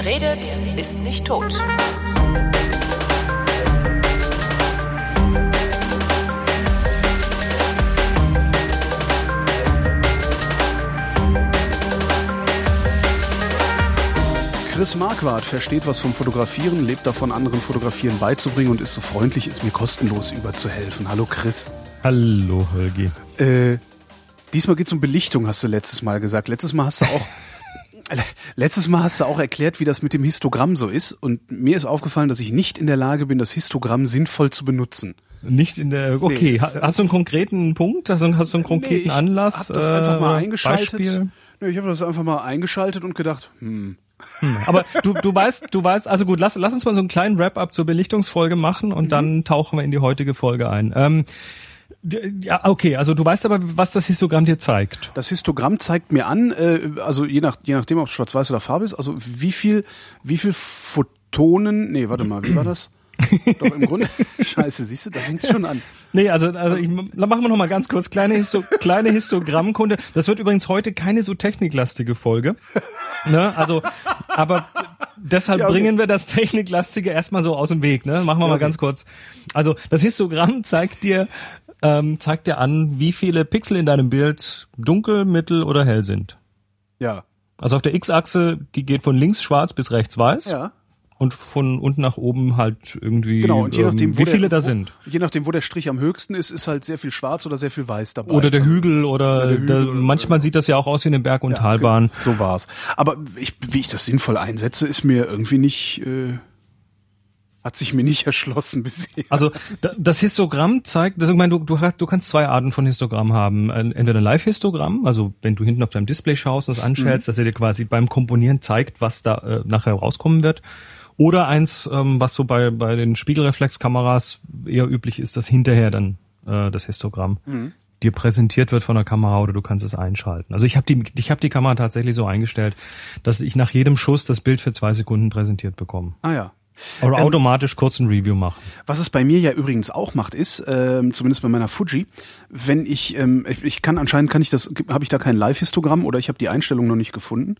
Wer redet, ist nicht tot. Chris Marquardt versteht was vom Fotografieren, lebt davon, anderen Fotografieren beizubringen und ist so freundlich, es mir kostenlos überzuhelfen. Hallo Chris. Hallo Holgi. Äh, diesmal geht's um Belichtung, hast du letztes Mal gesagt. Letztes Mal hast du auch letztes Mal hast du auch erklärt, wie das mit dem Histogramm so ist und mir ist aufgefallen, dass ich nicht in der Lage bin, das Histogramm sinnvoll zu benutzen. Nicht in der okay, nee, hast du einen konkreten Punkt? Hast du, hast du einen konkreten nee, ich Anlass? Hab das einfach mal äh, eingeschaltet. Beispiel? Nee, ich habe das einfach mal eingeschaltet und gedacht, hm, hm, aber du, du weißt, du weißt, also gut, lass, lass uns mal so einen kleinen Wrap-up zur Belichtungsfolge machen und mhm. dann tauchen wir in die heutige Folge ein. Ähm, ja, okay, also du weißt aber, was das Histogramm dir zeigt. Das Histogramm zeigt mir an, äh, also je, nach, je nachdem, ob es schwarz-weiß oder Farbe ist, also wie viel, wie viel Photonen, nee, warte mal, wie war das? Doch im Grunde, scheiße, siehst du, da fängt's schon an. Nee, also, also ich, machen wir noch mal ganz kurz kleine, Histo kleine Histogrammkunde. Das wird übrigens heute keine so techniklastige Folge. Ne? Also, aber deshalb ja, okay. bringen wir das techniklastige erstmal so aus dem Weg. Ne? Machen wir ja, mal okay. ganz kurz. Also, das Histogramm zeigt dir ähm, zeigt dir an, wie viele Pixel in deinem Bild dunkel, mittel oder hell sind. Ja. Also auf der X-Achse geht von links schwarz bis rechts weiß. Ja und von unten nach oben halt irgendwie genau, und je nachdem, ähm, wie viele der, da sind. Je nachdem, wo der Strich am höchsten ist, ist halt sehr viel schwarz oder sehr viel weiß dabei. Oder der Hügel oder, oder der Hügel der, manchmal sieht das ja auch aus wie eine Berg- und ja, Talbahn. So war's. Aber ich, wie ich das sinnvoll einsetze, ist mir irgendwie nicht äh, hat sich mir nicht erschlossen bisher. Also das Histogramm zeigt, das, ich meine, du, du, du kannst zwei Arten von Histogramm haben. Entweder ein Live-Histogramm, also wenn du hinten auf deinem Display schaust und das anstellst, mhm. dass er dir quasi beim Komponieren zeigt, was da äh, nachher rauskommen wird. Oder eins, ähm, was so bei, bei den Spiegelreflexkameras eher üblich ist, dass hinterher dann äh, das Histogramm mhm. dir präsentiert wird von der Kamera oder du kannst es einschalten. Also ich habe die, ich hab die Kamera tatsächlich so eingestellt, dass ich nach jedem Schuss das Bild für zwei Sekunden präsentiert bekomme. Ah ja. Oder ähm, automatisch kurz ein Review machen. Was es bei mir ja übrigens auch macht, ist, ähm, zumindest bei meiner Fuji, wenn ich, ähm, ich, ich kann anscheinend kann ich das, habe ich da kein Live-Histogramm oder ich habe die Einstellung noch nicht gefunden.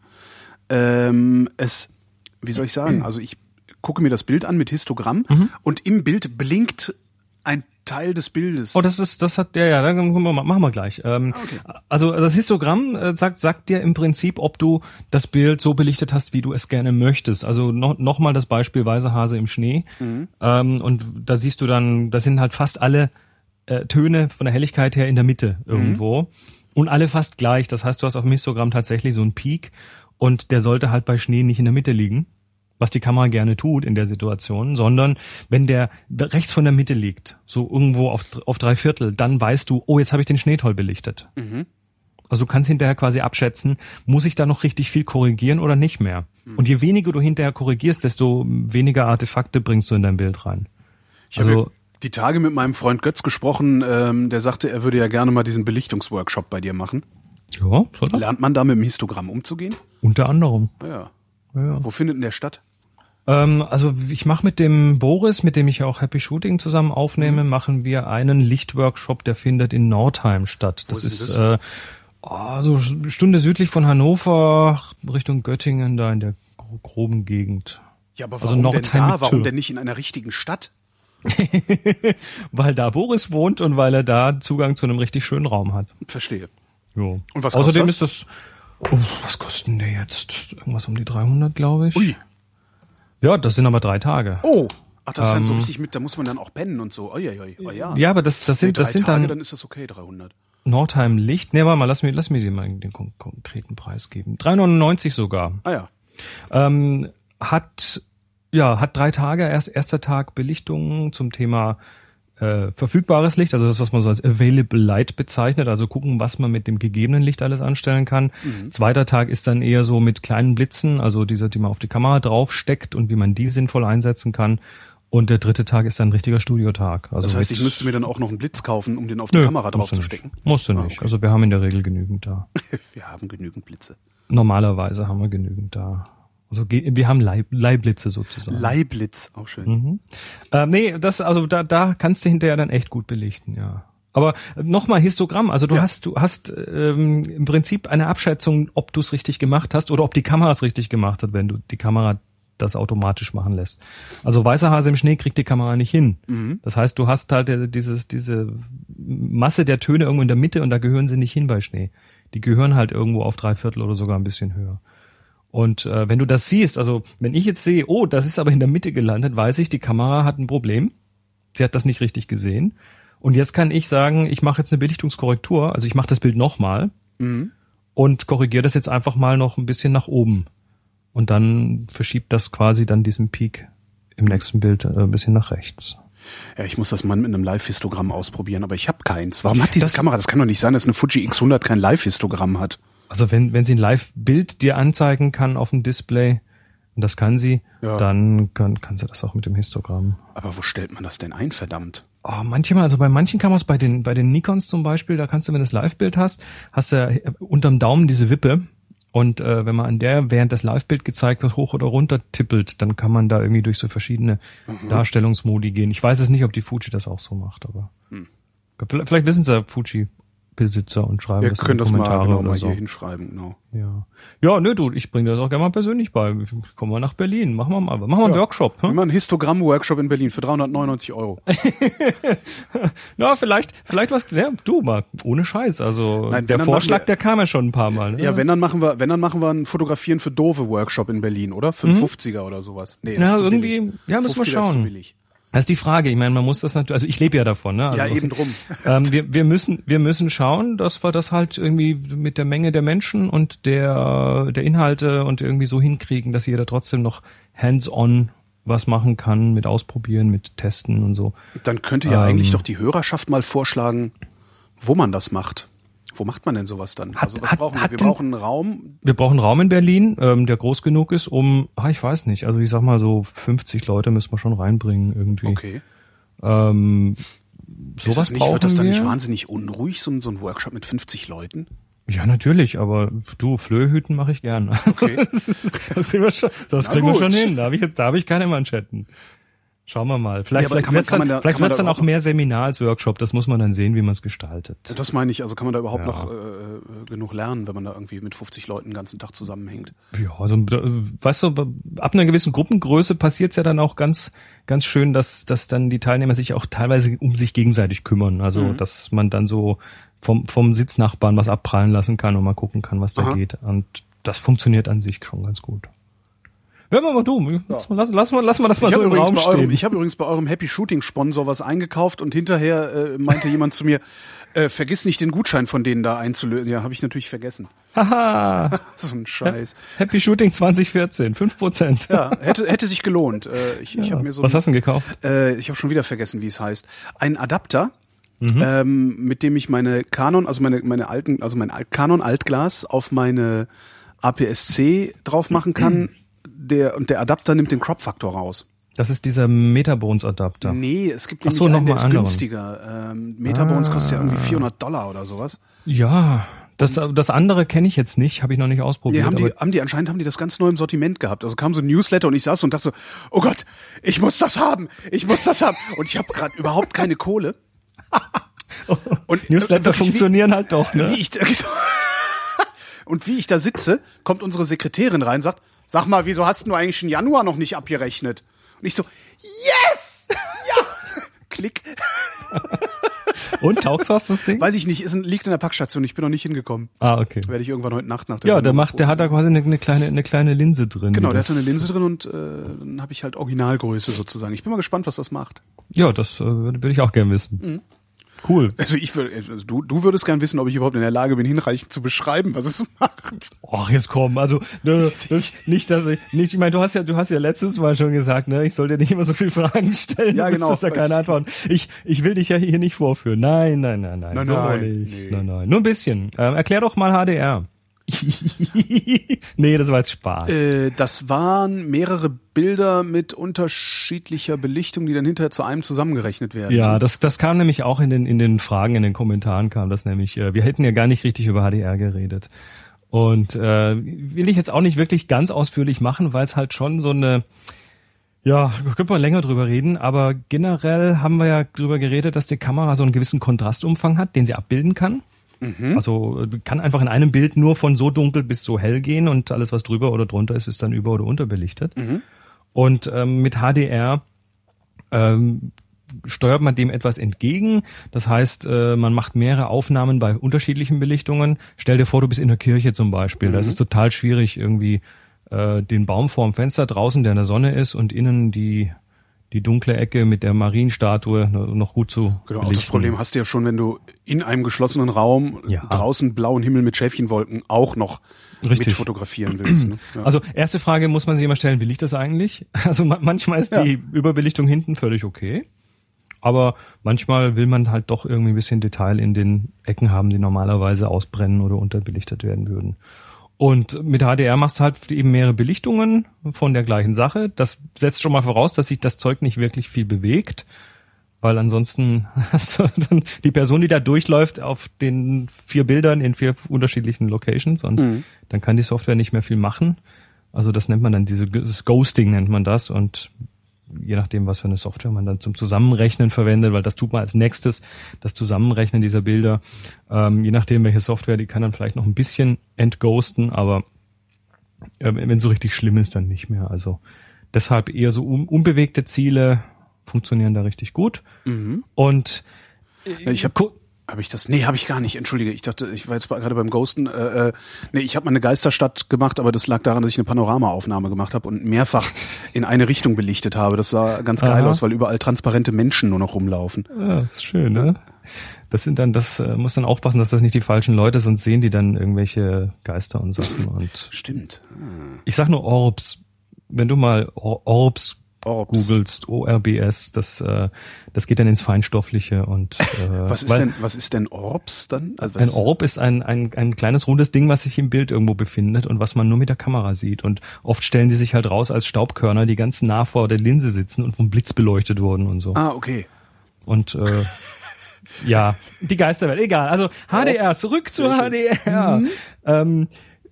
Ähm, es, wie soll ich sagen, also ich gucke mir das Bild an mit Histogramm mhm. und im Bild blinkt ein Teil des Bildes. Oh, das ist, das hat, ja, ja, dann machen wir gleich. Ähm, okay. Also das Histogramm äh, sagt, sagt dir im Prinzip, ob du das Bild so belichtet hast, wie du es gerne möchtest. Also noch, noch mal das Beispiel weiße Hase im Schnee. Mhm. Ähm, und da siehst du dann, da sind halt fast alle äh, Töne von der Helligkeit her in der Mitte irgendwo. Mhm. Und alle fast gleich. Das heißt, du hast auf dem Histogramm tatsächlich so einen Peak und der sollte halt bei Schnee nicht in der Mitte liegen was die Kamera gerne tut in der Situation, sondern wenn der rechts von der Mitte liegt, so irgendwo auf, auf drei Viertel, dann weißt du, oh, jetzt habe ich den Schnee toll belichtet. Mhm. Also du kannst hinterher quasi abschätzen, muss ich da noch richtig viel korrigieren oder nicht mehr. Mhm. Und je weniger du hinterher korrigierst, desto weniger Artefakte bringst du in dein Bild rein. Ich also habe die Tage mit meinem Freund Götz gesprochen, ähm, der sagte, er würde ja gerne mal diesen Belichtungsworkshop bei dir machen. Ja, soll Lernt man da mit dem Histogramm umzugehen? Unter anderem. Ja. ja. Wo findet denn der statt? Ähm, also ich mache mit dem Boris, mit dem ich ja auch Happy Shooting zusammen aufnehme, mhm. machen wir einen Lichtworkshop, der findet in Nordheim statt. Das ist, ist das? Äh, oh, so eine Stunde südlich von Hannover, Richtung Göttingen, da in der groben Gegend. Ja, aber also warum also denn da? Warum denn nicht in einer richtigen Stadt? weil da Boris wohnt und weil er da Zugang zu einem richtig schönen Raum hat. Verstehe. Jo. Und was Außerdem kostet das? ist das, oh, was kostet der jetzt? Irgendwas um die 300, glaube ich. Ui. Ja, das sind aber drei Tage. Oh, ach, das ist dann so ähm, richtig mit, da muss man dann auch pennen und so. Oh, ja, ja, oh, ja. ja, aber das, das sind, nee, das sind Tage, dann. dann ist das okay, 300. Nordheim Licht. Nee, warte mal, lass mir, lass mir dir mal den kon konkreten Preis geben. 3,99 sogar. Ah ja. Ähm, hat, ja, hat drei Tage, erst erster Tag Belichtung zum Thema äh, verfügbares Licht, also das, was man so als Available Light bezeichnet, also gucken, was man mit dem gegebenen Licht alles anstellen kann. Mhm. Zweiter Tag ist dann eher so mit kleinen Blitzen, also diese, die man auf die Kamera draufsteckt und wie man die sinnvoll einsetzen kann. Und der dritte Tag ist dann ein richtiger Studiotag. Also das heißt, ich müsste mir dann auch noch einen Blitz kaufen, um den auf die Nö, Kamera draufzustecken? Musst du nicht. Ah, okay. Also wir haben in der Regel genügend da. wir haben genügend Blitze. Normalerweise haben wir genügend da. Also wir haben Leih, Leihblitze sozusagen. Leihblitz, auch schön. Mhm. Ähm, nee, das, also da, da kannst du hinterher dann echt gut belichten, ja. Aber nochmal Histogramm, also du ja. hast, du hast ähm, im Prinzip eine Abschätzung, ob du es richtig gemacht hast oder ob die Kamera es richtig gemacht hat, wenn du die Kamera das automatisch machen lässt. Also weißer Hase im Schnee kriegt die Kamera nicht hin. Mhm. Das heißt, du hast halt äh, dieses, diese Masse der Töne irgendwo in der Mitte und da gehören sie nicht hin bei Schnee. Die gehören halt irgendwo auf drei Viertel oder sogar ein bisschen höher. Und äh, wenn du das siehst, also wenn ich jetzt sehe, oh, das ist aber in der Mitte gelandet, weiß ich, die Kamera hat ein Problem. Sie hat das nicht richtig gesehen. Und jetzt kann ich sagen, ich mache jetzt eine Belichtungskorrektur, also ich mache das Bild nochmal Mhm. und korrigiere das jetzt einfach mal noch ein bisschen nach oben. Und dann verschiebt das quasi dann diesen Peak im nächsten Bild äh, ein bisschen nach rechts. Ja, ich muss das mal mit einem Live-Histogramm ausprobieren, aber ich habe keins. Warum hat diese Das- Kamera? Das kann doch nicht sein, dass eine Fuji X100 kein Live-Histogramm hat. Also wenn, wenn sie ein Live-Bild dir anzeigen kann auf dem Display, und das kann sie, Ja. dann kann, kann sie das auch mit dem Histogramm. Aber wo stellt man das denn ein, verdammt? Oh, manchmal, also bei manchen Kameras, bei den, bei den Nikons zum Beispiel, da kannst du, wenn du das Live-Bild hast, hast du ja äh, unterm Daumen diese Wippe. Und äh, wenn man an der während das Live-Bild gezeigt wird, hoch oder runter tippelt, dann kann man da irgendwie durch so verschiedene Darstellungsmodi gehen. Ich weiß es nicht, ob die Fuji das auch so macht, aber vielleicht, vielleicht wissen es ja Fuji-Besitzer und schreiben Wir das können in die das mal, Kommentare genau, mal so. hier hinschreiben. Genau. Ja. Ja, nö, du, ich bringe das auch gerne mal persönlich bei. Kommen wir nach Berlin. Machen wir mal, machen wir einen Workshop. Hm? Immer ein Histogramm-Workshop in Berlin für 399 Euro. Ja, vielleicht, vielleicht was, ja, du mal, ohne Scheiß. Also, Nein, der Vorschlag, wir- der kam ja schon ein paar Mal. Ne? Ja, wenn dann machen wir, wenn dann machen wir einen Fotografieren für doofe Workshop in Berlin, oder? Für einen 50er oder sowas. Nee, Mhm. Ja, ist irgendwie- billig. ja, müssen wir 50er Ist zu schauen. Das ist die Frage. Ich meine, man muss das natürlich, also ich lebe ja davon, ne? Also, Ja, eben drum. ähm, wir, wir müssen, wir müssen schauen, dass wir das halt irgendwie mit der Menge der Menschen und der, der Inhalte und irgendwie so hinkriegen, dass jeder trotzdem noch hands-on was machen kann, mit ausprobieren, mit testen und so. Dann könnte ja Ähm. eigentlich doch die Hörerschaft mal vorschlagen, wo man das macht. Wo macht man denn sowas dann? Hat- also was hat- brauchen wir? hat Wir brauchen einen Raum. Wir brauchen einen Raum in Berlin, ähm, der groß genug ist, um, ah, ich weiß nicht, also ich sag mal so 50 Leute müssen wir schon reinbringen irgendwie. Okay. Ähm, Ist sowas das nicht, brauchen wird das dann wir. nicht wahnsinnig unruhig, so, ein- so ein Workshop mit 50 Leuten? Ja, natürlich, aber du, Flöhüten mache ich gern. Okay. das, ist- kriegen wir schon, das Na kriegen wir schon hin. Da habe ich, da habe ich keine Manschetten. Schauen wir mal. Vielleicht, Ja, vielleicht wird's kann dann, da- vielleicht wird's da dann auch mehr Seminar als Workshop. Das muss man dann sehen, wie man es gestaltet. Das meine ich, also kann man da überhaupt Ja. noch äh, genug lernen, wenn man da irgendwie mit 50 Leuten den ganzen Tag zusammenhängt. Ja, also äh, weißt du, ab einer gewissen Gruppengröße passiert's ja dann auch ganz, ganz schön, dass, dass dann die Teilnehmer sich auch teilweise um sich gegenseitig kümmern. Also Mhm. dass man dann so vom, vom Sitznachbarn was abprallen lassen kann und mal gucken kann, was da Aha. geht. Und das funktioniert an sich schon ganz gut. Wenn wir mal du, lass, mal- lass, lass, mal, lass mal das mal Ich so habe im Raum stehen. eurem, ich hab übrigens bei eurem Happy Shooting Sponsor was eingekauft und hinterher äh, meinte jemand zu mir, äh, vergiss nicht den Gutschein von denen da einzulösen. Ja, habe ich natürlich vergessen. Haha, So ein Scheiß. Happy Shooting 2014, 5%. Ja, hätte, hätte sich gelohnt. Äh, ich ich habe mir so was ein- hast du denn gekauft? Äh, ich habe schon wieder vergessen, wie es heißt. Ein Adapter, Mhm. ähm, mit dem ich meine Canon, also meine meine alten, also mein Canon Altglas auf meine APS-C drauf machen kann. Der und der Adapter nimmt den Crop Faktor raus. Das ist dieser Metabones-Adapter. Nee, es gibt nämlich so, einen, noch der mal ist anderen. günstiger. Ähm, Metabones kostet ja irgendwie 400 Dollar oder sowas. Ja, das, das andere kenne ich jetzt nicht, habe ich noch nicht Nee, ausprobiert. haben die, haben die, anscheinend haben die das ganz neu im Sortiment gehabt. Also kam so ein Newsletter und ich saß und dachte so, oh Gott, ich muss das haben, ich muss das haben. Und ich habe gerade überhaupt keine Kohle. Und äh, Newsletter wirklich, wie- funktionieren halt doch, ne? Wie ich und wie ich da sitze, kommt unsere Sekretärin rein und sagt, sag mal, wieso hast du eigentlich im Januar noch nicht abgerechnet? Und ich so, yes! Ja! Klick. Und taugst was das Ding? Weiß ich nicht, ist ein, liegt in der Packstation, ich bin noch nicht hingekommen. Ah, okay. Werde ich irgendwann heute Nacht nach der Ja, der macht, der hat da quasi eine, eine kleine, eine kleine Linse drin. Genau, der hat eine Linse drin und äh, dann habe ich halt Originalgröße sozusagen. Ich bin mal gespannt, was das macht. Ja, das äh, würde ich auch gern wissen. Mhm. Cool. Also ich würde, also du, du würdest gern wissen, ob ich überhaupt in der Lage bin, hinreichend zu beschreiben, was es macht. Ach, jetzt komm, also ne, nicht, dass ich nicht, ich meine, du hast ja, du hast ja letztes Mal schon gesagt, ne, ich soll dir nicht immer so viele Fragen stellen, Ja, du genau. wüsstest da keine Antworten. Ich, ich will dich ja hier nicht vorführen. Nein, nein, nein, nein, Nein, so nein, nicht. nee. Nein, nein, nur ein bisschen. Ähm, erklär doch mal HDR. nee, das war jetzt Spaß. Äh, das waren mehrere Bilder mit unterschiedlicher Belichtung, die dann hinterher zu einem zusammengerechnet werden. Ja, das, das kam nämlich auch in den, in den Fragen, in den Kommentaren kam das nämlich. Äh, wir hätten ja gar nicht richtig über HDR geredet. Und äh, will ich jetzt auch nicht wirklich ganz ausführlich machen, weil es halt schon so eine, ja, könnte man länger drüber reden, aber generell haben wir ja drüber geredet, dass die Kamera so einen gewissen Kontrastumfang hat, den sie abbilden kann. Also äh, kann einfach in einem Bild nur von so dunkel bis so hell gehen und alles, was drüber oder drunter ist, ist dann über- oder unterbelichtet. Und ähm, mit HDR ähm, steuert man dem etwas entgegen. Das heißt, äh, man macht mehrere Aufnahmen bei unterschiedlichen Belichtungen. Stell dir vor, du bist in der Kirche zum Beispiel. Mhm. Da ist es total schwierig, irgendwie äh, den Baum vorm Fenster draußen, der in der Sonne ist, und innen die die dunkle Ecke mit der Marienstatue noch gut zu Genau, belichten. das Problem hast du ja schon, wenn du in einem geschlossenen Raum ja. draußen blauen Himmel mit Schäfchenwolken auch noch Richtig. mit fotografieren willst. Ne? Ja. Also erste Frage muss man sich immer stellen, will ich das eigentlich? Also manchmal ist ja. die Überbelichtung hinten völlig okay. Aber manchmal will man halt doch irgendwie ein bisschen Detail in den Ecken haben, die normalerweise ausbrennen oder unterbelichtet werden würden. Und mit HDR machst du halt eben mehrere Belichtungen von der gleichen Sache. Das setzt schon mal voraus, dass sich das Zeug nicht wirklich viel bewegt, weil ansonsten hast du dann die Person, die da durchläuft auf den vier Bildern in vier unterschiedlichen Locations und mhm. dann kann die Software nicht mehr viel machen. Also das nennt man dann dieses Ghosting nennt man das und je nachdem, was für eine Software man dann zum Zusammenrechnen verwendet, weil das tut man als nächstes, das Zusammenrechnen dieser Bilder. Ähm, je nachdem, welche Software, die kann dann vielleicht noch ein bisschen entghosten, aber äh, wenn es so richtig schlimm ist, dann nicht mehr. Also deshalb eher so un unbewegte Ziele funktionieren da richtig gut. Mhm. Und ich habe habe ich das? Nee, habe ich gar nicht. Entschuldige, ich dachte, ich war jetzt gerade beim Ghosten. Äh, äh, nee, ich habe mal eine Geisterstadt gemacht, aber das lag daran, dass ich eine Panoramaaufnahme gemacht habe und mehrfach in eine Richtung belichtet habe. Das sah ganz geil Aha. aus, weil überall transparente Menschen nur noch rumlaufen. Ja, ist schön, ne? Das sind dann, das äh, muss dann aufpassen, dass das nicht die falschen Leute sonst sehen, die dann irgendwelche Geister und Sachen und. Stimmt. Ich sag nur Orbs. Wenn du mal Orbs Orbs. googelst, ORBS, das, äh, das geht dann ins Feinstoffliche und äh, was ist denn was ist denn Orbs dann? Also ein Orb ist ein, ein, ein kleines rundes Ding, was sich im Bild irgendwo befindet und was man nur mit der Kamera sieht. Und oft stellen die sich halt raus als Staubkörner, die ganz nah vor der Linse sitzen und vom Blitz beleuchtet wurden und so. Ah, okay. Und äh, ja, die Geisterwelt, egal. Also HDR, Orbs. zurück zu HDR. Mhm. Ähm,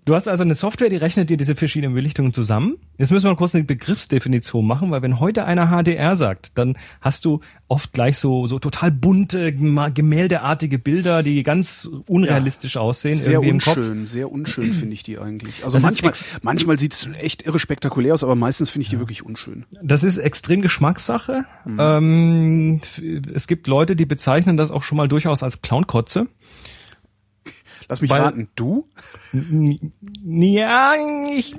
Du hast also eine Software, die rechnet dir diese verschiedenen Belichtungen zusammen. Jetzt müssen wir kurz eine Begriffsdefinition machen, weil wenn heute einer HDR sagt, dann hast du oft gleich so, so total bunte, gemäldeartige Bilder, die ganz unrealistisch ja, aussehen. Sehr unschön, sehr unschön finde ich die eigentlich. Also das manchmal, manchmal sieht's echt irre spektakulär aus, aber meistens finde ich die wirklich unschön. Das ist extrem Geschmackssache. Mhm. Ähm, es gibt Leute, die bezeichnen das auch schon mal durchaus als Clownkotze. Lass mich Weil, raten, du? Ja, ich,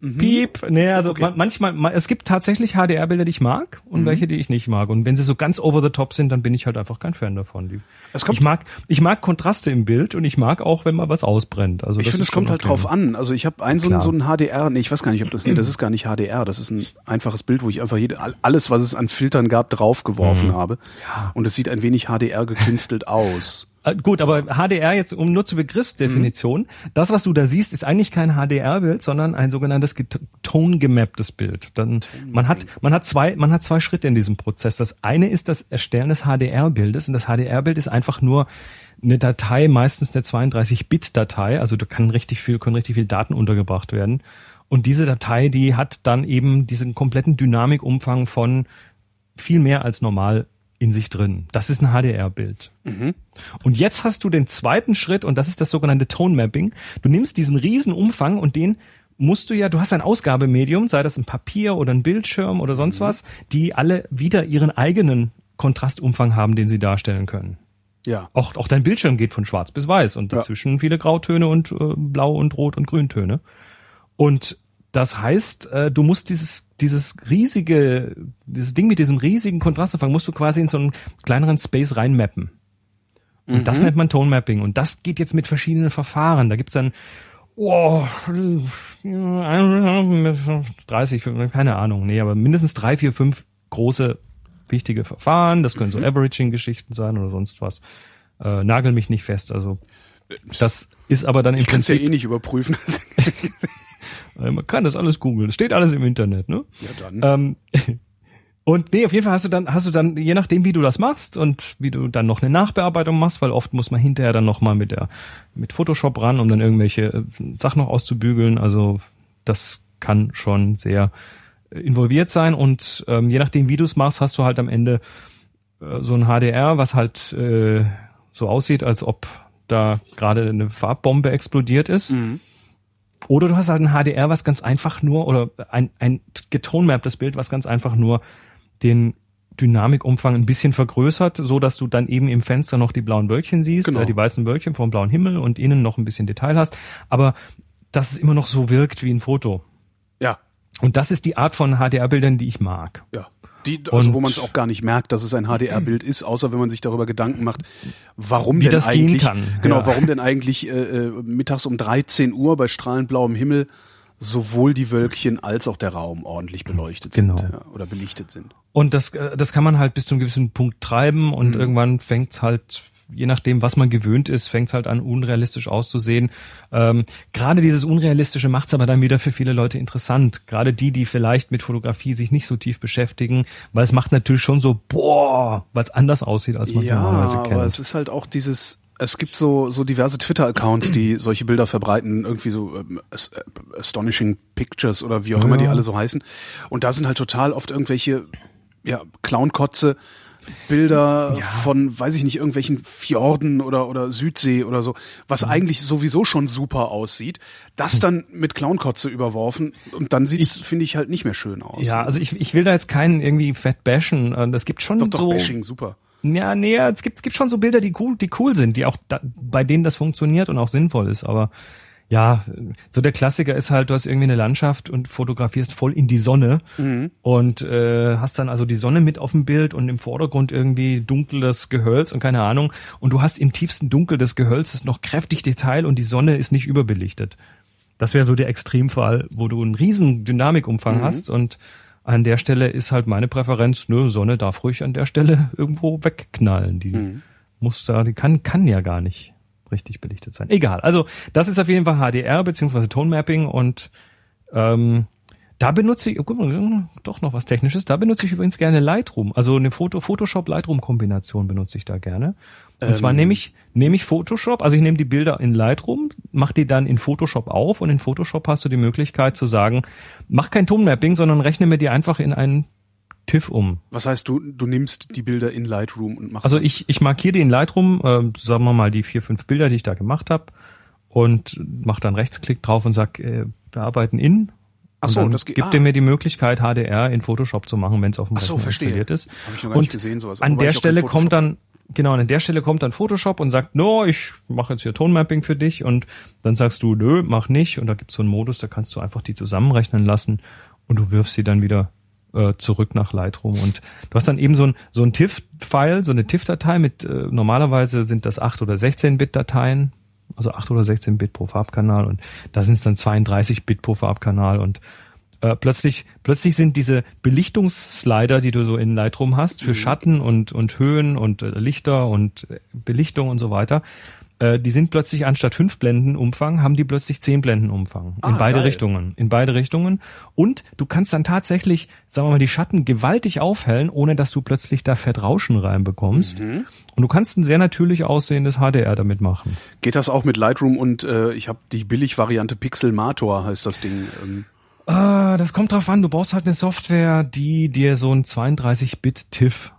Mhm. Piep. Nee, also okay. manchmal, es gibt tatsächlich HDR-Bilder, die ich mag und mhm. welche, die ich nicht mag. Und wenn sie so ganz over the top sind, dann bin ich halt einfach kein Fan davon. Die, ich mag, ich mag Kontraste im Bild und ich mag auch, wenn mal was ausbrennt. Also ich finde, es kommt halt okay. drauf an. Also ich habe ein so, so ein HDR, nee, ich weiß gar nicht, ob das, nee, das ist gar nicht HDR, das ist ein einfaches Bild, wo ich einfach jede, alles, was es an Filtern gab, draufgeworfen mhm. habe. Ja. Und es sieht ein wenig HDR gekünstelt aus. Äh, gut, aber HDR jetzt um nur zur Begriffsdefinition. Mhm. Das, was du da siehst, ist eigentlich kein HDR-Bild, sondern ein sogenanntes tone-gemapptes Bild. Dann, man hat, man hat zwei, man hat zwei Schritte in diesem Prozess. Das eine ist das Erstellen des HDR-Bildes und das HDR-Bild ist einfach nur eine Datei, meistens eine 32-Bit-Datei. Also da kann richtig viel, können richtig viel Daten untergebracht werden. Und diese Datei, die hat dann eben diesen kompletten Dynamikumfang von viel mehr als normal in sich drin. Das ist ein HDR-Bild. Mhm. Und jetzt hast du den zweiten Schritt und das ist das sogenannte Tone Mapping. Du nimmst diesen riesen Umfang und den musst du ja, du hast ein Ausgabemedium, sei das ein Papier oder ein Bildschirm oder sonst mhm. was, die alle wieder ihren eigenen Kontrastumfang haben, den sie darstellen können. Ja. Auch, auch dein Bildschirm geht von schwarz bis weiß und dazwischen ja. viele Grautöne und äh, blau und rot und grüntöne. Und das heißt, äh, du musst dieses, dieses riesige, dieses Ding mit diesem riesigen Kontrastumfang musst du quasi in so einen kleineren Space reinmappen. Und mhm. das nennt man Tone Mapping. Und das geht jetzt mit verschiedenen Verfahren. Da gibt's dann oh, 30, keine Ahnung, nee, aber mindestens drei, vier, fünf große wichtige Verfahren. Das können so mhm. Averaging-Geschichten sein oder sonst was. Äh, nagel mich nicht fest. Also das ist aber dann im ich Prinzip. ja eh nicht überprüfen. Äh, man kann das alles googeln. Steht alles im Internet, ne? Ja, dann. Ähm, und nee, auf jeden Fall hast du dann, hast du dann, je nachdem, wie du das machst und wie du dann noch eine Nachbearbeitung machst, weil oft muss man hinterher dann nochmal mit der, mit Photoshop ran, um dann irgendwelche äh, Sachen noch auszubügeln. Also das kann schon sehr äh, involviert sein und ähm, je nachdem, wie du es machst, hast du halt am Ende äh, so ein HDR, was halt äh, so aussieht, als ob da gerade eine Farbbombe explodiert ist. Mhm. Oder du hast halt ein HDR, was ganz einfach nur, oder ein, ein getonemapptes Bild, was ganz einfach nur den Dynamikumfang ein bisschen vergrößert, so dass du dann eben im Fenster noch die blauen Wölkchen siehst, Genau. äh, die weißen Wölkchen vom blauen Himmel und innen noch ein bisschen Detail hast, aber dass es immer noch so wirkt wie ein Foto. Ja, Und das ist die Art von HDR-Bildern, die ich mag. ja. Die, also Und- wo man es auch gar nicht merkt, dass es ein HDR-Bild ist, außer wenn man sich darüber Gedanken macht, warum denn eigentlich, genau, ja. warum denn eigentlich äh, äh, mittags um 13 Uhr bei strahlend blauem Himmel sowohl die Wölkchen als auch der Raum ordentlich beleuchtet Genau. sind ja, oder belichtet sind. Und das, äh, das kann man halt bis zu einem gewissen Punkt treiben und irgendwann fängt's halt, je nachdem, was man gewöhnt ist, fängt's halt an, unrealistisch auszusehen. Ähm, Gerade dieses Unrealistische macht's aber dann wieder für viele Leute interessant. Gerade die, die vielleicht mit Fotografie sich nicht so tief beschäftigen, weil es macht natürlich schon so, boah, weil's anders aussieht, als man es Ja, normalerweise aber kennt. es ist halt auch dieses, es gibt so, so diverse Twitter-Accounts, die solche Bilder verbreiten, irgendwie so ähm, äh, Astonishing Pictures oder wie auch immer die alle so heißen. Und da sind halt total oft irgendwelche, ja, Clownkotze, Bilder von, weiß ich nicht, irgendwelchen Fjorden oder, oder Südsee oder so, was Mhm. eigentlich sowieso schon super aussieht, das dann mit Clownkotze überworfen und dann sieht's, finde ich, halt nicht mehr schön aus. ja, also ich, ich will da jetzt keinen irgendwie fett bashen. Es gibt schon doch, doch, so Bashing, super. Ja, nee, es gibt, es gibt schon so Bilder, die cool, die cool sind, die auch da, bei denen das funktioniert und auch sinnvoll ist. Aber ja, so der Klassiker ist halt, du hast irgendwie eine Landschaft und fotografierst voll in die Sonne und äh, hast dann also die Sonne mit auf dem Bild und im Vordergrund irgendwie dunkles Gehölz und keine Ahnung. Und du hast im tiefsten Dunkel des Gehölzes noch kräftig Detail und die Sonne ist nicht überbelichtet. Das wäre so der Extremfall, wo du einen riesen Dynamikumfang hast und an der Stelle ist halt meine Präferenz, nö, Sonne darf ruhig an der Stelle irgendwo wegknallen. Die muss da, die kann, kann ja gar nicht richtig belichtet sein. Egal. Also, das ist auf jeden Fall HDR beziehungsweise Tone Mapping und ähm, da benutze ich, oh, guck mal, doch noch was Technisches, da benutze ich übrigens gerne Lightroom. Also eine Foto, Photoshop-Lightroom-Kombination benutze ich da gerne. Und zwar nehme ich, nehme ich Photoshop, also ich nehme die Bilder in Lightroom, mache die dann in Photoshop auf und in Photoshop hast du die Möglichkeit zu sagen, mach kein Tone-Mapping, sondern rechne mir die einfach in einen TIFF um. Was heißt du, du nimmst die Bilder in Lightroom und machst Also ich, ich markiere die in Lightroom, äh, sagen wir mal die vier, fünf Bilder, die ich da gemacht habe und mache dann Rechtsklick drauf und sag äh, bearbeiten in. Ach Und so, das gibt ah. er mir die Möglichkeit, HDR in Photoshop zu machen, wenn es auf dem Ach so, verstehe. installiert ist. Hab ich noch gar und nicht gesehen, sowas. An der Stelle kommt dann, genau, an der Stelle kommt dann Photoshop und sagt, no, ich mache jetzt hier Tonmapping für dich und dann sagst du, nö, mach nicht und da gibt's so einen Modus, da kannst du einfach die zusammenrechnen lassen und du wirfst sie dann wieder äh, zurück nach Lightroom. Und du hast dann eben so ein so ein TIFF-File, so eine TIFF-Datei mit äh, normalerweise sind das 8 oder 16-Bit-Dateien, also 8 oder 16 Bit pro Farbkanal und da sind es dann 32 Bit pro Farbkanal und äh, plötzlich plötzlich sind diese Belichtungsslider, die du so in Lightroom hast für Schatten und und Höhen und äh, Lichter und äh, Belichtung und so weiter, äh, die sind plötzlich anstatt fünf Blenden Umfang haben die plötzlich zehn Blenden Umfang in Ah, beide geil. Richtungen, in beide Richtungen und du kannst dann tatsächlich, sagen wir mal, die Schatten gewaltig aufhellen, ohne dass du plötzlich da Fettrauschen reinbekommst Mhm. und du kannst ein sehr natürlich aussehendes HDR damit machen. Geht das auch mit Lightroom und äh, ich habe die Billig-Variante Pixelmator heißt das Ding. Ähm, Ah, das kommt drauf an. Du brauchst halt eine Software, die dir so ein 32-Bit-TIFF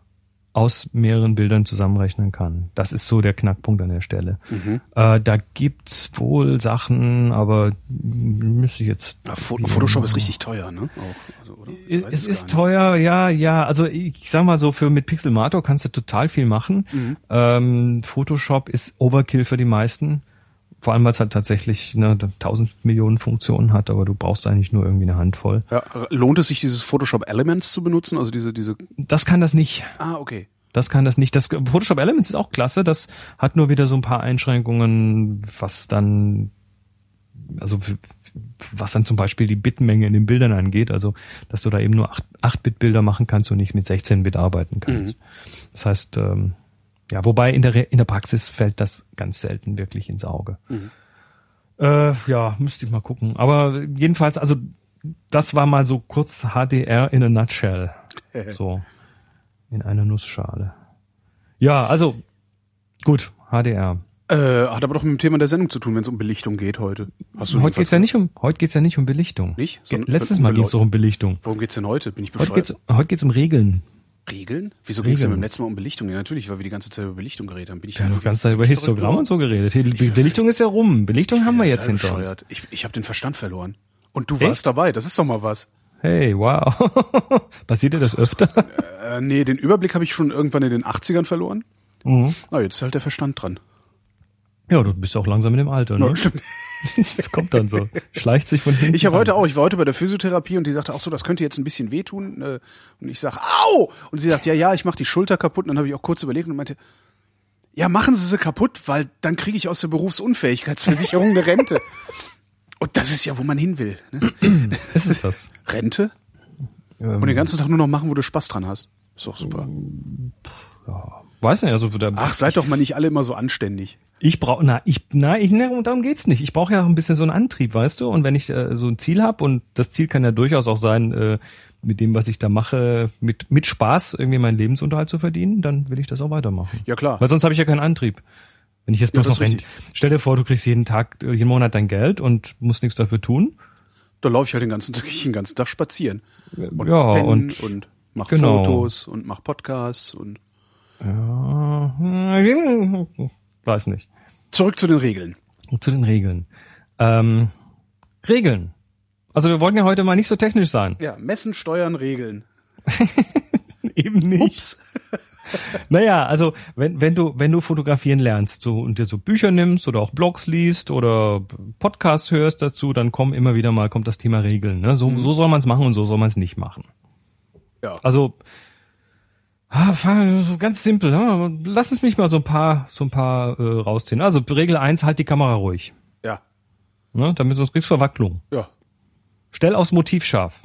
aus mehreren Bildern zusammenrechnen kann. Das ist so der Knackpunkt an der Stelle. Äh, da gibt's wohl Sachen, aber müsste ich jetzt. Pho- Photoshop ist richtig teuer, ne? Auch, also, oder? Es gar ist teuer, ja, ja. Also ich sag mal so, für mit Pixelmator kannst du total viel machen. Mhm. Ähm, Photoshop ist Overkill für die meisten. Vor allem, weil es halt tatsächlich ne, 1000 Millionen Funktionen hat, aber du brauchst eigentlich nur irgendwie eine Handvoll. Ja, lohnt es sich, dieses Photoshop Elements zu benutzen? Also diese, diese. Das kann das nicht. Ah, okay. Das kann das nicht. Das Photoshop Elements ist auch klasse. Das hat nur wieder so ein paar Einschränkungen, was dann, also was dann zum Beispiel die Bitmenge in den Bildern angeht. Also, dass du da eben nur 8-Bit-Bilder machen kannst und nicht mit 16-Bit arbeiten kannst. Das heißt, ähm, ja, wobei in der, in der Praxis fällt das ganz selten wirklich ins Auge. Äh, ja, müsste ich mal gucken. Aber jedenfalls, also das war mal so kurz HDR in a nutshell. So. In einer Nussschale. Ja, also gut, HDR. Äh, hat aber doch mit dem Thema der Sendung zu tun, wenn es um Belichtung geht heute. Hast du Heute geht's ja nicht um, heute geht's ja nicht um Belichtung. Nicht? Ge Letztes Mal ging's Beleu- doch um Belichtung. Worum geht's denn heute? Bin ich Heute bescheuert? geht's, heute geht's um Regeln. Regeln? Wieso ging es denn beim letzten Mal um Belichtung? Ja, natürlich, weil wir die ganze Zeit über Belichtung geredet haben. Bin ich denn die ganze Zeit über Histogramm und so geredet. Be- Belichtung ist ja rum. Belichtung haben wir jetzt Ja, hinter uns. Ich, ich habe den Verstand verloren. Und du Echt? warst dabei, das ist doch mal was. Hey, wow. Passiert dir das öfter? Äh, nee, den Überblick habe ich schon irgendwann in den 80ern verloren. Mhm. Na, jetzt ist halt der Verstand dran. Ja, du bist auch langsam in dem Alter, ne? Ja, stimmt. Das kommt dann so. Schleicht sich von hinten. Ich habe heute auch, ich war heute bei der Physiotherapie und die sagte auch so, das könnte jetzt ein bisschen wehtun. äh, Und ich sag, au! Und sie sagt, ja, ja, ich mache die Schulter kaputt. Und dann habe ich auch kurz überlegt und meinte, ja, machen Sie sie kaputt, weil dann kriege ich aus der Berufsunfähigkeitsversicherung eine Rente. Und das ist ja, wo man hin will. Ne? Das ist das. Rente Ähm, und den ganzen Tag nur noch machen, wo du Spaß dran hast. Ist doch super. Weiß nicht, also der, Ach, seid doch mal nicht alle immer so anständig. ich brauche, na, ich, na, ich, na, darum geht's nicht. Ich brauche ja auch ein bisschen so einen Antrieb, weißt du? Und wenn ich äh, so ein Ziel habe und das Ziel kann ja durchaus auch sein, äh, mit dem, was ich da mache, mit mit Spaß irgendwie meinen Lebensunterhalt zu verdienen, dann will ich das auch weitermachen. Ja, klar. Weil sonst habe ich ja keinen Antrieb. Wenn ich jetzt bloß das noch ist rent, stell dir vor, du kriegst jeden Tag, äh, jeden Monat dein Geld und musst nichts dafür tun. Da laufe ich halt den ganzen Tag, den ganzen Tag spazieren. Und Ja, und- und mach genau. Fotos und mach Podcasts und Ja, weiß nicht. zurück zu den Regeln. Zu den Regeln. Ähm, Regeln. Also wir wollten ja heute mal nicht so technisch sein. Ja, messen, steuern, regeln. Eben nicht. Naja, also wenn, wenn du, wenn du fotografieren lernst so, und dir so Bücher nimmst oder auch Blogs liest oder Podcasts hörst dazu, dann kommen immer wieder mal, kommt das Thema Regeln. Ne? So, so soll man es machen und so soll man es nicht machen. Ja. Also ah, so ganz simpel. Ne? Lass es mich mal so ein paar, so ein paar äh, rausziehen. Also Regel eins: halt die Kamera ruhig. Ja. Ne? Damit sonst kriegst du Verwacklung. Ja. Stell aufs Motiv scharf.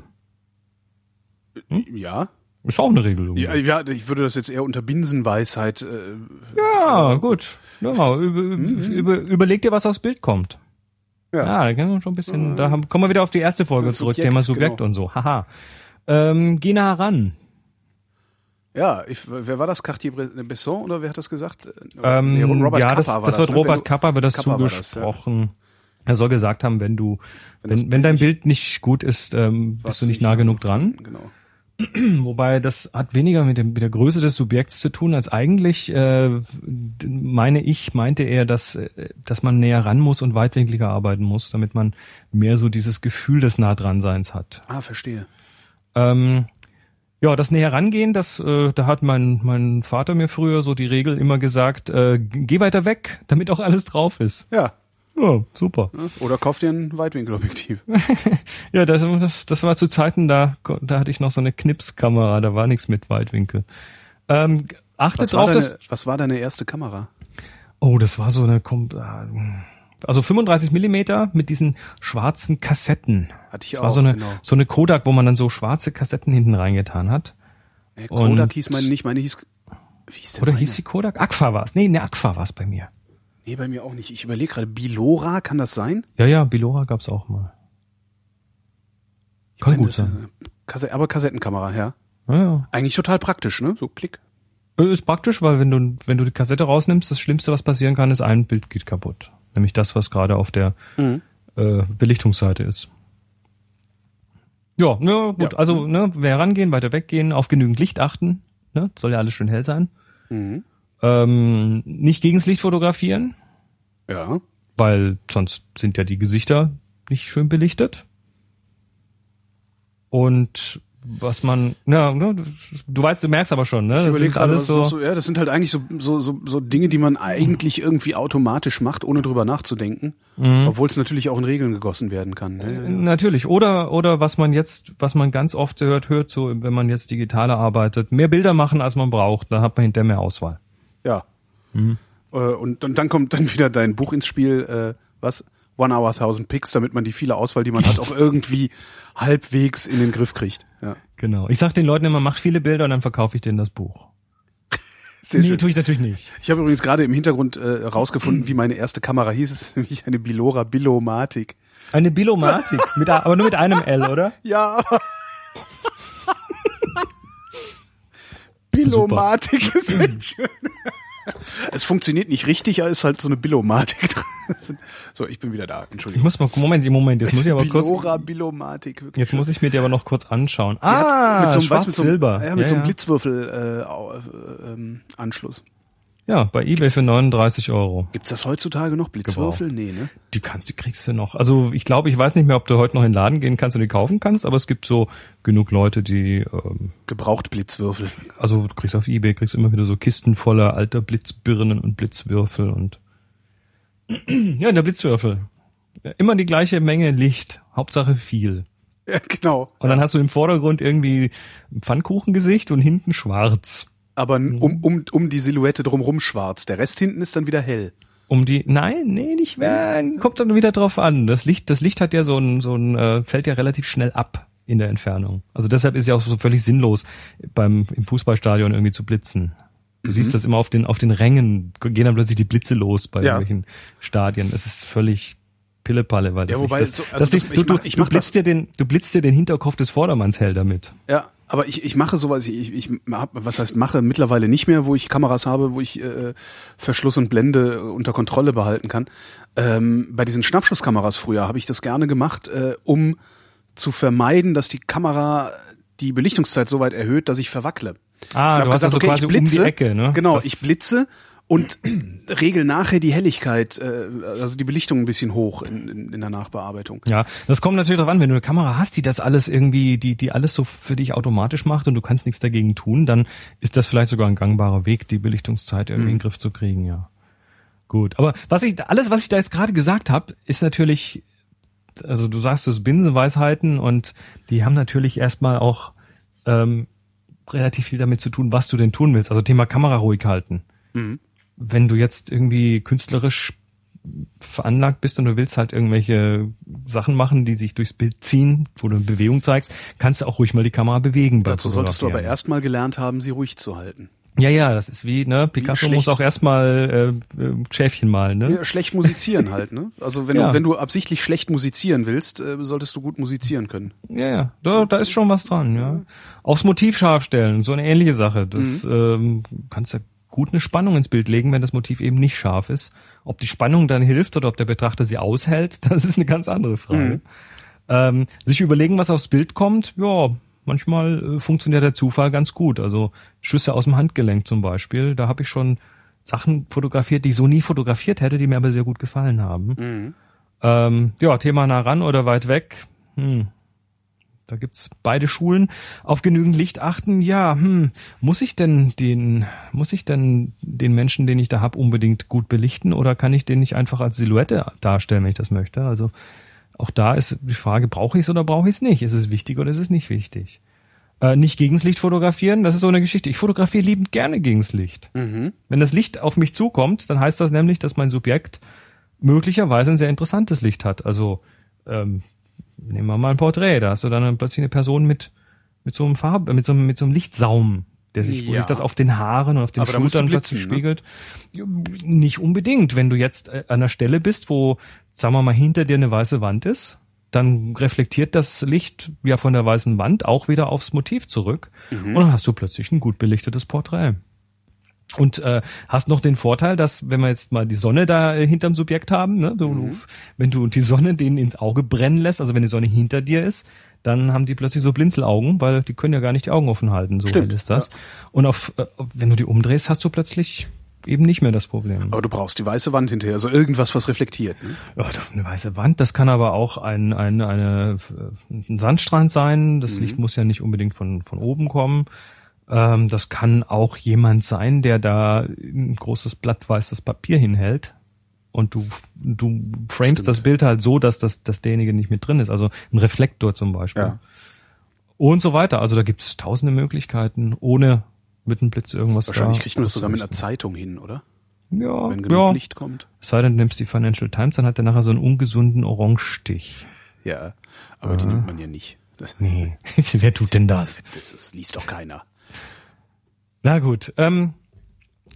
Ja. Ist auch eine Regel. Ja, ja, ich würde das jetzt eher unter Binsenweisheit. Äh, Ja, gut. Ja, über, über, überleg dir, was aufs Bild kommt. ja. Ja, da können wir schon ein bisschen, da haben, kommen wir wieder auf die erste Folge zurück, Subjekt, Thema Subjekt genau. und so. Haha. Ähm, geh nah ran. Ja, ich, wer war das? Cartier-Bresson oder wer hat das gesagt? Äh, Ähm, nee, Robert ja, Kappa das, war das, das, wird ne? Robert Wenn du- Kappa, wird das Kappa war das, ja. zugesprochen. Er soll gesagt haben, wenn du, wenn, wenn Bild dein Bild nicht gut ist, ähm, bist du nicht nah genug dran. Genau. Wobei das hat weniger mit, dem, mit der Größe des Subjekts zu tun, als eigentlich, äh, meine ich, meinte er, dass, äh, dass man näher ran muss und weitwinkliger arbeiten muss, damit man mehr so dieses Gefühl des nah dran Seins hat. Ah, verstehe. Ähm, ja, das näher rangehen, das, äh, da hat mein, mein Vater mir früher so die Regel immer gesagt, äh, geh weiter weg, damit auch alles drauf ist. Ja. Ja, super. Oder kauf dir ein Weitwinkelobjektiv. Ja, das, das, das war zu Zeiten, da, da hatte ich noch so eine Knipskamera, da war nichts mit Weitwinkel. Ähm, achtet Was drauf, dass deine, was war deine erste Kamera? Oh, das war so eine, Kom- äh, also 35 Millimeter mit diesen schwarzen Kassetten. Hatte ich Das auch, war so eine, genau. so eine Kodak, wo man dann so schwarze Kassetten hinten reingetan hat. Nee, Kodak Und- hieß meine nicht, meine hieß. Wie hieß denn Oder meine? hieß die Kodak? Aqua war es. Nee, ne, Aqua war es bei mir. Nee, bei mir auch nicht. Ich überlege gerade, Bilora, kann das sein? Ja, ja, Bilora gab's auch mal. Ich Kann gut sein. äh, Kasse, aber Kassettenkamera, ja. Ja, ja. Eigentlich total praktisch, ne? So klick. Äh, Ist praktisch, weil wenn du, wenn du die Kassette rausnimmst, das Schlimmste, was passieren kann, ist ein Bild geht kaputt. Nämlich das, was gerade auf der Mhm. äh, Belichtungsseite ist. Ja, ne, gut, Ja. also ne, wer rangehen, weiter weggehen, auf genügend Licht achten, ne, soll ja alles schön hell sein. Mhm. Ähm, nicht gegens Licht fotografieren, Ja. weil sonst sind ja die Gesichter nicht schön belichtet. Und was man, ja, ne, du weißt, du merkst aber schon, ne? Das sind gerade, alles so, so, ja, das sind halt eigentlich so, so, so, so Dinge, die man eigentlich irgendwie automatisch macht, ohne drüber nachzudenken. Mhm. Obwohl es natürlich auch in Regeln gegossen werden kann. Ne? Ja, ja. Natürlich. Oder, oder was man jetzt, was man ganz oft hört, hört so, wenn man jetzt digitaler arbeitet, mehr Bilder machen, als man braucht, da hat man hinterher mehr Auswahl. Ja. Mhm. Äh, und, und dann kommt dann wieder dein Buch ins Spiel, äh, was? One Hour Thousand Picks, damit man die viele Auswahl, die man hat, auch irgendwie halbwegs in den Griff kriegt. Ja. Genau. Ich sag den Leuten immer, mach viele Bilder und dann verkaufe ich denen das Buch. Sehr nee, schön. tue ich natürlich nicht. Ich habe übrigens gerade im Hintergrund äh, rausgefunden, wie meine erste Kamera hieß. Es ist nämlich eine Bilora Billomatic. Eine Bilomatik, mit, aber nur mit einem L, oder? Ja, Billomatic ist echt schön. Es funktioniert nicht richtig, es ist halt so eine Billomatik dran. so, ich bin wieder da. Ich Entschuldigung. muss mal, Moment, Moment, jetzt muss ich aber kurz, Bilora Bilomatik. wirklich jetzt muss ich mir die aber noch kurz anschauen. Ah, mit so einem, weißt, mit so einem, Schwarz-Silber. ja, mit so einem ja. Blitzwürfel äh, äh, ähm, Anschluss. Ja, bei eBay für 39 Euro. Gibt's das heutzutage noch? Blitzwürfel? Nee, ne? Die kannst, die kriegst du noch. Also ich glaube, ich weiß nicht mehr, ob du heute noch in den Laden gehen kannst und die kaufen kannst, aber es gibt so genug Leute, die, ähm, Gebraucht Blitzwürfel. also du kriegst auf eBay, kriegst immer wieder so Kisten voller alter Blitzbirnen und Blitzwürfel und ja, der Blitzwürfel. Immer die gleiche Menge Licht, Hauptsache viel. Ja, genau. Und dann hast du im Vordergrund irgendwie ein Pfannkuchengesicht und hinten schwarz. Aber Mhm. n- um, um, um die Silhouette drumrum schwarz. Der Rest hinten ist dann wieder hell. Um die, nein, nee, nicht mehr, kommt dann wieder drauf an. Das Licht, das Licht hat ja so ein, so ein, äh, fällt ja relativ schnell ab in der Entfernung. Also deshalb ist ja auch so völlig sinnlos, beim, im Fußballstadion irgendwie zu blitzen. Du siehst das immer auf den, auf den Rängen, gehen dann plötzlich die Blitze los bei Ja. irgendwelchen Stadien. Es ist völlig Pillepalle, weil das Ja, wobei, Licht, das, so- also das das- ich du, du, mach- ich du mach blitzt dir den, du blitzt dir den Hinterkopf des Vordermanns hell damit. Ja, aber ich, ich mache sowas, ich, ich hab, was heißt mache mittlerweile nicht mehr, wo ich Kameras habe, wo ich äh, Verschluss und Blende unter Kontrolle behalten kann. Ähm, bei diesen Schnappschusskameras früher habe ich das gerne gemacht, äh, um zu vermeiden, dass die Kamera die Belichtungszeit so weit erhöht, dass ich verwackle. Ah, du hast also quasi um die Ecke, ne? Genau, Das- ich blitze und regel nachher die Helligkeit, äh, also die Belichtung ein bisschen hoch in, in, in der Nachbearbeitung. Ja, das kommt natürlich darauf an, wenn du eine Kamera hast, die das alles irgendwie, die, die alles so für dich automatisch macht und du kannst nichts dagegen tun, dann ist das vielleicht sogar ein gangbarer Weg, die Belichtungszeit irgendwie in den Griff zu kriegen, ja. Gut. Aber was ich, alles, was ich da jetzt gerade gesagt habe, ist natürlich, also du sagst es Binsenweisheiten und die haben natürlich erstmal auch ähm, relativ viel damit zu tun, was du denn tun willst. Also Thema Kamera ruhig halten. Wenn du jetzt irgendwie künstlerisch veranlagt bist und du willst halt irgendwelche Sachen machen, die sich durchs Bild ziehen, wo du eine Bewegung zeigst, kannst du auch ruhig mal die Kamera bewegen. Dazu solltest du aber erstmal gelernt haben, sie ruhig zu halten. Ja, ja, das ist wie, ne, Picasso schlecht. muss auch erstmal äh, äh, Schäfchen malen, ne? Ja, schlecht musizieren halt, ne? Also wenn Ja. du wenn du absichtlich schlecht musizieren willst, äh, solltest du gut musizieren können. Ja, ja, da, da ist schon was dran, ja. Aufs Motiv scharf stellen, so eine ähnliche Sache. Das ähm, kannst ja gut eine Spannung ins Bild legen, wenn das Motiv eben nicht scharf ist. Ob die Spannung dann hilft oder ob der Betrachter sie aushält, das ist eine ganz andere Frage. Ähm, sich überlegen, was aufs Bild kommt, ja, manchmal äh, funktioniert der Zufall ganz gut. Also Schüsse aus dem Handgelenk zum Beispiel, da habe ich schon Sachen fotografiert, die ich so nie fotografiert hätte, die mir aber sehr gut gefallen haben. Ähm, ja, Thema nah ran oder weit weg. Hm. Da gibt's beide Schulen. Auf genügend Licht achten. Ja, hm, muss ich denn den, muss ich denn den Menschen, den ich da hab, unbedingt gut belichten oder kann ich den nicht einfach als Silhouette darstellen, wenn ich das möchte? Also auch da ist die Frage, brauche ich es oder brauche ich es nicht? Ist es wichtig oder ist es nicht wichtig? Äh, nicht gegens Licht fotografieren, das ist so eine Geschichte. Ich fotografiere liebend gerne gegens Licht. Wenn das Licht auf mich zukommt, dann heißt das nämlich, dass mein Subjekt möglicherweise ein sehr interessantes Licht hat. Also ähm, nehmen wir mal ein Porträt, da hast du dann plötzlich eine Person mit mit so einem Farbe, mit so einem, mit so einem Lichtsaum, der sich, wo Ja. sich das auf den Haaren und auf den Aber Schultern blitzen, plötzlich ne? spiegelt. Nicht unbedingt. Wenn du jetzt äh, an einer Stelle bist, wo, sagen wir mal, hinter dir eine weiße Wand ist, dann reflektiert das Licht ja von der weißen Wand auch wieder aufs Motiv zurück. Und dann hast du plötzlich ein gut belichtetes Porträt. Und äh, hast noch den Vorteil, dass wenn wir jetzt mal die Sonne da äh, hinterm Subjekt haben, ne, du, du, wenn du die Sonne denen ins Auge brennen lässt, also wenn die Sonne hinter dir ist, dann haben die plötzlich so Blinzelaugen, weil die können ja gar nicht die Augen offen halten, so Stimmt, hell ist das. Und auf, äh, wenn du die umdrehst, hast du plötzlich eben nicht mehr das Problem. Aber du brauchst die weiße Wand hinterher, also irgendwas, was reflektiert. Ne? Ja, eine weiße Wand, das kann aber auch ein, ein, eine, ein Sandstrand sein. Das Licht muss ja nicht unbedingt von, von oben kommen. Ähm, das kann auch jemand sein, der da ein großes Blatt weißes Papier hinhält. Und du, du framest das Bild halt so, dass, das, dass derjenige nicht mit drin ist. Also ein Reflektor zum Beispiel. Ja. Und so weiter. Also da gibt es tausende Möglichkeiten, ohne mit einem Blitz irgendwas Wahrscheinlich da kriegt man das sogar mit einer. Zeitung hin, oder? Ja, Wenn genug ja. Licht kommt. Es sei denn, du nimmst die Financial Times, dann hat der nachher so einen ungesunden Orangestich. Ja, aber die nimmt man ja nicht. Das, Nee, wer tut denn das? das, das liest doch keiner. Na gut, ähm,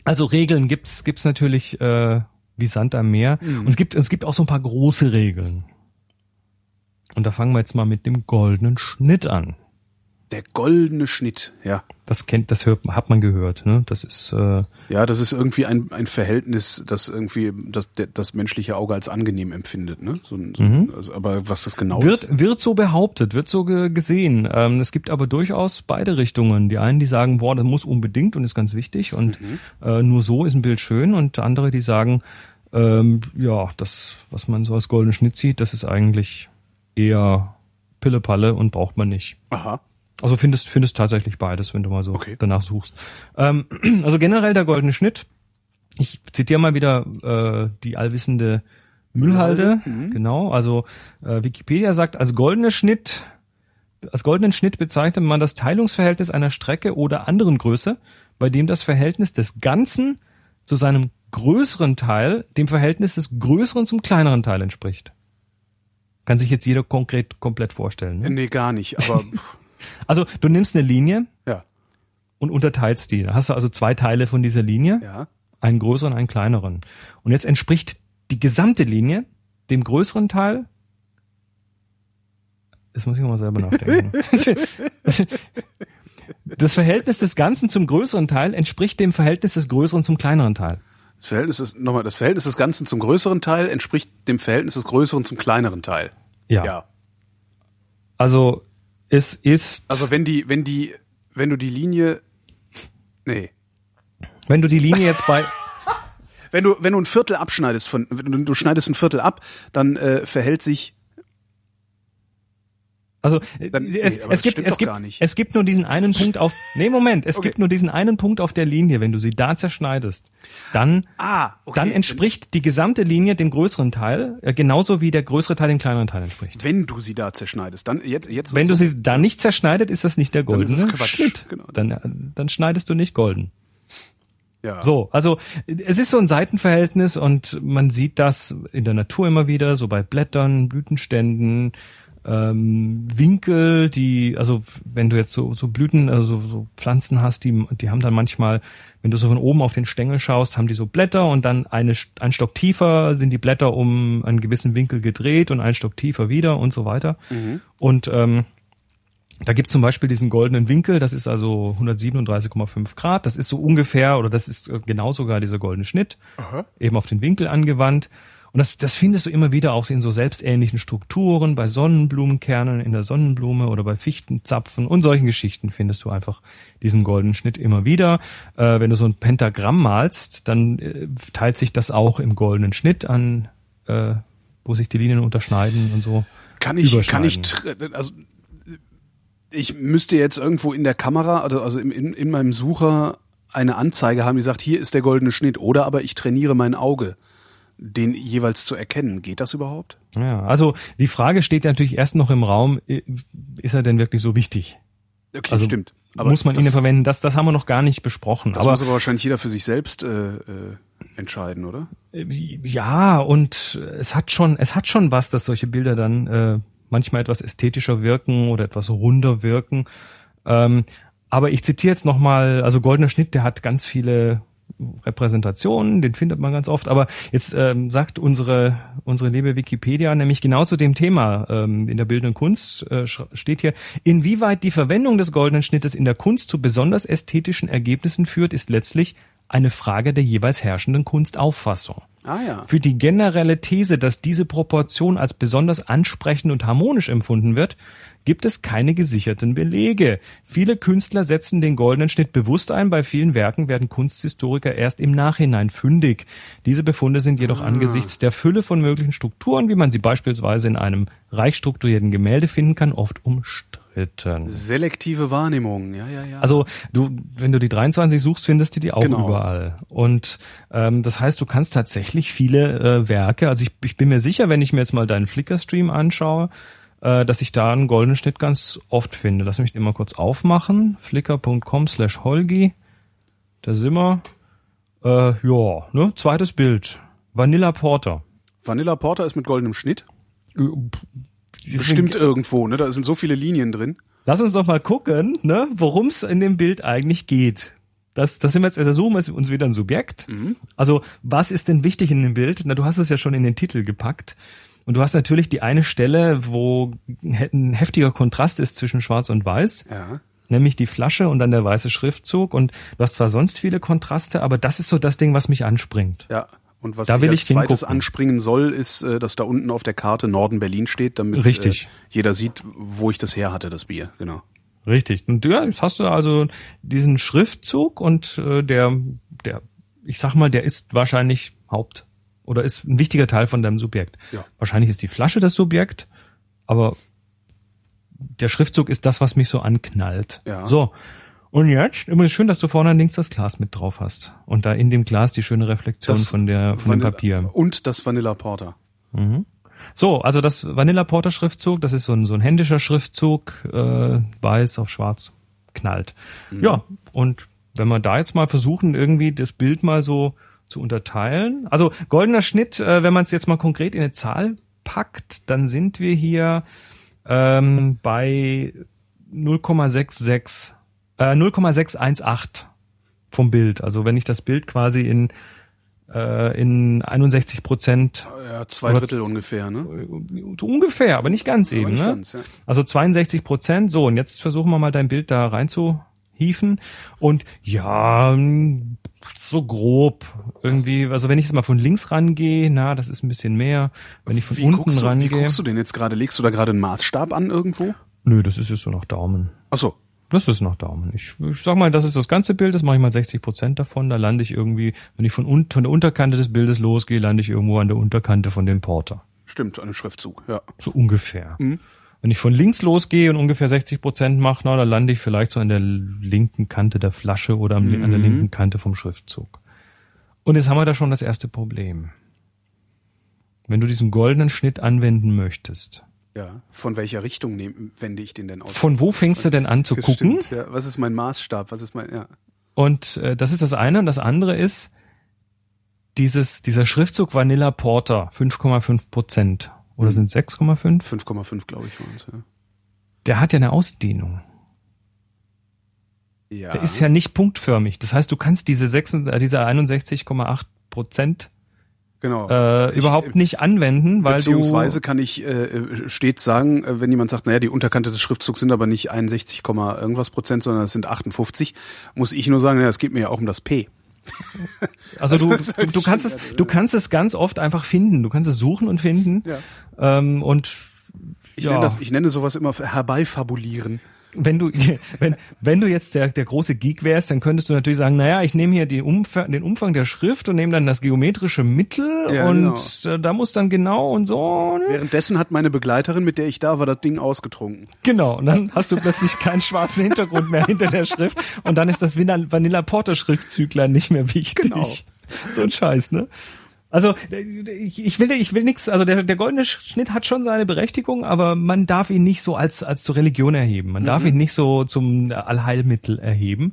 also Regeln gibt's gibt's natürlich äh, wie Sand am Meer. Und es gibt es gibt auch so ein paar große Regeln. Und da fangen wir jetzt mal mit dem goldenen Schnitt an. Der goldene Schnitt, ja. Das kennt, das hört, hat man gehört. Ne? Das ist äh, Ja, das ist irgendwie ein, ein Verhältnis, das irgendwie das, das menschliche Auge als angenehm empfindet. Ne? So, so, Mhm. also, aber was das genau wird ist. wird so behauptet, wird so ge gesehen. Ähm, es gibt aber durchaus beide Richtungen. Die einen, die sagen, boah, das muss unbedingt und ist ganz wichtig und äh, nur so ist ein Bild schön. Und andere, die sagen, ähm, ja, das, was man so als goldenen Schnitt sieht, das ist eigentlich eher Pille-Palle und braucht man nicht. Aha. Also findest findest tatsächlich beides, wenn du mal so Okay. danach suchst. Ähm, also generell der goldene Schnitt. Ich zitiere mal wieder äh, die allwissende Müllhalde. Genau. Also äh, Wikipedia sagt, als goldener Schnitt, als goldenen Schnitt bezeichnet man das Teilungsverhältnis einer Strecke oder anderen Größe, bei dem das Verhältnis des Ganzen zu seinem größeren Teil dem Verhältnis des größeren zum kleineren Teil entspricht. Kann sich jetzt jeder konkret komplett vorstellen. Ne? Nee, gar nicht. Aber Also du nimmst eine Linie ja. und unterteilst die. Da hast du also zwei Teile von dieser Linie, Ja. einen größeren, einen kleineren. Und jetzt entspricht die gesamte Linie dem größeren Teil. Das muss ich mal selber nachdenken. das Verhältnis des Ganzen zum größeren Teil entspricht dem Verhältnis des größeren zum kleineren Teil. Das Verhältnis ist, nochmal, das Verhältnis des Ganzen zum größeren Teil entspricht dem Verhältnis des größeren zum kleineren Teil. Ja. ja. Also es ist, Also wenn die, wenn die, wenn du die Linie, nee. wenn du die Linie jetzt bei Wenn du, wenn du ein Viertel abschneidest von, du schneidest ein Viertel ab, dann äh, verhält sich, Also äh, Dann- nee, es, es gibt es gibt es gibt nur diesen einen Punkt auf Nee, Moment, es Okay. gibt nur diesen einen Punkt auf der Linie, wenn du sie da zerschneidest, dann ah, okay. dann entspricht die gesamte Linie dem größeren Teil, äh, genauso wie der größere Teil dem kleineren Teil entspricht. wenn du sie da zerschneidest, dann jetzt, jetzt Wenn so, du sie da nicht zerschneidet, ist das nicht der Dann goldene Quatsch, Schnitt. genau. Dann äh, dann schneidest du nicht golden. ja. So, also es ist so ein Seitenverhältnis und man sieht das in der Natur immer wieder, so bei Blättern, Blütenständen, ähm, Winkel, die, also wenn du jetzt so, so Blüten, also so Pflanzen hast, die, die haben dann manchmal, wenn du so von oben auf den Stängel schaust, haben die so Blätter und dann eine, ein Stock tiefer sind die Blätter um einen gewissen Winkel gedreht und ein Stock tiefer wieder und so weiter. Und ähm, da gibt's zum Beispiel diesen goldenen Winkel, das ist also 137,5 Grad. Das ist so ungefähr, oder das ist äh, genau sogar dieser goldene Schnitt, eben auf den Winkel angewandt. Und das, das findest du immer wieder auch in so selbstähnlichen Strukturen, bei Sonnenblumenkernen in der Sonnenblume oder bei Fichtenzapfen und solchen Geschichten findest du einfach diesen goldenen Schnitt immer wieder. Äh, wenn du so ein Pentagramm malst, dann äh, teilt sich das auch im goldenen Schnitt an, äh, wo sich die Linien unterschneiden und so. Kann ich, kann ich, also ich müsste jetzt irgendwo in der Kamera, also, also in, in, in meinem Sucher eine Anzeige haben, die sagt, hier ist der goldene Schnitt. Oder aber ich trainiere mein Auge, den jeweils zu erkennen. Geht das überhaupt? Ja, also die Frage steht ja natürlich erst noch im Raum, ist er denn wirklich so wichtig? Okay, Also stimmt. muss man das, ihn verwenden? Das, das haben wir noch gar nicht besprochen. das aber muss aber wahrscheinlich jeder für sich selbst äh, äh, entscheiden, oder? äh, ja, und es hat schon, es hat schon was, dass solche Bilder dann äh, manchmal etwas ästhetischer wirken oder etwas runder wirken. Ähm, aber ich zitiere jetzt nochmal, also Goldener Schnitt, der hat ganz viele Repräsentationen, den findet man ganz oft. Aber jetzt ähm, sagt unsere unsere liebe Wikipedia nämlich genau zu dem Thema ähm, in der bildenden Kunst äh, steht hier: Inwieweit die Verwendung des goldenen Schnittes in der Kunst zu besonders ästhetischen Ergebnissen führt, ist letztlich eine Frage der jeweils herrschenden Kunstauffassung. Ah ja. Für die generelle These, dass diese Proportion als besonders ansprechend und harmonisch empfunden wird, gibt es keine gesicherten Belege. Viele Künstler setzen den goldenen Schnitt bewusst ein, bei vielen Werken werden Kunsthistoriker erst im Nachhinein fündig. Diese Befunde sind jedoch angesichts der Fülle von möglichen Strukturen, wie man sie beispielsweise in einem reich strukturierten Gemälde finden kann, oft umstritten. Selektive Wahrnehmung, ja, ja, ja. Also du, wenn du die 23 suchst, findest du die auch Genau. überall. Und ähm, das heißt, du kannst tatsächlich viele äh, Werke, also ich, ich bin mir sicher, wenn ich mir jetzt mal deinen Flickr-Stream anschaue, äh, dass ich da einen goldenen Schnitt ganz oft finde. Lass mich den mal kurz aufmachen. flickr.com slash Holgi. Da sind wir. Äh, ja, ne? Zweites Bild. Vanilla Porter. Vanilla Porter ist mit goldenem Schnitt. Bestimmt irgendwo, ne? Da sind so viele Linien drin. Lass uns doch mal gucken, ne, worum es in dem Bild eigentlich geht. Das, das sind wir jetzt, also suchen wir uns wieder ein Subjekt. Also, was ist denn wichtig in dem Bild? Na, du hast es ja schon in den Titel gepackt. Und du hast natürlich die eine Stelle, wo ein heftiger Kontrast ist zwischen Schwarz und Weiß. Ja. Nämlich die Flasche und dann der weiße Schriftzug. Und du hast zwar sonst viele Kontraste, aber das ist so das Ding, was mich anspringt. Ja. Und was Da will als ich zweites hingucken. anspringen soll, ist, äh, dass da unten auf der Karte Norden Berlin steht, damit Richtig. Äh, jeder sieht, wo ich das her hatte, das Bier. Genau. Richtig. Und ja, jetzt hast du also diesen Schriftzug und äh, der, der, ich sag mal, der ist wahrscheinlich Haupt oder ist ein wichtiger Teil von deinem Subjekt. Ja. Wahrscheinlich ist die Flasche das Subjekt, aber der Schriftzug ist das, was mich so anknallt. Ja. So. Und jetzt, übrigens schön, dass du vorne links das Glas mit drauf hast. Und da in dem Glas die schöne Reflexion Das von der, von dem Vanilla- Papier. Und das Vanilla Porter. So, also das Vanilla Porter Schriftzug, das ist so ein, so ein händischer Schriftzug, äh, weiß auf schwarz knallt. Ja, und wenn wir da jetzt mal versuchen, irgendwie das Bild mal so zu unterteilen. Also goldener Schnitt, äh, wenn man es jetzt mal konkret in eine Zahl packt, dann sind wir hier ähm, bei 0,66, äh, 0,618 vom Bild. Also wenn ich das Bild quasi in äh, in 61 Prozent Ja, zwei Drittel ungefähr, ne? ungefähr, aber nicht ganz eben. nicht ne? ganz, ja. Also 62 Prozent. So, und jetzt versuchen wir mal dein Bild da reinzuhieven. Und ja, so grob irgendwie, also wenn ich jetzt mal von links rangehe, na, das ist ein bisschen mehr. Wenn ich von Wie unten du, wie rangehe. guckst du denn jetzt gerade? Legst du da gerade einen Maßstab an irgendwo? Nö, das ist jetzt so nach Daumen. Ach so. Das ist nach Daumen. Ich, ich sag mal, das ist das ganze Bild, das mache ich mal 60 Prozent davon. Da lande ich irgendwie, wenn ich von, un von der Unterkante des Bildes losgehe, lande ich irgendwo an der Unterkante von dem Porter. Stimmt, ein Schriftzug, ja. So ungefähr. Mhm. Wenn ich von links losgehe und ungefähr 60 Prozent mache, na, dann lande ich vielleicht so an der linken Kante der Flasche oder am, an Mhm. der linken Kante vom Schriftzug. Und jetzt haben wir da schon das erste Problem. Wenn du diesen goldenen Schnitt anwenden möchtest, Ja. Von welcher Richtung nehm, wende ich den denn aus? von wo fängst du denn an zu gucken? Stimmt, ja. Was ist mein Maßstab? Was ist mein, ja. Und äh, das ist das eine. Und das andere ist dieses, dieser Schriftzug Vanilla Porter, 5,5 Prozent. Oder sind 6,5? 5,5, glaube ich, waren es, ja. Der hat ja eine Ausdehnung. Ja. Der ist ja nicht punktförmig. Das heißt, du kannst diese, 6, äh, diese 61,8 Prozent genau. äh, Ich- überhaupt nicht anwenden, weil Beziehungsweise du kann ich äh, stets sagen, äh, wenn jemand sagt, naja, die Unterkante des Schriftzugs sind aber nicht 61, Komma irgendwas Prozent, sondern es sind 58, muss ich nur sagen, naja, es geht mir ja auch um das P. also du, du, du kannst es du kannst es ganz oft einfach finden. Du kannst es suchen und finden. Ja. Ähm, und Ich, ja. nenne das, ich nenne sowas immer herbeifabulieren. Wenn du wenn wenn du jetzt der der große Geek wärst, dann könntest du natürlich sagen, naja, ich nehme hier die Umfang, den Umfang der Schrift und nehme dann das geometrische Mittel Ja, und genau. äh, da muss dann genau und so. Ne? Währenddessen hat meine Begleiterin, mit der ich da war, das Ding ausgetrunken. Genau, und dann hast du plötzlich keinen schwarzen Hintergrund mehr hinter der Schrift und dann ist das Vanilla Porter Schriftzüglein nicht mehr wichtig. Genau. So ein Scheiß, ne? Also ich, ich will ich will nix, also der der goldene Schnitt hat schon seine Berechtigung, aber man darf ihn nicht so als als zur Religion erheben. Man darf ihn nicht so zum Allheilmittel erheben.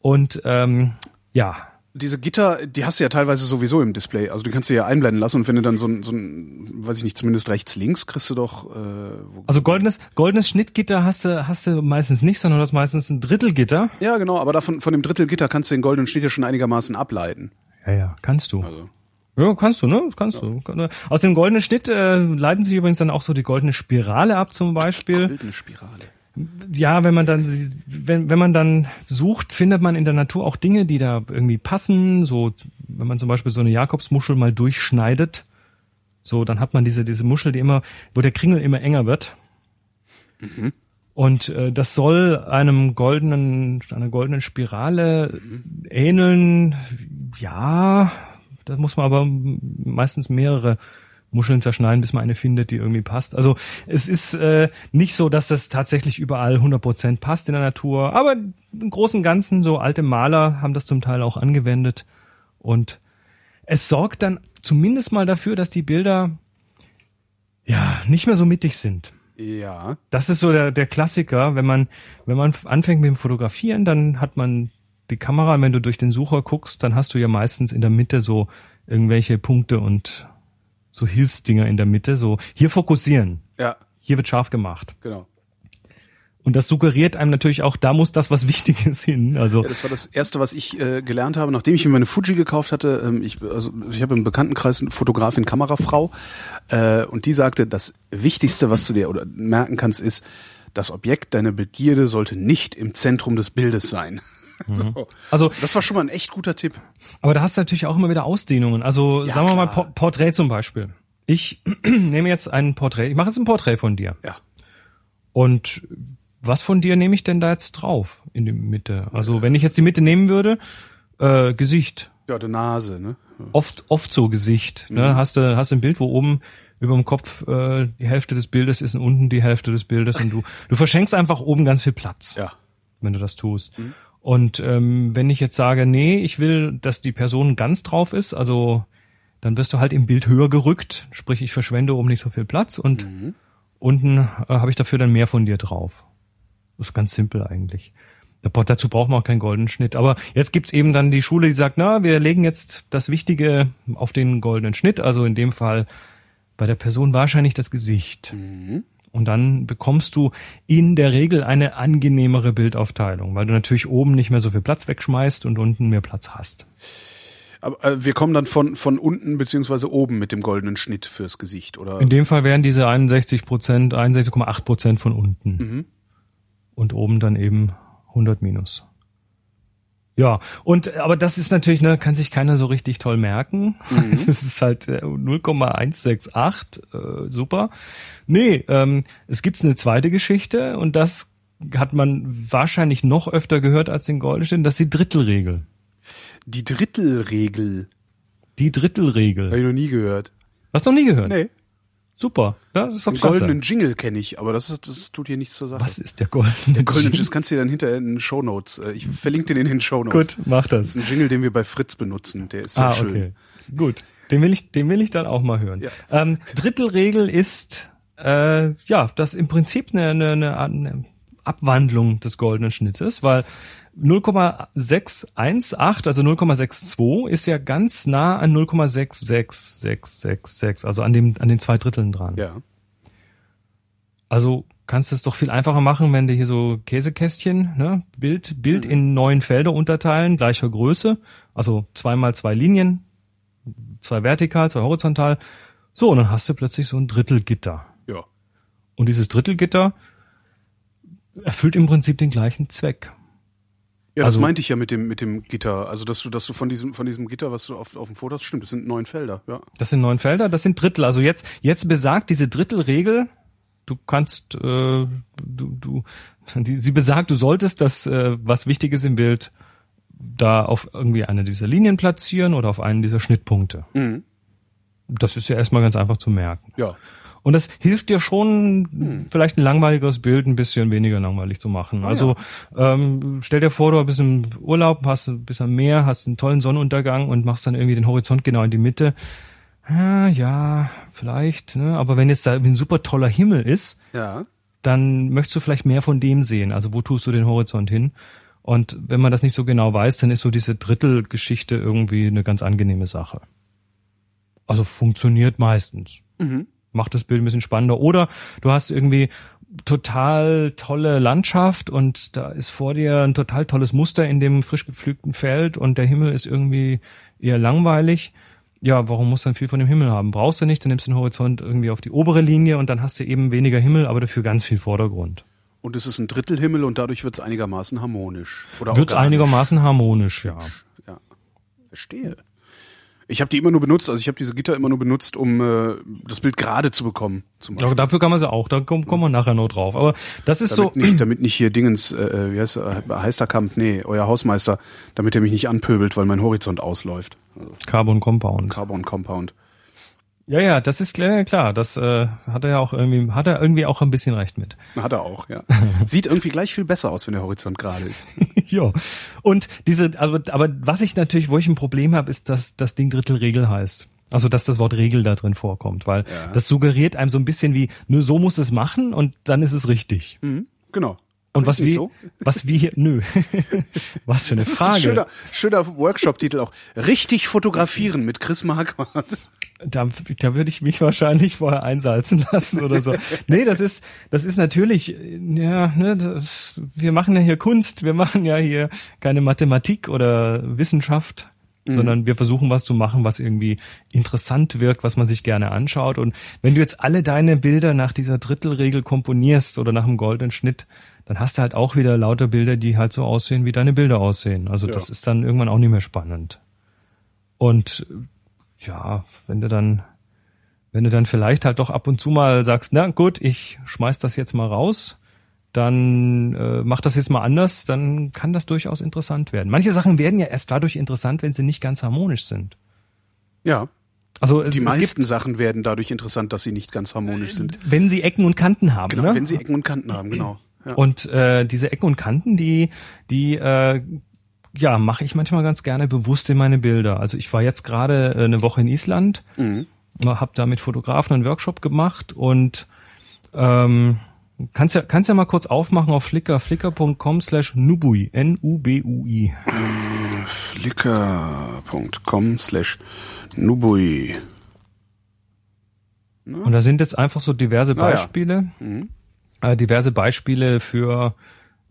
Und ähm, ja, Diese Gitter, die hast du ja teilweise sowieso im Display. Also die kannst du ja einblenden lassen und wenn du dann so ein, so ein weiß ich nicht, zumindest rechts, links, kriegst du doch. Äh, also goldenes goldenes Schnittgitter hast du hast du meistens nicht, sondern du hast meistens ein Drittelgitter. ja, genau, aber davon von dem Drittelgitter kannst du den goldenen Schnitt ja schon einigermaßen ableiten. Ja, ja, kannst du. Also. Ja, kannst du, ne? Kannst du. Aus dem goldenen Schnitt äh, leiten sich übrigens dann auch so die goldene Spirale ab zum Beispiel. Goldene Spirale. Ja, wenn man dann wenn, wenn man dann sucht, findet man in der Natur auch Dinge, die da irgendwie passen. So, wenn man zum Beispiel so eine Jakobsmuschel mal durchschneidet, so, dann hat man diese diese Muschel, die immer, wo der Kringel immer enger wird. Und äh, das soll einem goldenen, einer goldenen Spirale ähneln. Ja, da muss man aber meistens mehrere Muscheln zerschneiden, bis man eine findet, die irgendwie passt. Also es ist äh, nicht so, dass das tatsächlich überall 100% passt in der Natur, aber im Großen und Ganzen, so alte Maler haben das zum Teil auch angewendet und es sorgt dann zumindest mal dafür, dass die Bilder ja nicht mehr so mittig sind. Ja. Das ist so der, der Klassiker, wenn man, wenn man anfängt mit dem Fotografieren, dann hat man die Kamera, wenn du durch den Sucher guckst, dann hast du ja meistens in der Mitte so irgendwelche Punkte und so Hilfsdinger in der Mitte, so hier fokussieren, Ja, hier wird scharf gemacht. genau. Und das suggeriert einem natürlich auch, da muss das was Wichtiges hin. Also Ja, das war das erste, was ich äh, gelernt habe, nachdem ich mir meine Fuji gekauft hatte. Ähm, ich, also ich habe im Bekanntenkreis eine Fotografin, Kamerafrau, äh, und die sagte, das Wichtigste, was du dir oder merken kannst, ist, das Objekt deiner Begierde sollte nicht im Zentrum des Bildes sein. So. Also- das war schon mal ein echt guter Tipp. Aber da hast du natürlich auch immer wieder Ausdehnungen. Also Ja, sagen wir mal klar. Por Porträt zum Beispiel. Ich nehme jetzt ein Porträt, ich mache jetzt ein Porträt von dir. Ja. Und was von dir nehme ich denn da jetzt drauf in die Mitte? Also wenn ich jetzt die Mitte nehmen würde, äh, Gesicht. Ja, die Nase, ne? Oft, oft so Gesicht. Ne? Hast du hast du ein Bild, wo oben über dem Kopf äh, die Hälfte des Bildes ist und unten die Hälfte des Bildes und du du verschenkst einfach oben ganz viel Platz. Ja. wenn du das tust. Und ähm, wenn ich jetzt sage, nee, ich will, dass die Person ganz drauf ist, also dann wirst du halt im Bild höher gerückt, sprich ich verschwende oben nicht so viel Platz und unten äh, habe ich dafür dann mehr von dir drauf. Das ist ganz simpel eigentlich. Dazu braucht man auch keinen goldenen Schnitt. Aber jetzt gibt's eben dann die Schule, die sagt, na, wir legen jetzt das Wichtige auf den goldenen Schnitt, also in dem Fall bei der Person wahrscheinlich das Gesicht. Und dann bekommst du in der Regel eine angenehmere Bildaufteilung, weil du natürlich oben nicht mehr so viel Platz wegschmeißt und unten mehr Platz hast. Aber äh, wir kommen dann von, von unten beziehungsweise oben mit dem goldenen Schnitt fürs Gesicht, oder? In dem Fall wären diese 61 Prozent, 61,8 Prozent von unten. Und oben dann eben 100 minus. Ja, und aber das ist natürlich, ne, kann sich keiner so richtig toll merken. Das ist halt äh, 0,168, äh, super. Nee, ähm, es gibt eine zweite Geschichte und das hat man wahrscheinlich noch öfter gehört als den Goldenen, das ist die Drittelregel. Die Drittelregel. Die Drittelregel. Habe ich noch nie gehört. Hast du noch nie gehört? Nee. Super. Ja, das ist doch Den klasse. goldenen Jingle kenne ich, aber das, ist, das tut hier nichts zur Sache. Was ist der goldene? Der goldene Jingle? Das kannst du dir dann hinterher in den Shownotes. äh, Ich verlinke den in den Shownotes. Gut, mach Das das. ist ein Jingle, den wir bei Fritz benutzen. Der ist sehr Ah, schön. okay. Gut. Den will ich, den will ich dann auch mal hören. Ja. Ähm, Drittelregel ist, äh, ja, das im Prinzip eine, eine, eine, eine Abwandlung des goldenen Schnittes, weil 0,618, also 0,62 ist ja ganz nah an 0,66666, also an dem, an den zwei Dritteln dran. Ja. Also kannst du es doch viel einfacher machen, wenn du hier so Käsekästchen, ne, Bild, Bild in neun Felder unterteilen, gleicher Größe, also zweimal zwei Linien, zwei vertikal, zwei horizontal. So, und dann hast du plötzlich so ein Drittelgitter. Ja. Und dieses Drittelgitter erfüllt im Prinzip den gleichen Zweck. Ja, das Also- meinte ich ja mit dem, mit dem Gitter. Also, dass du, dass du von diesem, von diesem Gitter, was du auf, auf dem Foto hast, stimmt, das sind neun Felder, ja. Das sind neun Felder, das sind Drittel. Also jetzt, jetzt besagt diese Drittelregel, du kannst, äh, du, du, die, sie besagt, du solltest das, äh, was wichtig ist im Bild, da auf irgendwie eine dieser Linien platzieren oder auf einen dieser Schnittpunkte. Mhm. Das ist ja erstmal ganz einfach zu merken. Ja. Und das hilft dir schon, vielleicht ein langweiligeres Bild ein bisschen weniger langweilig zu machen. Also ähm, stell dir vor, du bist im Urlaub, hast ein bisschen Meer, hast einen tollen Sonnenuntergang und machst dann irgendwie den Horizont genau in die Mitte. Ja, ja, vielleicht, ne? aber wenn jetzt da ein super toller Himmel ist, Ja. dann möchtest du vielleicht mehr von dem sehen. Also wo tust du den Horizont hin? Und wenn man das nicht so genau weiß, dann ist so diese Drittelgeschichte irgendwie eine ganz angenehme Sache. Also funktioniert meistens. Macht das Bild ein bisschen spannender. Oder du hast irgendwie total tolle Landschaft und da ist vor dir ein total tolles Muster in dem frisch gepflügten Feld und der Himmel ist irgendwie eher langweilig. Ja, warum musst du dann viel von dem Himmel haben? Brauchst du nicht, dann nimmst du den Horizont irgendwie auf die obere Linie und dann hast du eben weniger Himmel, aber dafür ganz viel Vordergrund. Und es ist ein Drittelhimmel und dadurch wird es einigermaßen harmonisch. Oder Wird einigermaßen harmonisch, ja. Ja. Verstehe. Ich habe die immer nur benutzt, also ich habe diese Gitter immer nur benutzt, um äh, das Bild gerade zu bekommen. Zum Ja, Beispiel. dafür kann man sie auch, da kommen, kommen wir nachher noch drauf. Aber das ist damit, so, nicht, damit nicht hier Dingens, äh, wie heißt er, Heisterkamp, nee, euer Hausmeister, damit er mich nicht anpöbelt, weil mein Horizont ausläuft. Also Carbon Compound. Carbon Compound. Ja, ja, das ist klar, klar. Das äh, hat er ja auch irgendwie, hat er irgendwie auch ein bisschen recht mit. Hat er auch, ja. Sieht irgendwie gleich viel besser aus, wenn der Horizont gerade ist. ja. Und diese, aber, aber was ich natürlich, wo ich ein Problem habe, ist, dass das Ding Drittelregel heißt. Also dass das Wort Regel da drin vorkommt, weil Ja. das suggeriert einem so ein bisschen wie, nur so muss es machen und dann ist es richtig. Mhm, genau. Und was wir, so? was wir hier, nö. was für eine Frage. Schöner, schöner Workshop-Titel auch. Richtig fotografieren mit Chris Marquardt. Da, da würde ich mich wahrscheinlich vorher einsalzen lassen oder so. nee, das ist, das ist natürlich, ja, ne, das, wir machen ja hier Kunst, wir machen ja hier keine Mathematik oder Wissenschaft, mhm. sondern wir versuchen was zu machen, was irgendwie interessant wirkt, was man sich gerne anschaut. Und wenn du jetzt alle deine Bilder nach dieser Drittelregel komponierst oder nach einem goldenen Schnitt, dann hast du halt auch wieder lauter Bilder, die halt so aussehen, wie deine Bilder aussehen. Also ja. das ist dann irgendwann auch nicht mehr spannend. Und ja, wenn du dann, wenn du dann vielleicht halt doch ab und zu mal sagst, na gut, ich schmeiß das jetzt mal raus, dann äh, mach das jetzt mal anders, dann kann das durchaus interessant werden. Manche Sachen werden ja erst dadurch interessant, wenn sie nicht ganz harmonisch sind. Ja. Also es, die meisten Sachen werden dadurch interessant, dass sie nicht ganz harmonisch sind. Wenn sie Ecken und Kanten haben. Genau, ne? wenn sie Ecken und Kanten haben, genau. Ja. Und äh, diese Ecken und Kanten, die, die äh, ja, mache ich manchmal ganz gerne bewusst in meine Bilder. Also ich war jetzt gerade äh, eine Woche in Island, mhm. habe da mit Fotografen einen Workshop gemacht und ähm, kannst ja kannst ja mal kurz aufmachen auf Flickr, flickr.com slash nubui, N-U-B-U-I. Flickr.com slash nubui. Und da sind jetzt einfach so diverse Beispiele, ah, ja. mhm. äh, diverse Beispiele für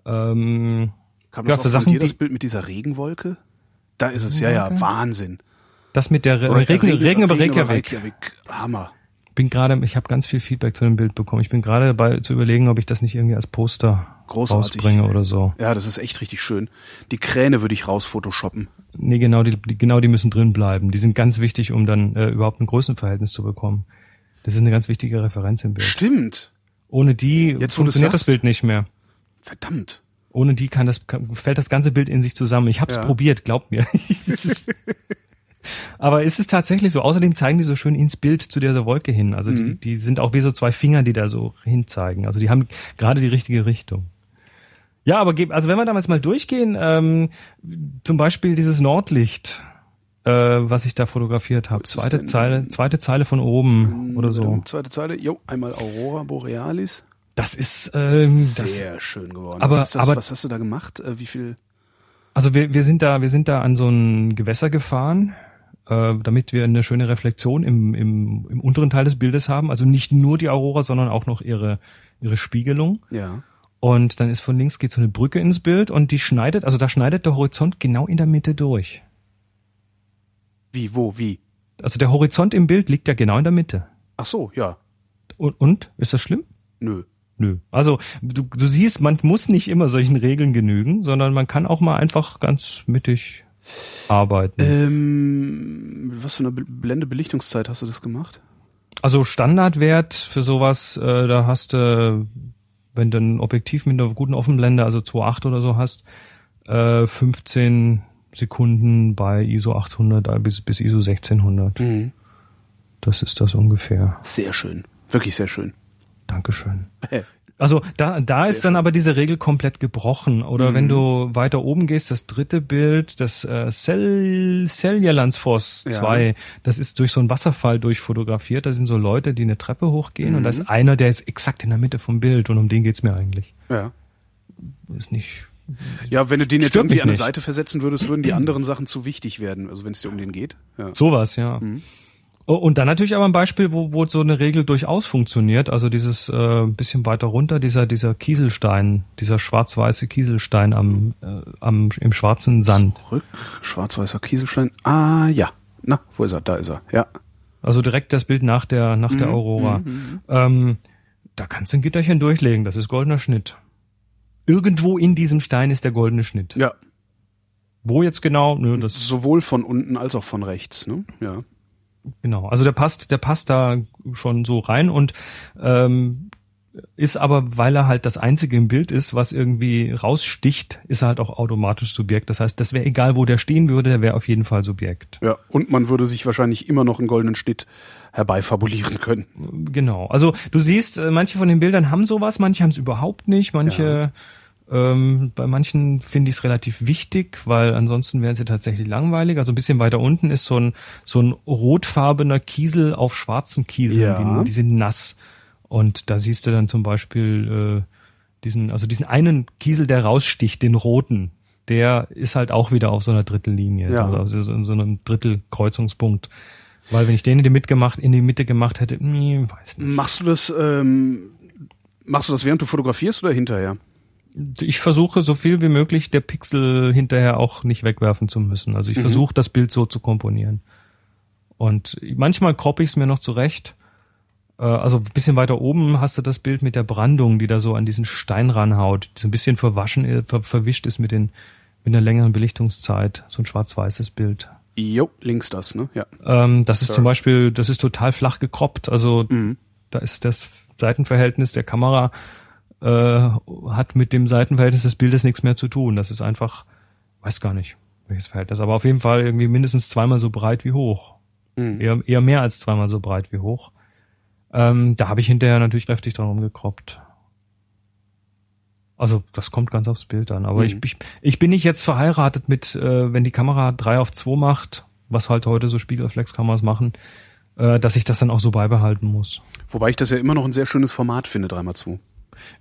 ähm, Kam das ja, für Sachen, dir, das Bild mit dieser Regenwolke? Da ist es ja, ja, Wahnsinn. Das mit der Re Regen, Regen, Regen über Reykjavik. Reykjavik. Hammer. Bin gerade, ich habe ganz viel Feedback zu dem Bild bekommen. Ich bin gerade dabei zu überlegen, ob ich das nicht irgendwie als Poster Großartig. rausbringe oder so. Ja, das ist echt richtig schön. Die Kräne würde ich raus photoshoppen. Nee, genau, die, die, genau, die müssen drin bleiben. Die sind ganz wichtig, um dann äh, überhaupt ein Größenverhältnis zu bekommen. Das ist eine ganz wichtige Referenz im Bild. Stimmt. Ohne die Jetzt, funktioniert das Bild nicht mehr. Verdammt. Ohne die kann das, kann, fällt das ganze Bild in sich zusammen. Ich habe es ja. probiert, glaubt mir. Aber ist es tatsächlich so? Außerdem zeigen die so schön ins Bild zu dieser Wolke hin. Also mhm. die, die sind auch wie so zwei Finger, die da so hinzeigen. Also die haben gerade die richtige Richtung. Ja, aber also wenn wir damals mal durchgehen, ähm, zum Beispiel dieses Nordlicht, äh, was ich da fotografiert habe. Zweite Zeile, zweite Zeile von oben oder so. Zweite Zeile, jo, einmal Aurora Borealis. Das ist ähm, sehr das, schön geworden. Aber, das, aber was hast du da gemacht? Äh, wie viel? Also wir, wir sind da, wir sind da an so ein Gewässer gefahren, äh, damit wir eine schöne Reflexion im, im, im unteren Teil des Bildes haben. Also nicht nur die Aurora, sondern auch noch ihre ihre Spiegelung. Ja. Und dann ist von links geht so eine Brücke ins Bild und die schneidet, also da schneidet der Horizont genau in der Mitte durch. Wie, wo, wie? Also der Horizont im Bild liegt ja genau in der Mitte. Ach so, ja. Und, und? Ist das schlimm? Nö. Nö. Also du, du siehst, man muss nicht immer solchen Regeln genügen, sondern man kann auch mal einfach ganz mittig arbeiten. Ähm, was für eine Blendebelichtungszeit hast du das gemacht? Also Standardwert für sowas, äh, da hast du, wenn du ein Objektiv mit einer guten Offenblende, also 2.8 oder so hast, äh, 15 Sekunden bei ISO 800 äh, bis, bis ISO 1600. Mhm. Das ist das ungefähr. Sehr schön. Wirklich sehr schön. Dankeschön. Also da, da ist dann schön. aber diese Regel komplett gebrochen. Oder mhm. wenn du weiter oben gehst, das dritte Bild, das äh, Cell, Celjalandsfoss 2, ja. das ist durch so einen Wasserfall durchfotografiert. Da sind so Leute, die eine Treppe hochgehen mhm. und da ist einer, der ist exakt in der Mitte vom Bild und um den geht's mir eigentlich. Ja. Ist nicht. Ja, wenn du den jetzt irgendwie an eine Seite versetzen würdest, würden die anderen Sachen zu wichtig werden, also wenn es dir um den geht. Ja. Sowas, ja. Mhm. Oh, und dann natürlich aber ein Beispiel, wo, wo so eine Regel durchaus funktioniert. Also dieses äh, bisschen weiter runter, dieser, dieser Kieselstein, dieser schwarz-weiße Kieselstein am, äh, am, im schwarzen Sand. Zurück, schwarz-weißer Kieselstein. Ah, ja. Na, wo ist er? Da ist er, ja. Also direkt das Bild nach der, nach mhm, der Aurora. Mhm, mhm. Ähm, da kannst du ein Gitterchen durchlegen, das ist goldener Schnitt. Irgendwo in diesem Stein ist der goldene Schnitt. Ja. Wo jetzt genau? Nö, das Sowohl von unten als auch von rechts, ne? Ja. Genau, also der passt, der passt da schon so rein und ähm, ist aber, weil er halt das einzige im Bild ist, was irgendwie raussticht, ist er halt auch automatisch Subjekt. Das heißt, das wäre egal, wo der stehen würde, der wäre auf jeden Fall Subjekt. Ja, und man würde sich wahrscheinlich immer noch einen goldenen Schnitt herbeifabulieren können. Genau. Also du siehst, äh, manche von den Bildern haben sowas, manche haben es überhaupt nicht, manche ja. Ähm, bei manchen finde ich es relativ wichtig, weil ansonsten wären sie tatsächlich langweilig. Also ein bisschen weiter unten ist so ein, so ein rotfarbener Kiesel auf schwarzen Kieseln, ja. die, die, sind nass. Und da siehst du dann zum Beispiel äh, diesen, also diesen einen Kiesel, der raussticht, den roten, der ist halt auch wieder auf so einer Drittellinie, ja. also so, so einem Drittelkreuzungspunkt. Weil wenn ich den in die Mitte gemacht, in die Mitte gemacht hätte, nee, weiß nicht. Machst du das, ähm, machst du das während du fotografierst oder hinterher? Ich versuche so viel wie möglich der Pixel hinterher auch nicht wegwerfen zu müssen. Also ich Mhm. versuche das Bild so zu komponieren. Und manchmal kroppe ich es mir noch zurecht. Äh, Also ein bisschen weiter oben hast du das Bild mit der Brandung, die da so an diesen Stein ranhaut, die so ein bisschen verwaschen, äh, ver verwischt ist mit den mit einer längeren Belichtungszeit. So ein schwarz-weißes Bild. Jo, links das, ne? Ja. Ähm, das ist Surf. zum Beispiel, das ist total flach gekroppt. Also Mhm. da ist das Seitenverhältnis der Kamera äh, hat mit dem Seitenverhältnis des Bildes nichts mehr zu tun. Das ist einfach, weiß gar nicht, welches Verhältnis, aber auf jeden Fall irgendwie mindestens zweimal so breit wie hoch. Mhm. Eher, eher mehr als zweimal so breit wie hoch. Ähm, da habe ich hinterher natürlich kräftig dran rumgekroppt. Also das kommt ganz aufs Bild an. Aber Mhm. ich, ich, ich bin nicht jetzt verheiratet mit, äh, wenn die Kamera 3 auf 2 macht, was halt heute so Spiegelreflexkameras machen, äh, dass ich das dann auch so beibehalten muss. Wobei ich das ja immer noch ein sehr schönes Format finde, 3x2.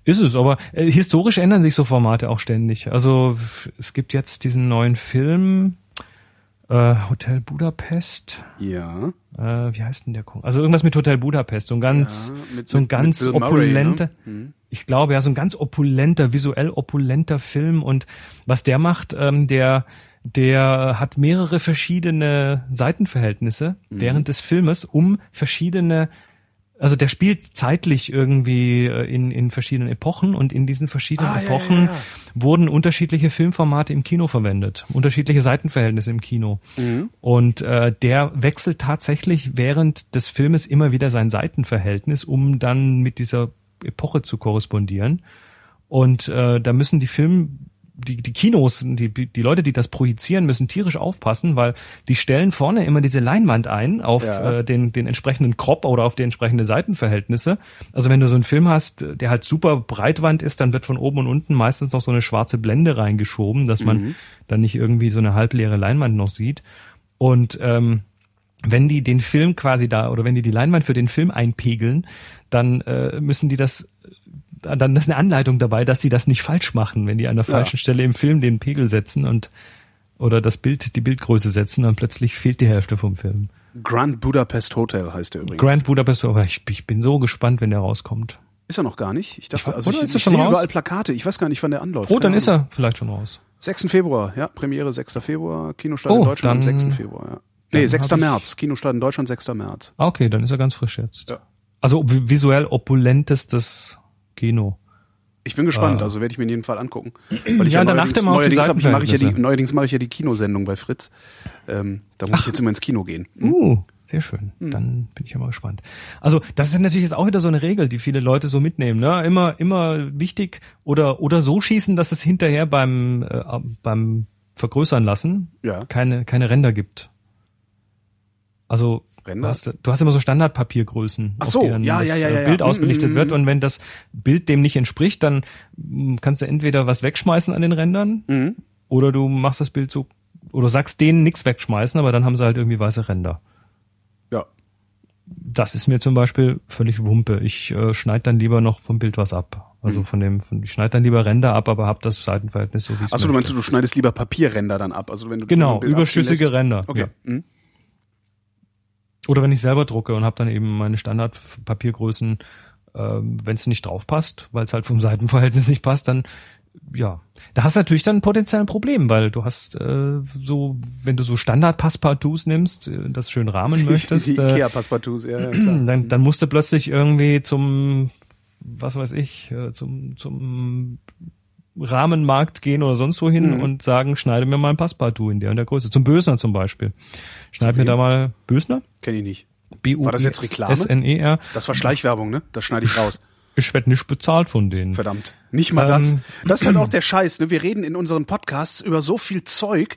Ist es, aber äh, historisch ändern sich so Formate auch ständig. Also es gibt jetzt diesen neuen Film, äh, Hotel Budapest. Ja. Äh, wie heißt denn der? Also irgendwas mit Hotel Budapest. So ein ganz, Ja, mit- so ein ganz Bill Murray, ne? opulenter. Mhm. Ich glaube, ja, so ein ganz opulenter, visuell opulenter Film. Und was der macht, ähm, der, der hat mehrere verschiedene Seitenverhältnisse Mhm. während des Filmes, um verschiedene also der spielt zeitlich irgendwie äh, in, in verschiedenen Epochen und in diesen verschiedenen Ah, ja, Epochen ja, ja. wurden unterschiedliche Filmformate im Kino verwendet, unterschiedliche Seitenverhältnisse im Kino. Mhm. Und äh, der wechselt tatsächlich während des Filmes immer wieder sein Seitenverhältnis, um dann mit dieser Epoche zu korrespondieren. Und äh, da müssen die Film die, die Kinos, die, die Leute, die das projizieren, müssen tierisch aufpassen, weil die stellen vorne immer diese Leinwand ein auf Ja. äh, den, den entsprechenden Crop oder auf die entsprechende Seitenverhältnisse. Also wenn du so einen Film hast, der halt super Breitwand ist, dann wird von oben und unten meistens noch so eine schwarze Blende reingeschoben, dass man dann nicht irgendwie so eine halbleere Leinwand noch sieht. Und ähm, wenn die den Film quasi da oder wenn die die Leinwand für den Film einpegeln, dann äh, müssen die das dann ist eine Anleitung dabei, dass sie das nicht falsch machen, wenn die an der Ja. falschen Stelle im Film den Pegel setzen und oder das Bild, die Bildgröße setzen, dann plötzlich fehlt die Hälfte vom Film. Grand Budapest Hotel heißt der übrigens. Grand Budapest, aber ich, ich bin so gespannt, wenn der rauskommt. Ist er noch gar nicht? Ich dachte, Ich- also oder ich, ist er ich schon sehe raus? überall Plakate. Ich weiß gar nicht, wann der anläuft. Oh, dann ist er vielleicht schon raus. 6. Februar, ja, Premiere 6. Februar, Kinostart Oh, in Deutschland dann- am 6. Februar, ja. Nee, 6. hab ich- März, Kinostart in Deutschland 6. März. Ah, okay, dann ist er ganz frisch jetzt. Ja. Also vi- visuell opulentestes Kino. Ich bin gespannt, Ah. also werde ich mir in jedem Fall angucken. Weil ich Ja, ja, neuerdings, neuerdings, hab ich, mache ich ja die, neuerdings mache ich ja die Kinosendung bei Fritz. Ähm, da muss ich jetzt immer ins Kino gehen. Hm? Uh, sehr schön. Dann bin ich ja mal gespannt. Also, das ist natürlich jetzt auch wieder so eine Regel, die viele Leute so mitnehmen. Ne? Immer, immer wichtig oder oder so schießen, dass es hinterher beim äh, beim Vergrößern lassen Ja. keine keine Ränder gibt. Also Ränder? Du, hast, du hast immer so Standardpapiergrößen, Ach auf so, denen ja, das ja, ja, äh, ja, ja. Bild Mm, ausbelichtet mm, wird mm. und wenn das Bild dem nicht entspricht, dann mm, kannst du entweder was wegschmeißen an den Rändern Mhm. oder du machst das Bild so oder sagst denen nichts wegschmeißen, aber dann haben sie halt irgendwie weiße Ränder. Ja. Das ist mir zum Beispiel völlig Wumpe. Ich äh, schneide dann lieber noch vom Bild was ab. Mhm. Also von dem, von, ich schneide dann lieber Ränder ab, aber hab das Seitenverhältnis so wie ich Achso, du meinst, du schneidest lieber Papierränder dann ab. Also wenn du Genau, überschüssige. Ränder. Okay. Ja. Mhm. Oder wenn ich selber drucke und habe dann eben meine Standardpapiergrößen, ähm, wenn es nicht drauf passt, weil es halt vom Seitenverhältnis nicht passt, dann ja, da hast du natürlich dann potenziell ein Problem, weil du hast äh, so, wenn du so Standard-Passepartouts nimmst, äh, das schön rahmen möchtest, die äh, Ikea-Passepartouts, ja, ja, dann, dann musst du plötzlich irgendwie zum, was weiß ich, äh, zum, zum Rahmenmarkt gehen oder sonst wohin Mhm. und sagen, schneide mir mal ein Passepartout in der und der Größe. Zum Bösner zum Beispiel. Schneid mir da mal Bösner? Kenn ich nicht. b u War das jetzt Reklame? S-N-E-R. Das war Schleichwerbung, ne? Das schneide ich raus. Ich werd nicht bezahlt von denen. Verdammt. Nicht mal das. Ähm. Das ist halt auch der Scheiß, ne? Wir reden in unseren Podcasts über so viel Zeug,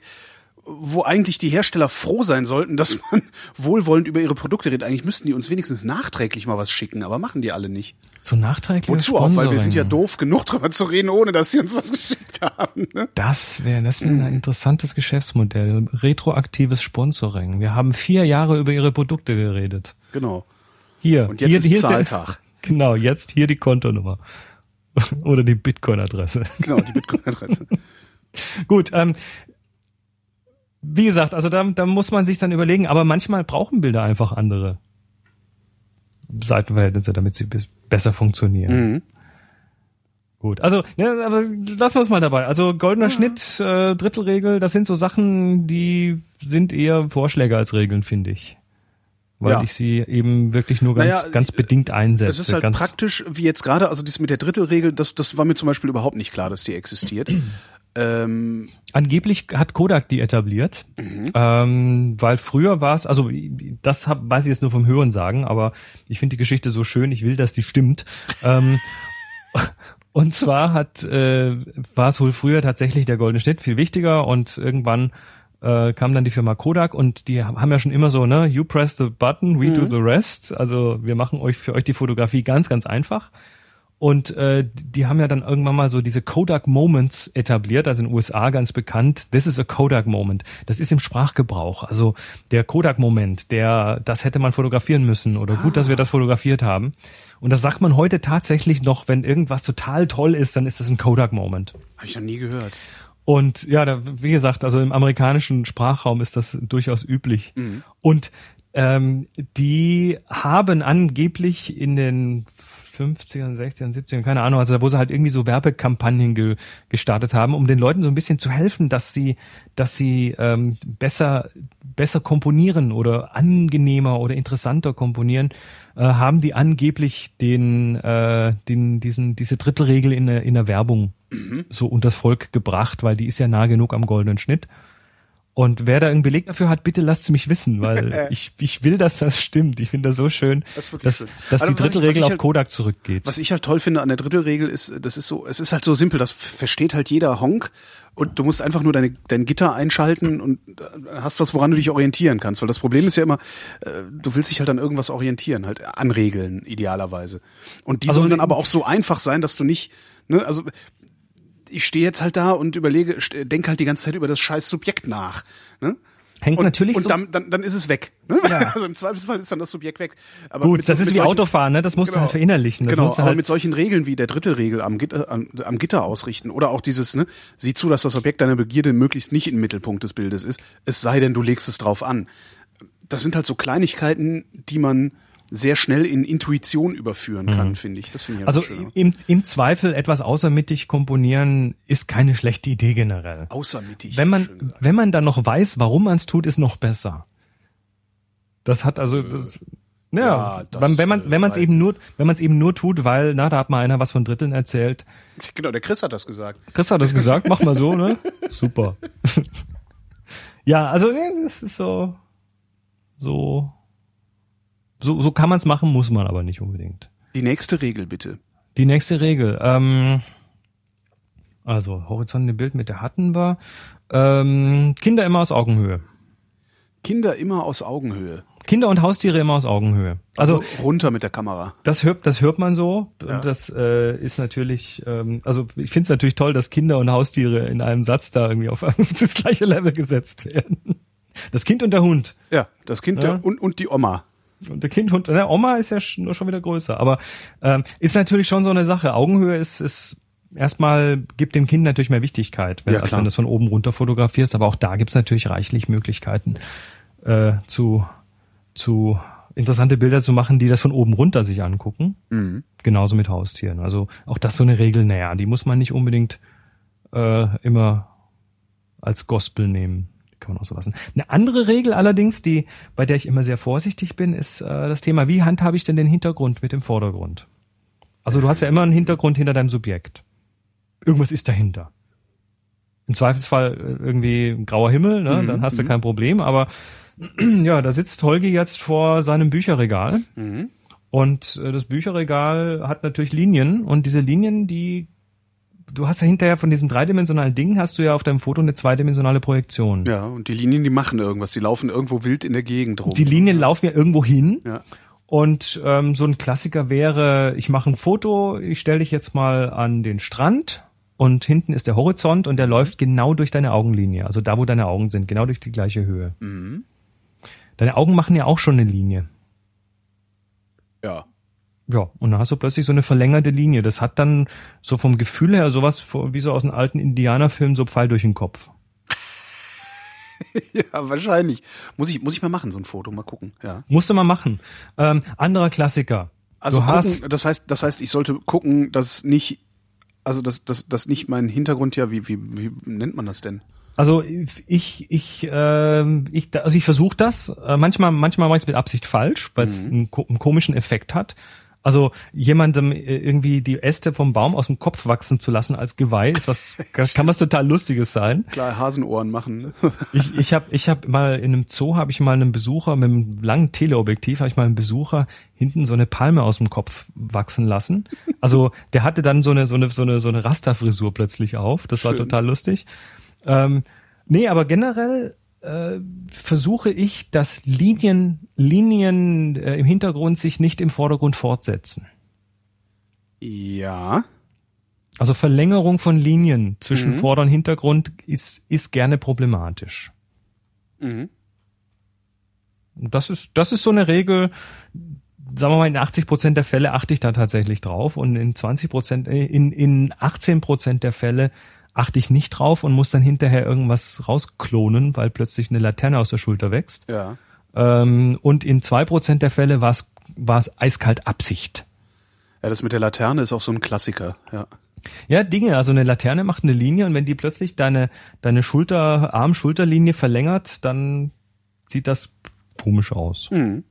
wo eigentlich die Hersteller froh sein sollten, dass man wohlwollend über ihre Produkte redet. Eigentlich müssten die uns wenigstens nachträglich mal was schicken, aber machen die alle nicht. So nachträglich. Wozu auch? Weil wir sind ja doof genug drüber zu reden, ohne dass sie uns was geschickt haben. Ne? Das wäre das wär ein interessantes Geschäftsmodell. Retroaktives Sponsoring. Wir haben vier Jahre über ihre Produkte geredet. Genau. Hier. Und jetzt hier, ist hier Zahltag. Der, genau, jetzt hier die Kontonummer. Oder die Bitcoin-Adresse. Genau, die Bitcoin-Adresse. Gut, ähm, wie gesagt, also da, da muss man sich dann überlegen, aber manchmal brauchen Bilder einfach andere Seitenverhältnisse, damit sie besser funktionieren. Mhm. Gut, also ja, aber lassen wir es mal dabei. Also goldener ja. Schnitt, äh, Drittelregel, das sind so Sachen, die sind eher Vorschläge als Regeln, finde ich. Weil ja. ich sie eben wirklich nur ganz, naja, ganz bedingt einsetze. Es ist halt ganz praktisch, wie jetzt gerade, also das mit der Drittelregel, das, das war mir zum Beispiel überhaupt nicht klar, dass die existiert. Ähm, Angeblich hat Kodak die etabliert, mhm. ähm, weil früher war es, also das hab, weiß ich jetzt nur vom Hören sagen, aber ich finde die Geschichte so schön, ich will, dass die stimmt. ähm, und zwar hat äh, war es wohl früher tatsächlich der goldene Schnitt viel wichtiger und irgendwann äh, kam dann die Firma Kodak und die haben ja schon immer so, ne, you press the button, we mhm. do the rest. Also wir machen euch für euch die Fotografie ganz, ganz einfach. Und äh, die haben ja dann irgendwann mal so diese Kodak Moments etabliert, also in den USA ganz bekannt. This is a Kodak Moment. Das ist im Sprachgebrauch. Also der Kodak Moment, der, das hätte man fotografieren müssen oder gut, dass wir das fotografiert haben. Und das sagt man heute tatsächlich noch, wenn irgendwas total toll ist, dann ist das ein Kodak Moment. Habe ich noch nie gehört. Und ja, da, wie gesagt, also im amerikanischen Sprachraum ist das durchaus üblich. Mhm. Und ähm, die haben angeblich in den 50ern, 60ern, 70ern, keine Ahnung, also da wo sie halt irgendwie so Werbekampagnen ge gestartet haben, um den Leuten so ein bisschen zu helfen, dass sie, dass sie ähm, besser, besser komponieren oder angenehmer oder interessanter komponieren, äh, haben die angeblich den, äh, den, diesen, diese Drittelregel in, in der Werbung mhm. so unters Volk gebracht, weil die ist ja nah genug am goldenen Schnitt. Und wer da einen Beleg dafür hat, bitte lasst es mich wissen, weil ich, ich will, dass das stimmt. Ich finde das so schön, das dass, schön. dass also, die Drittelregel auf halt, Kodak zurückgeht. Was ich halt toll finde an der Drittelregel ist, das ist so, es ist halt so simpel, das versteht halt jeder Honk und du musst einfach nur deine, dein Gitter einschalten und hast was, woran du dich orientieren kannst. Weil das Problem ist ja immer, äh, du willst dich halt an irgendwas orientieren, halt an Regeln idealerweise. Und die also, sollen dann aber auch so einfach sein, dass du nicht, ne, also ich stehe jetzt halt da und überlege, denke halt die ganze Zeit über das scheiß Subjekt nach. Ne? Hängt und, natürlich und so dann, dann, dann ist es weg. Ne? Ja. Also im Zweifelsfall ist dann das Subjekt weg. Aber Gut, das so, ist wie solchen, Autofahren, ne? Das musst genau, du halt verinnerlichen. Das genau, aber halt mit solchen Regeln wie der Drittelregel am Gitter, am, am Gitter ausrichten oder auch dieses, ne, sieh zu, dass das Objekt deiner Begierde möglichst nicht im Mittelpunkt des Bildes ist, es sei denn, du legst es drauf an. Das sind halt so Kleinigkeiten, die man sehr schnell in Intuition überführen kann, mhm. finde ich. Das finde ich Also im, im Zweifel etwas außermittig komponieren ist keine schlechte Idee generell. Außermittig. Wenn man, wenn man dann noch weiß, warum man es tut, ist noch besser. Das hat also, äh, das, ja, ja das, wenn man wenn man es eben nur wenn man es eben nur tut, weil na da hat mal einer was von Dritteln erzählt. Genau, der Chris hat das gesagt. Chris hat das gesagt, mach mal so, ne? Super. ja, also das ist so so so, so kann man es machen, muss man aber nicht unbedingt. Die nächste Regel bitte. Die nächste Regel. Ähm, also Horizont im Bild mit der hatten wir. Ähm, Kinder immer aus Augenhöhe. Kinder immer aus Augenhöhe. Kinder und Haustiere immer aus Augenhöhe. Also, also runter mit der Kamera. Das hört, das hört man so. Ja. Und das äh, ist natürlich, ähm, also ich finde es natürlich toll, dass Kinder und Haustiere in einem Satz da irgendwie auf das gleiche Level gesetzt werden. Das Kind und der Hund. Ja, das Kind ja. Der, und, und die Oma. Und der Kindhund, der Oma ist ja schon, schon wieder größer. Aber ähm, ist natürlich schon so eine Sache. Augenhöhe ist, ist erstmal gibt dem Kind natürlich mehr Wichtigkeit, wenn, ja, als wenn du das von oben runter fotografierst. Aber auch da gibt's natürlich reichlich Möglichkeiten äh, zu, zu interessante Bilder zu machen, die das von oben runter sich angucken. Mhm. Genauso mit Haustieren. Also auch das so eine Regel, naja, die muss man nicht unbedingt äh, immer als Gospel nehmen kann man auch so lassen. Eine andere Regel allerdings, die, bei der ich immer sehr vorsichtig bin, ist äh, das Thema, wie handhabe ich denn den Hintergrund mit dem Vordergrund? Also du hast ja immer einen Hintergrund hinter deinem Subjekt. Irgendwas ist dahinter. Im Zweifelsfall äh, irgendwie grauer Himmel, ne? Mhm, dann hast du mhm. kein Problem. Aber ja, da sitzt Holgi jetzt vor seinem Bücherregal. Mhm. Und äh, das Bücherregal hat natürlich Linien und diese Linien, die du hast ja hinterher von diesem dreidimensionalen Ding hast du ja auf deinem Foto eine zweidimensionale Projektion. Ja, und die Linien, die machen irgendwas, die laufen irgendwo wild in der Gegend rum. Die Linien laufen ja irgendwo hin. Ja. Und ähm, so ein Klassiker wäre, ich mache ein Foto, ich stelle dich jetzt mal an den Strand und hinten ist der Horizont und der läuft genau durch deine Augenlinie, also da, wo deine Augen sind, genau durch die gleiche Höhe. Mhm. Deine Augen machen ja auch schon eine Linie. Ja. Ja, und dann hast du plötzlich so eine verlängerte Linie. Das hat dann so vom Gefühl her sowas wie so aus einem alten Indianerfilm so Pfeil durch den Kopf. ja, wahrscheinlich. Muss ich, muss ich mal machen, so ein Foto, mal gucken, ja. Musst du mal machen. Ähm, anderer Klassiker. Also du gucken, hast, das heißt, das heißt, ich sollte gucken, dass nicht, also dass, dass, dass nicht mein Hintergrund ja, wie, wie, wie nennt man das denn? also ich, ich, ähm, ich, also ich versuche das. Äh, manchmal, manchmal mache ich es mit Absicht falsch, weil es einen, ko- einen komischen Effekt hat. Also jemandem äh, irgendwie die Äste vom Baum aus dem Kopf wachsen zu lassen als Geweih ist was kann was total Lustiges sein. Klar, Hasenohren machen. Ne? Ich, ich habe ich hab mal in einem Zoo habe ich mal einen Besucher mit einem langen Teleobjektiv habe ich mal einen Besucher hinten so eine Palme aus dem Kopf wachsen lassen. Also der hatte dann so eine so eine so eine so eine Rasterfrisur plötzlich auf. Das war Schön. total lustig. Ähm, nee, aber generell äh, versuche ich, dass Linien Linien äh, im Hintergrund sich nicht im Vordergrund fortsetzen. Ja. Also Verlängerung von Linien zwischen Vorder- und Hintergrund ist ist gerne problematisch. Mhm. Das ist, das ist so eine Regel, sagen wir mal, in 80 Prozent der Fälle achte ich da tatsächlich drauf und in 20 Prozent, äh, in, in 18 Prozent der Fälle achte ich nicht drauf und muss dann hinterher irgendwas rausklonen, weil plötzlich eine Laterne aus der Schulter wächst. Ja. Ähm, und in zwei Prozent der Fälle war es, war es eiskalt Absicht. Ja, das mit der Laterne ist auch so ein Klassiker, ja. Ja, Dinge, also eine Laterne macht eine Linie und wenn die plötzlich deine, deine Schulter, Arm-Schulterlinie verlängert, dann sieht das komisch aus. Mhm.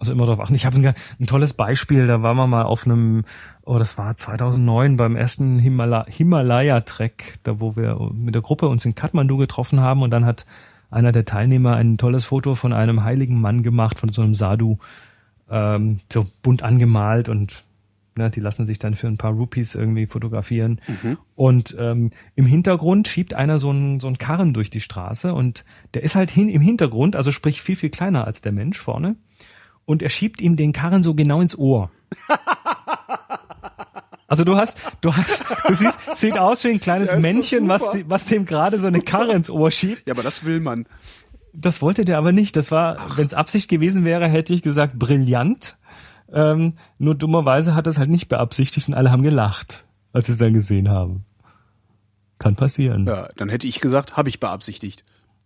Also immer darauf achten. Ich habe ein, ein tolles Beispiel, da waren wir mal auf einem, oh, das war 2009 beim ersten Himala Himalaya-Trek, da wo wir mit der Gruppe uns in Kathmandu getroffen haben und dann hat einer der Teilnehmer ein tolles Foto von einem heiligen Mann gemacht, von so einem Sadhu, ähm, so bunt angemalt und ne, die lassen sich dann für ein paar Rupees irgendwie fotografieren. Und ähm, im Hintergrund schiebt einer so einen so einen Karren durch die Straße und der ist halt hin im Hintergrund, also sprich viel, viel kleiner als der Mensch vorne. Und er schiebt ihm den Karren so genau ins Ohr. Also du hast, du hast, du siehst, sieht aus wie ein kleines Ja, Männchen, was, was dem gerade so eine Karre ins Ohr schiebt. Ja, aber das will man. Das wollte der aber nicht. Das war, wenn es Absicht gewesen wäre, hätte ich gesagt, brillant. Ähm, nur dummerweise hat er es halt nicht beabsichtigt und alle haben gelacht, als sie es dann gesehen haben. Kann passieren. Ja, dann hätte ich gesagt, habe ich beabsichtigt.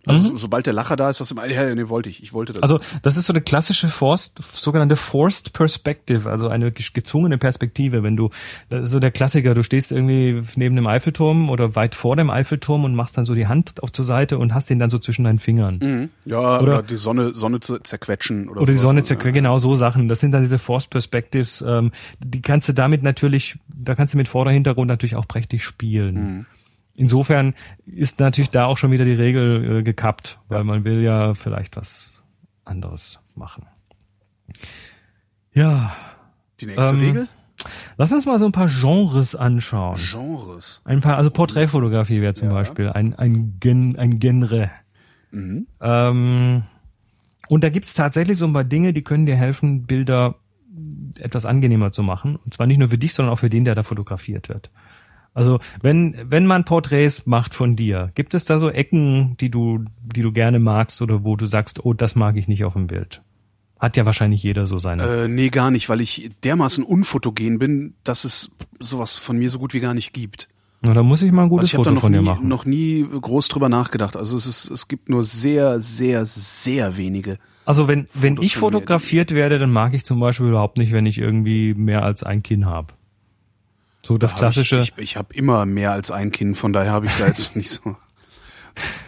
Also so, sobald der Lacher da ist, das immer, ja, nee, wollte ich, ich wollte das. Also das ist so eine klassische forced, sogenannte forced perspective, also eine ge- gezwungene Perspektive. Wenn du, das ist so der Klassiker, du stehst irgendwie neben dem Eiffelturm oder weit vor dem Eiffelturm und machst dann so die Hand auf zur Seite und hast den dann so zwischen deinen Fingern. Mhm. ja, oder, oder- die Sonne, Sonne zu zerquetschen oder Oder die. Sonne zerquer, genau so Sachen. Das sind dann diese Forced Perspectives. Ähm, die kannst du damit natürlich, da kannst du mit Vorderhintergrund natürlich auch prächtig spielen. Insofern ist natürlich da auch schon wieder die Regel äh, gekappt, weil man will ja vielleicht was anderes machen. Ja, Die nächste Ähm, Regel? lass uns mal so ein paar Genres anschauen. Genres. Ein paar, also Porträtfotografie wäre zum Ja. Beispiel ein, ein, Gen, ein Genre. Mhm. Ähm, und da gibt's tatsächlich so ein paar Dinge, die können dir helfen, Bilder etwas angenehmer zu machen. Und zwar nicht nur für dich, sondern auch für den, der da fotografiert wird. Also wenn, wenn man Porträts macht von dir, gibt es da so Ecken, die du, die du gerne magst oder wo du sagst, oh, das mag ich nicht auf dem Bild? Hat ja wahrscheinlich jeder so seine. Äh, nee, gar nicht, weil ich dermaßen unfotogen bin, dass es sowas von mir so gut wie gar nicht gibt. Na, da muss ich mal ein gutes Also ich habe da Foto noch von dir nie, machen. noch nie groß drüber nachgedacht. Also es ist, es gibt nur sehr, sehr, sehr wenige. Also wenn, wenn Fotos ich fotografiert werde, dann mag ich zum Beispiel überhaupt nicht, wenn ich irgendwie mehr als ein Kinn habe. So das Da klassische. Ich, ich, ich habe immer mehr als ein Kind, von daher habe ich da jetzt nicht so.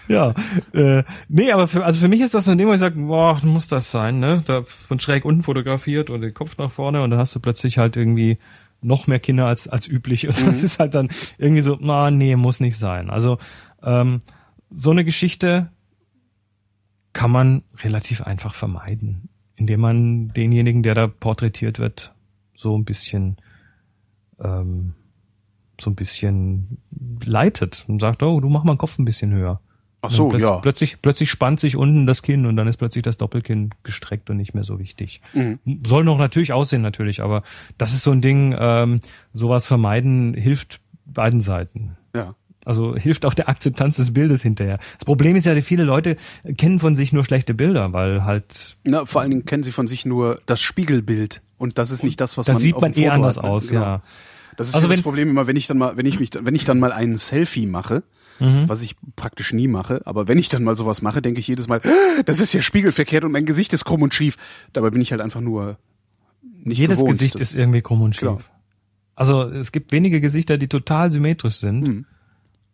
Ja, äh, nee, aber für, also für mich ist das so ein Ding, wo ich sage, boah, muss das sein, ne? Da von schräg unten fotografiert und den Kopf nach vorne und dann hast du plötzlich halt irgendwie noch mehr Kinder als als üblich und das ist halt dann irgendwie so, na nee, muss nicht sein. Also ähm, so eine Geschichte kann man relativ einfach vermeiden, indem man denjenigen, der da porträtiert wird, so ein bisschen ähm, so ein bisschen leitet und sagt, oh, du mach mal den Kopf ein bisschen höher. Ach so, Und plötz- ja. Plötzlich, plötzlich spannt sich unten das Kinn und dann ist plötzlich das Doppelkinn gestreckt und nicht mehr so wichtig. Mhm. Soll noch natürlich aussehen, natürlich, aber das ist so ein Ding, ähm, sowas vermeiden hilft beiden Seiten. Ja. Also hilft auch der Akzeptanz des Bildes hinterher. Das Problem ist ja, viele Leute kennen von sich nur schlechte Bilder, weil halt, Na, vor allen Dingen kennen sie von sich nur das Spiegelbild und das ist nicht das, was da man sieht auf man dem eh Foto anders hat, aus, Genau. ja. Das ist Also ja das Problem immer, wenn ich dann mal, wenn ich mich, wenn ich dann mal einen Selfie mache, mhm. was ich praktisch nie mache. Aber wenn ich dann mal sowas mache, denke ich jedes Mal, ah, das ist ja spiegelverkehrt und mein Gesicht ist krumm und schief. Dabei bin ich halt einfach nur nicht Jedes gewohnt, Gesicht das- ist irgendwie krumm und schief. Klar. Also es gibt wenige Gesichter, die total symmetrisch sind. Hm.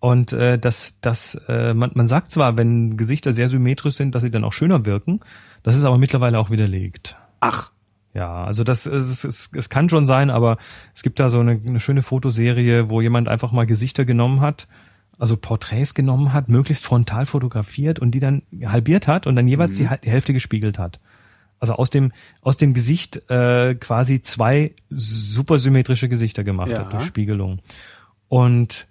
Und äh, das, das, äh, man, man sagt zwar, wenn Gesichter sehr symmetrisch sind, dass sie dann auch schöner wirken. Das ist aber mittlerweile auch widerlegt. Ach, Ja, also das es, es, es kann schon sein, aber es gibt da so eine, eine schöne Fotoserie, wo jemand einfach mal Gesichter genommen hat, also Porträts genommen hat, möglichst frontal fotografiert und die dann halbiert hat und dann jeweils die, die Hälfte gespiegelt hat. Also aus dem aus dem Gesicht äh, quasi zwei supersymmetrische Gesichter gemacht Ja. hat durch Spiegelung. Und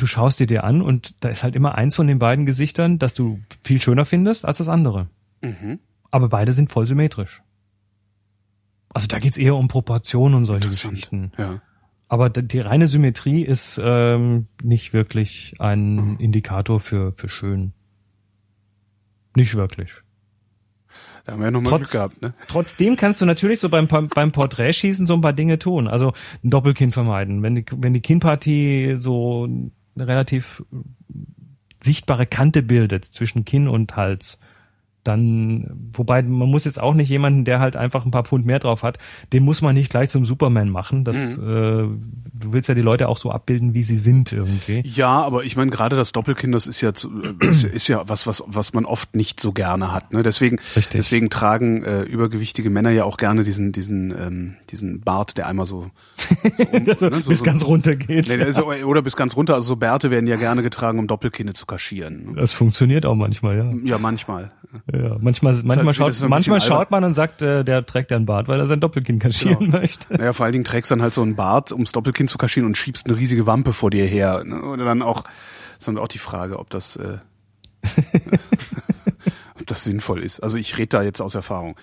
du schaust dir dir an und da ist halt immer eins von den beiden Gesichtern, das du viel schöner findest als das andere. Mhm. Aber beide sind voll symmetrisch. Also da geht's eher um Proportionen und solche. Geschichten. ja. Aber die reine Symmetrie ist ähm, nicht wirklich ein Indikator für, für schön. Nicht wirklich. Da haben wir ja nochmal Trotz- Glück gehabt, ne? Trotzdem kannst du natürlich so beim, beim Porträtschießen so ein paar Dinge tun. Also ein Doppelkinn vermeiden. Wenn die, wenn die Kinnpartie so relativ sichtbare Kante bildet zwischen Kinn und Hals, dann, wobei man muss jetzt auch nicht jemanden, der halt einfach ein paar Pfund mehr drauf hat, den muss man nicht gleich zum Superman machen. Das, äh, du willst ja die Leute auch so abbilden, wie sie sind irgendwie. Ja, aber ich meine, gerade das Doppelkinn, das ist ja, zu- äh, ist, ist ja was, was, was man oft nicht so gerne hat. Ne? Deswegen, Richtig. deswegen tragen äh, übergewichtige Männer ja auch gerne diesen, diesen, ähm, diesen Bart, der einmal so, so, um, ne, so bis ganz runter geht. Nee, also, oder bis ganz runter. Also so Bärte werden ja gerne getragen, um Doppelkinne zu kaschieren. Das funktioniert auch manchmal, ja. Ja, manchmal. Ja, manchmal, manchmal, halt- schaut, ist ein manchmal schaut man und sagt, äh, der trägt ja einen Bart, weil er sein Doppelkinn kaschieren möchte. Naja, vor allen Dingen trägst dann halt so einen Bart, ums Doppelkinn zu kaschieren und schiebst eine riesige Wampe vor dir her. Ne? Oder dann auch, ist dann auch die Frage, ob das, äh, das sinnvoll ist. Also ich rede da jetzt aus Erfahrung.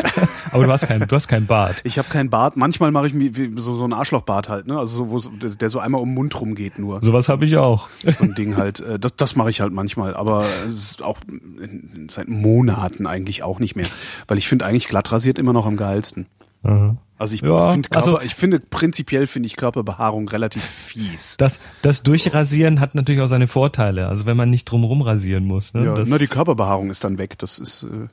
Aber du hast keinen, du hast keinen Bart. Ich habe keinen Bart. Manchmal mache ich mir so so einen Arschlochbart halt, ne? Also so, der so einmal um den Mund rum geht nur. Sowas habe ich auch. So ein Ding halt. Äh, Das, das mache ich halt manchmal, aber es ist auch seit Monaten eigentlich auch nicht mehr, weil ich finde eigentlich glatt rasiert immer noch am geilsten. Also ich Ja, finde Körper, also- ich finde prinzipiell finde ich Körperbehaarung relativ fies. Das, das Durchrasieren hat natürlich auch seine Vorteile. Also wenn man nicht drumherum rasieren muss. Ne? Ja, das, na, die Körperbehaarung ist dann weg. Das ist, äh,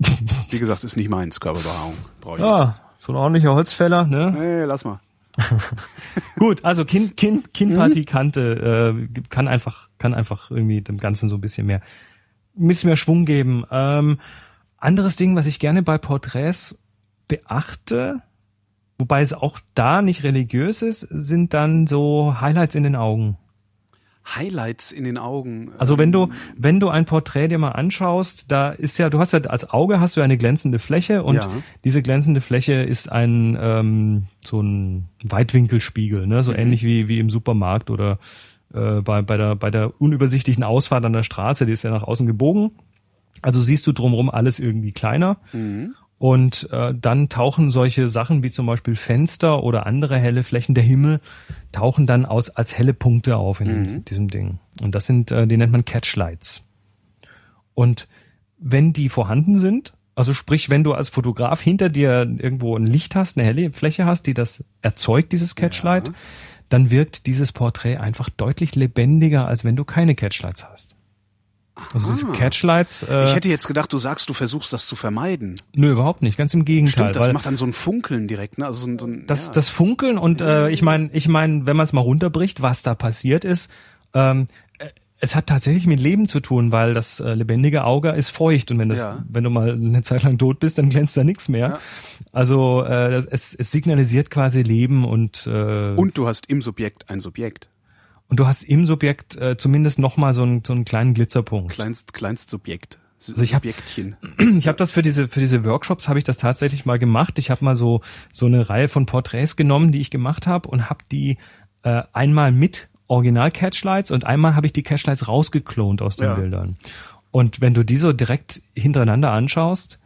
wie gesagt, ist nicht meins, Körperbehaarung. Brauche ich ja, so ein ordentlicher Holzfäller. Ne? nicht. Nee, lass mal. Gut, also Kinn, Kinn, Kinnpartie-Kante äh, kann einfach, kann einfach irgendwie dem Ganzen so ein bisschen mehr, ein bisschen mehr Schwung geben. Ähm, anderes Ding, was ich gerne bei Porträts beachte, wobei es auch da nicht religiös ist, sind dann so Highlights in den Augen. Highlights in den Augen. Also wenn du, wenn du ein Porträt dir mal anschaust, da ist ja, du hast ja als Auge hast du eine glänzende Fläche und Ja. diese glänzende Fläche ist ein ähm, so ein Weitwinkelspiegel, ne? so Mhm. ähnlich wie wie im Supermarkt oder äh, bei bei der bei der unübersichtlichen Ausfahrt an der Straße, die ist ja nach außen gebogen. Also siehst du drumherum alles irgendwie kleiner. Mhm. Und äh, dann tauchen solche Sachen wie zum Beispiel Fenster oder andere helle Flächen, der Himmel, tauchen dann aus, als helle Punkte auf in diesem, diesem Ding. Und das sind, äh, die nennt man Catchlights. Und wenn die vorhanden sind, also sprich, wenn du als Fotograf hinter dir irgendwo ein Licht hast, eine helle Fläche hast, die das erzeugt, dieses Catchlight, dann wirkt dieses Porträt einfach deutlich lebendiger, als wenn du keine Catchlights hast. Also diese Catchlights, äh, ich hätte jetzt gedacht, du sagst, du versuchst das zu vermeiden. nö, überhaupt nicht, ganz im Gegenteil. Stimmt, das macht dann so ein Funkeln direkt, ne? Also so ein, so ein das, ja. das Funkeln und äh, ich meine, ich meine, wenn man es mal runterbricht, was da passiert ist, ähm, äh, es hat tatsächlich mit Leben zu tun, weil das äh, lebendige Auge ist feucht und wenn das, Ja. wenn du mal eine Zeit lang tot bist, dann glänzt da nichts mehr. Ja. Also äh, es, es signalisiert quasi Leben und äh, Und du hast im Subjekt ein Subjekt. Und du hast im Subjekt äh, zumindest noch mal so einen so einen kleinen Glitzerpunkt. Kleinst, kleinst Subjekt. Also ich hab- habe das für diese für diese Workshops habe ich das tatsächlich mal gemacht. Ich habe mal so so eine Reihe von Porträts genommen, die ich gemacht habe und habe die äh, einmal mit Original Catchlights und einmal habe ich die Catchlights rausgeklont aus den Ja. Bildern. Und wenn du die so direkt hintereinander anschaust,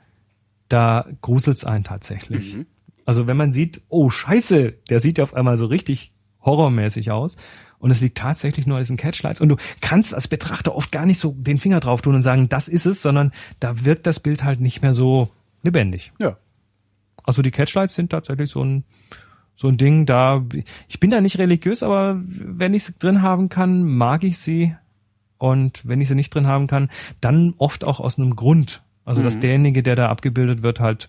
da gruselt's einen tatsächlich. Also wenn man sieht, oh Scheiße, der sieht ja auf einmal so richtig horrormäßig aus. Und es liegt tatsächlich nur an diesen Catchlights. Und du kannst als Betrachter oft gar nicht so den Finger drauf tun und sagen, das ist es, sondern da wirkt das Bild halt nicht mehr so lebendig. Ja. Also die Catchlights sind tatsächlich so ein, so ein Ding, da, ich bin da nicht religiös, aber wenn ich sie drin haben kann, mag ich sie. Und wenn ich sie nicht drin haben kann, dann oft auch aus einem Grund. Also, dass Mhm. derjenige, der da abgebildet wird, halt,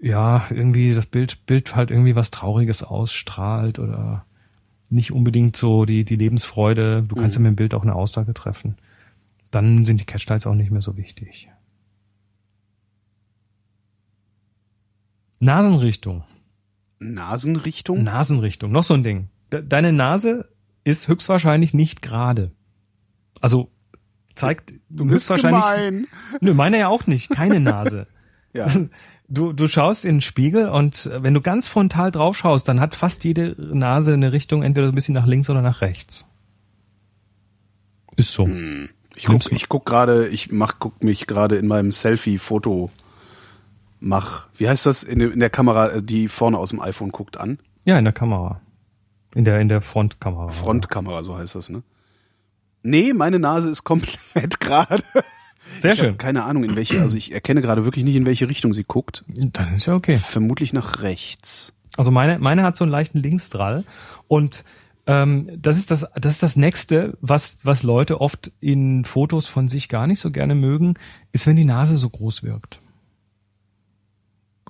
ja, irgendwie das Bild, Bild halt irgendwie was Trauriges ausstrahlt oder nicht unbedingt so die, die Lebensfreude. Du kannst ja mit dem Bild auch eine Aussage treffen. Dann sind die Catchlights auch nicht mehr so wichtig. Nasenrichtung. Nasenrichtung? Nasenrichtung, noch so ein Ding. De deine Nase ist höchstwahrscheinlich nicht gerade. Also zeigt du höchstwahrscheinlich. gemein. Nö, meine ja auch nicht, keine Nase. Ja. Du, du schaust in den Spiegel und wenn du ganz frontal drauf schaust, dann hat fast jede Nase eine Richtung entweder ein bisschen nach links oder nach rechts. Ist so. Ich guck, ich guck gerade, ich mach, guck mich gerade in meinem Selfie-Foto mach. Wie heißt das in, der- in der Kamera, äh, die vorne aus dem iPhone guckt an? Ja, in der Kamera. In der, in der Frontkamera. Frontkamera, so heißt das, ne? Nee, meine Nase ist komplett gerade. Sehr Ich schön. keine Ahnung, in welche, also ich erkenne gerade wirklich nicht, in welche Richtung sie guckt. Dann ist ja okay. Vermutlich nach rechts. Also meine, meine hat so einen leichten Linksdrall und ähm, das ist das, das ist das nächste, was was Leute oft in Fotos von sich gar nicht so gerne mögen, ist, wenn die Nase so groß wirkt.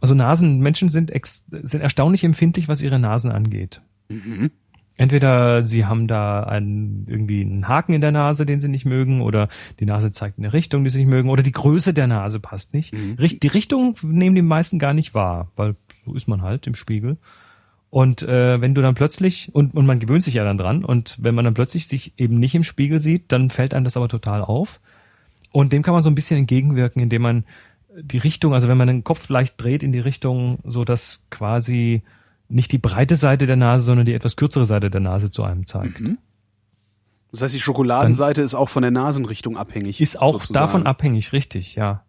Also Nasen, Menschen sind ex, sind erstaunlich empfindlich, was ihre Nasen angeht. Mhm. Entweder sie haben da einen, irgendwie einen Haken in der Nase, den sie nicht mögen, oder die Nase zeigt eine Richtung, die sie nicht mögen, oder die Größe der Nase passt nicht. Richt- Die Richtung nehmen die meisten gar nicht wahr, weil so ist man halt im Spiegel. Und äh, wenn du dann plötzlich, und, und man gewöhnt sich ja dann dran, und wenn man dann plötzlich sich eben nicht im Spiegel sieht, dann fällt einem das aber total auf. Und dem kann man so ein bisschen entgegenwirken, indem man die Richtung, also wenn man den Kopf leicht dreht in die Richtung, so dass quasi nicht die breite Seite der Nase, sondern die etwas kürzere Seite der Nase zu einem zeigt. Das heißt, die Schokoladenseite ist auch von der Nasenrichtung abhängig. Ist auch sozusagen. davon abhängig, richtig, ja.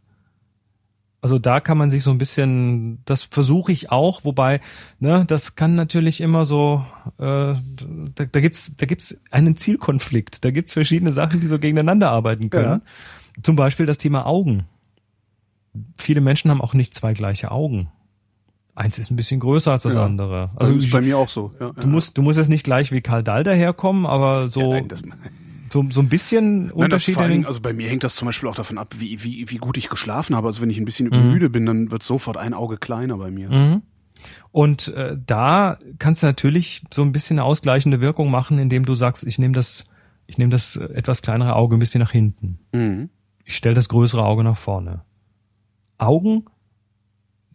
Also da kann man sich so ein bisschen, das versuche ich auch, wobei, ne, das kann natürlich immer so, äh, da, da gibt's, da gibt's einen Zielkonflikt, da gibt's verschiedene Sachen, die so gegeneinander arbeiten können. Zum Beispiel das Thema Augen. Viele Menschen haben auch nicht zwei gleiche Augen. Eins ist ein bisschen größer als das Ja. andere. Also Also ist bei mir auch so. Ja, du musst, du musst jetzt nicht gleich wie Karl Dahl daherkommen, aber so, Ja, nein, das, so, so ein bisschen nein, das Unterschied vor allen in den- Dingen, also bei mir hängt das zum Beispiel auch davon ab, wie, wie, wie gut ich geschlafen habe. Also wenn ich ein bisschen Mhm. müde bin, dann wird sofort ein Auge kleiner bei mir. Mhm. Und äh, da kannst du natürlich so ein bisschen eine ausgleichende Wirkung machen, indem du sagst, ich nehme das, ich nehme das etwas kleinere Auge ein bisschen nach hinten. Mhm. Ich stelle das größere Auge nach vorne. Augen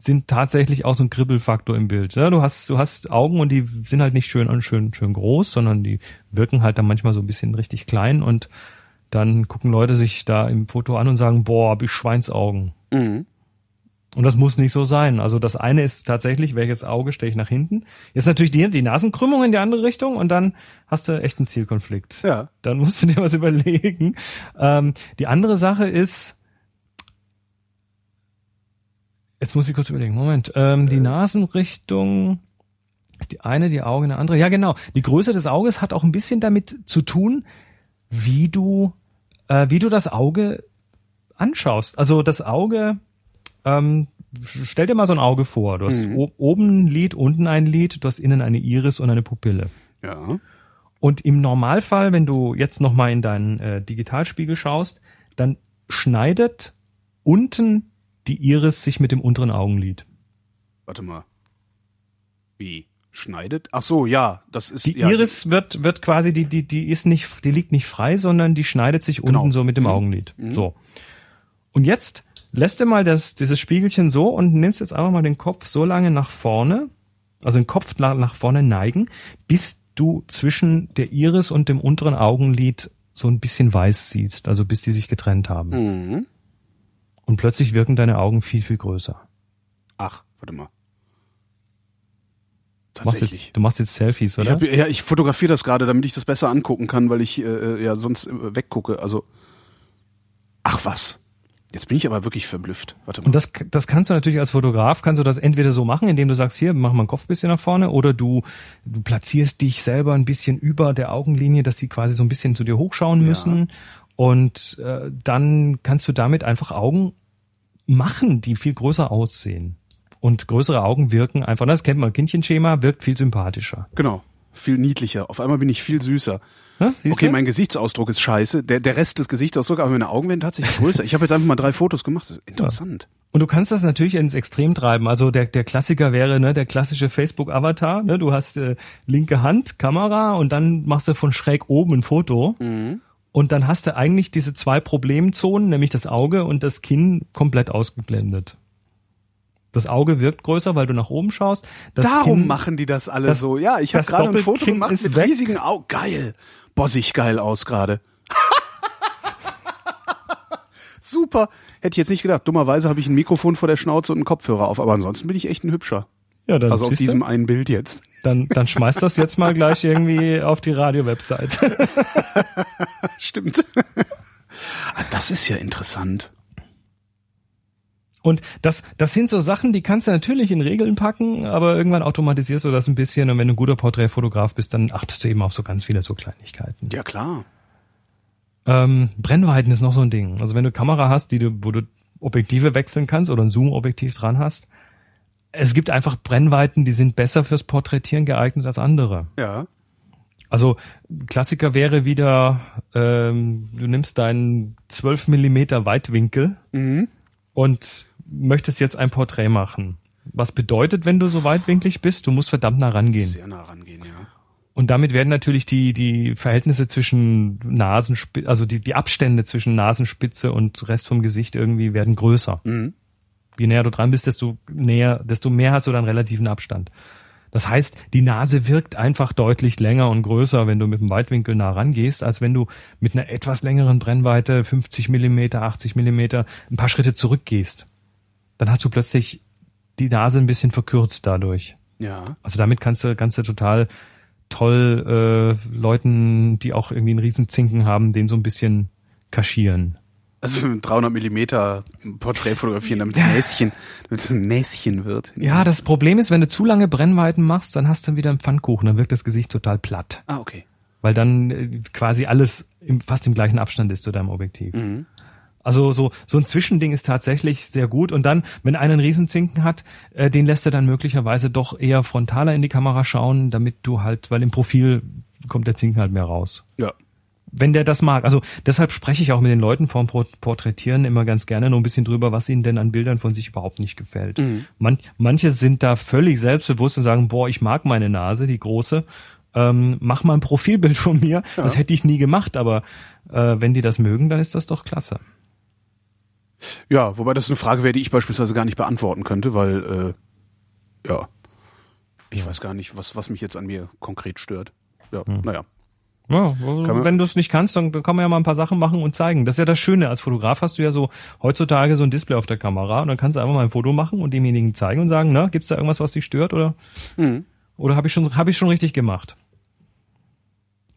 sind tatsächlich auch so ein Kribbelfaktor im Bild. Ja, du hast, du hast Augen und die sind halt nicht schön und schön, schön groß, sondern die wirken halt dann manchmal so ein bisschen richtig klein und dann gucken Leute sich da im Foto an und sagen, boah, hab ich Schweinsaugen. Mhm. Und das muss nicht so sein. Also das eine ist tatsächlich, welches Auge stelle ich nach hinten. Jetzt natürlich die, die Nasenkrümmung in die andere Richtung und dann hast du echt einen Zielkonflikt. Ja. Dann musst du dir was überlegen. Ähm, die andere Sache ist, jetzt muss ich kurz überlegen, Moment, ähm, die Nasenrichtung ist die eine, die Augen eine andere. Ja, genau. Die Größe des Auges hat auch ein bisschen damit zu tun, wie du, äh, wie du das Auge anschaust. Also das Auge, ähm, stell dir mal so ein Auge vor. Du hast Mhm. oben ein Lid, unten ein Lid, du hast innen eine Iris und eine Pupille. Ja. Und im Normalfall, wenn du jetzt nochmal in deinen äh, Digitalspiegel schaust, dann schneidet unten die Iris sich mit dem unteren Augenlid. Warte mal. Wie? Schneidet? Ach so, ja, das ist Die ja, Iris wird, wird quasi, die, die, die ist nicht, die liegt nicht frei, sondern die schneidet sich Genau. unten so mit dem Mhm. Augenlid. Mhm. So. Und jetzt lässt du mal das, dieses Spiegelchen so und nimmst jetzt einfach mal den Kopf so lange nach vorne, also den Kopf nach, nach vorne neigen, bis du zwischen der Iris und dem unteren Augenlid so ein bisschen weiß siehst, also bis die sich getrennt haben. Mhm. Und plötzlich wirken deine Augen viel, viel größer. Ach, warte mal. Du machst, Tatsächlich. jetzt, du machst jetzt Selfies, Ich, oder? hab, ja, ich fotografiere das gerade, damit ich das besser angucken kann, weil ich äh, ja sonst äh, weggucke. Also, ach was. Jetzt bin ich aber wirklich verblüfft. Warte mal. Und das, das kannst du natürlich als Fotograf, kannst du das entweder so machen, indem du sagst, hier, mach mal den Kopf ein bisschen nach vorne, oder du, du platzierst dich selber ein bisschen über der Augenlinie, dass sie quasi so ein bisschen zu dir hochschauen Ja. müssen. Und äh, dann kannst du damit einfach Augen machen, die viel größer aussehen. Und größere Augen wirken einfach, das kennt man, Kindchenschema wirkt viel sympathischer. genau. viel niedlicher. Auf einmal bin ich viel süßer. Ja, siehst Okay, du? mein Gesichtsausdruck ist scheiße. Der, der Rest des Gesichtsausdrucks, aber meine Augen werden tatsächlich größer. Ich habe jetzt einfach mal drei Fotos gemacht. Das ist interessant. Und du kannst das natürlich ins Extrem treiben. Also der, der Klassiker wäre ne, der klassische Facebook-Avatar. Ne? Du hast äh, linke Hand, Kamera und dann machst du von schräg oben ein Foto. Und dann hast du eigentlich diese zwei Problemzonen, nämlich das Auge und das Kinn komplett ausgeblendet. Das Auge wirkt größer, weil du nach oben schaust. Das Darum Kinn, machen die das alle das- so. Ja, ich habe gerade ein Foto Doppelkinn gemacht ist mit weg. riesigen Augen. Geil. Ich geil aus gerade. Super. Hätte ich jetzt nicht gedacht. Dummerweise habe ich ein Mikrofon vor der Schnauze und einen Kopfhörer auf. Aber ansonsten bin ich echt ein Hübscher. ja, dann, Also auf diesem einen Bild jetzt. Dann, dann schmeiß das jetzt mal gleich irgendwie auf die Radio-Website. Stimmt. ah, das ist ja interessant. Und das, das sind so Sachen, die kannst du natürlich in Regeln packen, aber irgendwann automatisierst du das ein bisschen und wenn du ein guter Porträtfotograf bist, dann achtest du eben auf so ganz viele so Kleinigkeiten. Ja, klar. Ähm, Brennweiten ist noch so ein Ding. Also wenn du Kamera hast, die du, wo du Objektive wechseln kannst oder ein Zoom-Objektiv dran hast, es gibt einfach Brennweiten, die sind besser fürs Porträtieren geeignet als andere. Ja. Also Klassiker wäre wieder, ähm, du nimmst deinen 12 Millimeter Weitwinkel Mhm. und möchtest jetzt ein Porträt machen. Was bedeutet, wenn du so weitwinklig bist? Du musst verdammt nah rangehen. Sehr nah rangehen, ja. Und damit werden natürlich die, die Verhältnisse zwischen Nasenspitze, also die, die Abstände zwischen Nasenspitze und Rest vom Gesicht irgendwie werden größer. Mhm. Je näher du dran bist, desto näher, desto mehr hast du dann relativen Abstand. Das heißt, die Nase wirkt einfach deutlich länger und größer, wenn du mit dem Weitwinkel nah rangehst, als wenn du mit einer etwas längeren Brennweite, 50 Millimeter, 80 Millimeter, ein paar Schritte zurückgehst. Dann hast du plötzlich die Nase ein bisschen verkürzt dadurch. Ja. Also damit kannst du, kannst du total toll äh, Leuten, die auch irgendwie einen Riesenzinken haben, den so ein bisschen kaschieren. Also mit 300 Millimeter Porträt fotografieren, damit es Näschen, damit es ein Näschen wird. Ja, das Problem ist, wenn du zu lange Brennweiten machst, dann hast du wieder einen Pfannkuchen, dann wirkt das Gesicht total platt. Ah, okay. Weil dann äh, quasi alles im, fast im gleichen Abstand ist zu deinem Objektiv. Mhm. Also so, so ein Zwischending ist tatsächlich sehr gut. Und dann, wenn einer einen Riesenzinken hat, äh, den lässt er dann möglicherweise doch eher frontaler in die Kamera schauen, damit du halt, weil im Profil kommt der Zinken halt mehr raus. Ja. Wenn der das mag. Also deshalb spreche ich auch mit den Leuten vorm Port- Porträtieren immer ganz gerne nur ein bisschen drüber, was ihnen denn an Bildern von sich überhaupt nicht gefällt. Man, manche sind da völlig selbstbewusst und sagen, boah, ich mag meine Nase, die große. Ähm, mach mal ein Profilbild von mir. Das hätte ich nie gemacht, aber äh, wenn die das mögen, dann ist das doch klasse. Ja, wobei das eine Frage wäre, die ich beispielsweise gar nicht beantworten könnte, weil, äh, ja, ich weiß gar nicht, was, was mich jetzt an mir konkret stört. Ja, naja. Ja, also wenn du es nicht kannst, dann dann kann man ja mal ein paar Sachen machen und zeigen. Das ist ja das Schöne. Als Fotograf hast du ja so heutzutage so ein Display auf der Kamera und dann kannst du einfach mal ein Foto machen und demjenigen zeigen und sagen, na, gibt's da irgendwas, was dich stört oder Mhm. oder habe ich schon habe ich schon richtig gemacht?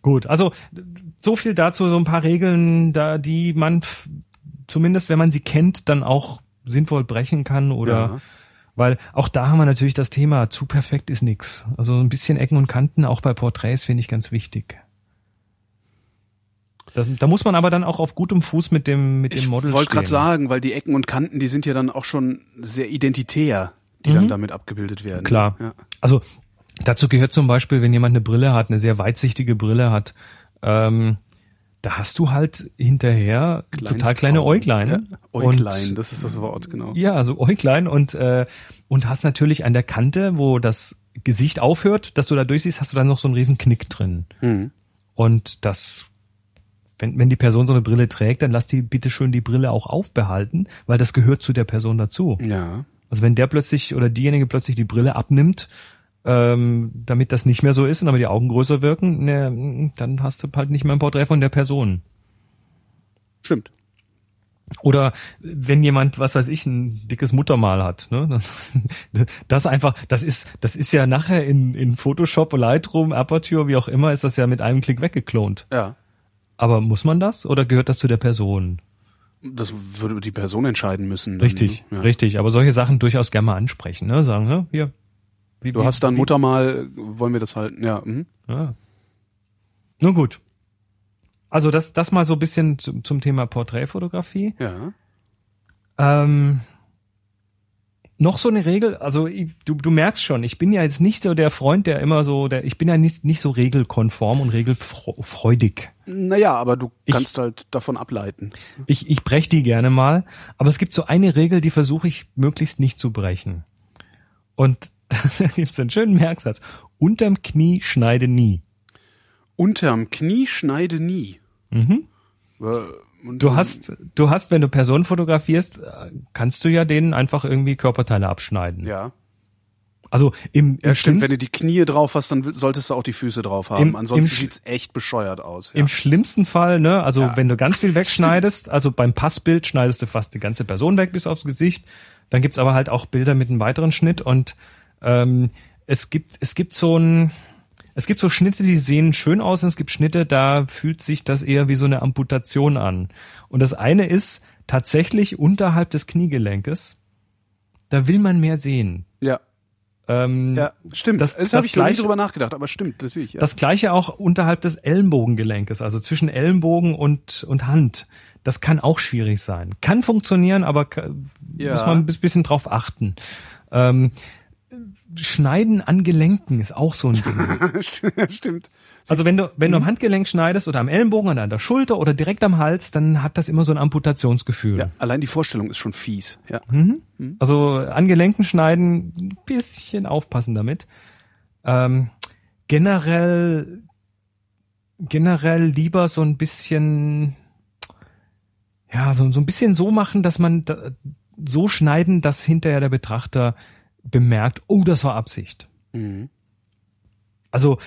Gut, also so viel dazu, so ein paar Regeln, da die man zumindest, wenn man sie kennt, dann auch sinnvoll brechen kann oder Ja. weil auch da haben wir natürlich das Thema, zu perfekt ist nix. Also ein bisschen Ecken und Kanten, auch bei Porträts, finde ich ganz wichtig. Da, da muss man aber dann auch auf gutem Fuß mit dem, mit Ich dem Model wollte gerade stehen. sagen, weil die Ecken und Kanten, die sind ja dann auch schon sehr identitär, die dann damit abgebildet werden. Mhm. Klar. Ja. Also dazu gehört zum Beispiel, wenn jemand eine Brille hat, eine sehr weitsichtige Brille hat, ähm, da hast du halt hinterher total kleine. Äuglein. Ja. Äuglein, das ist das Wort, genau. Ja, also Äuglein und, äh, und hast natürlich an der Kante, wo das Gesicht aufhört, dass du da durchsiehst, hast du dann noch so einen riesen Knick drin. Mhm. Und das, wenn, wenn die Person so eine Brille trägt, dann lass die bitte schön die Brille auch aufbehalten, weil das gehört zu der Person dazu. Ja. Also wenn der plötzlich oder diejenige plötzlich die Brille abnimmt, ähm, damit das nicht mehr so ist und damit die Augen größer wirken, ne, dann hast du halt nicht mehr ein Porträt von der Person. Stimmt. Oder wenn jemand, was weiß ich, ein dickes Muttermal hat, ne? Das, einfach, das ist, das ist ja nachher in, in Photoshop, Lightroom, Aperture, wie auch immer, ist das ja mit einem Klick weggeklont. Ja. Aber muss man das oder gehört das zu der Person? Das würde die Person entscheiden müssen. dann, Richtig, ne? Ja. richtig. Aber solche Sachen durchaus gerne mal ansprechen, ne? Sagen, ne? Hier. Wie, Du wie- hast dann wie- Mutter mal, wollen wir das halten? Ja. Mhm. Ja. Nun gut. Also das, das mal so ein bisschen zum, zum Thema Porträtfotografie. Ja. Ähm, noch so eine Regel, also ich, du, du merkst schon, ich bin ja jetzt nicht so der Freund, der immer so, der, ich bin ja nicht, nicht so regelkonform und regelfreudig. Naja, aber du kannst ich, halt davon ableiten. Ich, ich brech die gerne mal, aber es gibt so eine Regel, die versuche ich möglichst nicht zu brechen. Und da gibt's einen schönen Merksatz. Unterm Knie schneide nie. Unterm Knie schneide nie. Mhm. Und du hast, du hast, wenn du Personen fotografierst, kannst du ja denen einfach irgendwie Körperteile abschneiden. Ja. Also im, im ja, stimmt, wenn du die Knie drauf hast, dann solltest du auch die Füße drauf haben. Im, Ansonsten im, sieht's echt bescheuert aus. Ja. Im schlimmsten Fall, ne, also ja. wenn du ganz viel wegschneidest, also beim Passbild schneidest du fast die ganze Person weg bis aufs Gesicht. Dann gibt's aber halt auch Bilder mit einem weiteren Schnitt und ähm, es gibt, es gibt so ein, es gibt so Schnitte, die sehen schön aus und es gibt Schnitte, da fühlt sich das eher wie so eine Amputation an. Und das eine ist tatsächlich unterhalb des Kniegelenkes. Da will man mehr sehen. Ja. Ähm, ja, stimmt. Das, das, das habe ich gleich drüber nachgedacht, aber stimmt natürlich. Ja. Das gleiche auch unterhalb des Ellenbogengelenkes, also zwischen Ellenbogen und und Hand. Das kann auch schwierig sein. Kann funktionieren, aber ja. muss man ein bisschen drauf achten. Ähm, Schneiden an Gelenken ist auch so ein Ding. Stimmt. Also wenn du, wenn du am mhm. Handgelenk schneidest oder am Ellenbogen oder an der Schulter oder direkt am Hals, dann hat das immer so ein Amputationsgefühl. Ja, allein die Vorstellung ist schon fies. Ja. Mhm. Mhm. Also an Gelenken schneiden, ein bisschen aufpassen damit. Ähm, generell, generell lieber so ein bisschen, ja, so, so ein bisschen so machen, dass man da, so schneiden, dass hinterher der Betrachter bemerkt, oh, das war Absicht. Mhm. Also,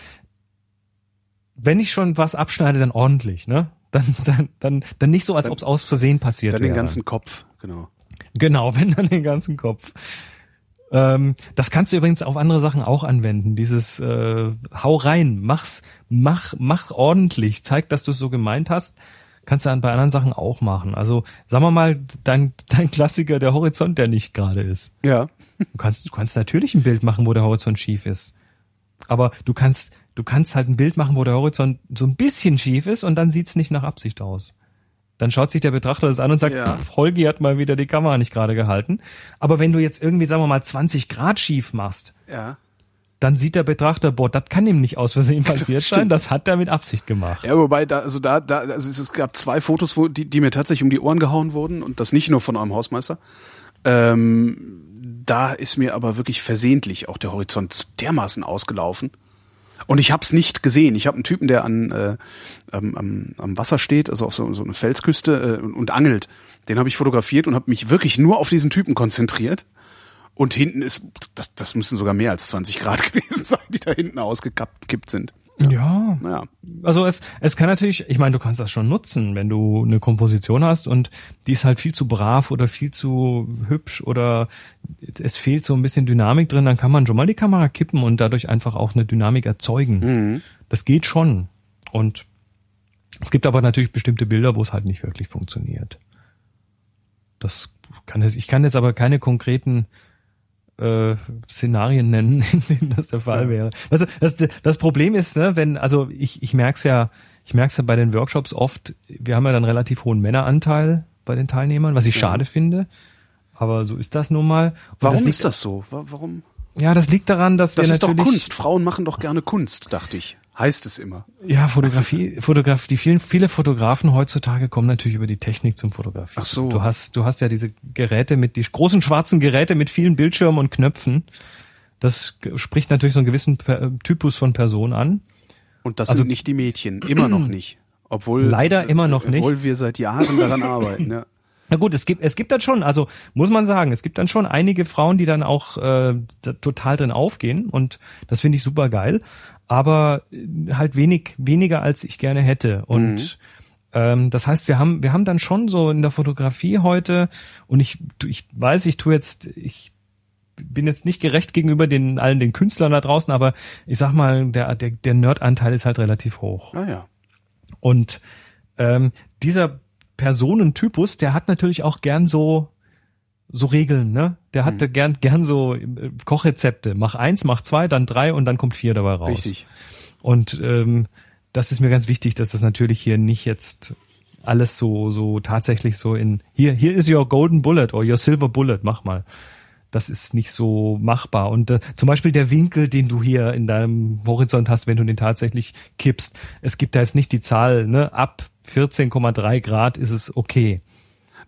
wenn ich schon was abschneide, dann ordentlich, ne? Dann, dann, dann, dann nicht so, als ob es aus Versehen passiert dann wäre. Dann den ganzen Kopf, genau. Genau, wenn dann den ganzen Kopf. Ähm, das kannst du übrigens auf andere Sachen auch anwenden. Dieses äh, Hau rein, mach's, mach, mach ordentlich, zeig, dass du es so gemeint hast. Kannst du bei anderen Sachen auch machen. Also, sagen wir mal, dein, dein Klassiker, der Horizont, der nicht gerade ist. Ja. Du kannst, du kannst natürlich ein Bild machen, wo der Horizont schief ist. Aber du kannst, du kannst halt ein Bild machen, wo der Horizont so ein bisschen schief ist und dann sieht's nicht nach Absicht aus. Dann schaut sich der Betrachter das an und sagt, ja. Holgi hat mal wieder die Kamera nicht gerade gehalten. Aber wenn du jetzt irgendwie, sagen wir mal, 20 Grad schief machst, ja dann sieht der Betrachter, boah, das kann ihm nicht aus Versehen passiert sein, das hat er mit Absicht gemacht. Ja, wobei da, also da, da, also es gab zwei Fotos, wo, die, die mir tatsächlich um die Ohren gehauen wurden und das nicht nur von eurem Hausmeister. Ähm, da ist mir aber wirklich versehentlich auch der Horizont dermaßen ausgelaufen. Und ich habe es nicht gesehen. Ich habe einen Typen, der an äh, am, am Wasser steht, also auf so, so eine Felsküste äh, und, und angelt. Den habe ich fotografiert und habe mich wirklich nur auf diesen Typen konzentriert. Und hinten ist, das, das müssen sogar mehr als 20 Grad gewesen sein, die da hinten ausgekippt sind. Ja. ja. Also es, es kann natürlich, ich meine, du kannst das schon nutzen, wenn du eine Komposition hast und die ist halt viel zu brav oder viel zu hübsch oder es fehlt so ein bisschen Dynamik drin, dann kann man schon mal die Kamera kippen und dadurch einfach auch eine Dynamik erzeugen. Mhm. Das geht schon. Und es gibt aber natürlich bestimmte Bilder, wo es halt nicht wirklich funktioniert. Das kann es, ich kann jetzt aber keine konkreten äh, Szenarien nennen, in denen das der Fall ja. wäre. Also das, das Problem ist, ne, wenn, also ich, ich merke es ja, ich merke es ja bei den Workshops oft, wir haben ja dann relativ hohen Männeranteil bei den Teilnehmern, was ich ja. schade finde. Aber so ist das nun mal. Und Warum das ist das so? Warum? Ja, das liegt daran, dass das wir ist natürlich. doch Kunst. Frauen machen doch gerne Kunst, dachte ich heißt es immer. Ja, Fotografie, Fotograf, die vielen, viele Fotografen heutzutage kommen natürlich über die Technik zum Fotografieren. Ach so. Du hast, du hast ja diese Geräte mit, die großen schwarzen Geräte mit vielen Bildschirmen und Knöpfen. Das spricht natürlich so einen gewissen Typus von Person an. Und das also, sind nicht die Mädchen, immer noch nicht. Obwohl, leider immer noch nicht. Obwohl wir seit Jahren daran arbeiten, ja. Na gut, es gibt es gibt dann schon, also muss man sagen, es gibt dann schon einige Frauen, die dann auch äh, total drin aufgehen und das finde ich super geil aber äh, halt wenig, weniger als ich gerne hätte. Und mhm. ähm, das heißt, wir haben, wir haben dann schon so in der Fotografie heute, und ich, ich weiß, ich tue jetzt, ich bin jetzt nicht gerecht gegenüber den allen den Künstlern da draußen, aber ich sag mal, der, der, der Nerd-Anteil ist halt relativ hoch. Ah ja. Und ähm, dieser Personentypus, der hat natürlich auch gern so so Regeln, ne? Der hatte hm. gern, gern so äh, Kochrezepte. Mach eins, mach zwei, dann drei und dann kommt vier dabei raus. Richtig. Und ähm, das ist mir ganz wichtig, dass das natürlich hier nicht jetzt alles so so tatsächlich so in hier hier ist your golden bullet or your silver bullet, mach mal. das ist nicht so machbar. Und äh, zum Beispiel der Winkel, den du hier in deinem Horizont hast, wenn du den tatsächlich kippst, es gibt da jetzt nicht die Zahl, ne, ab 14,3 Grad ist es okay.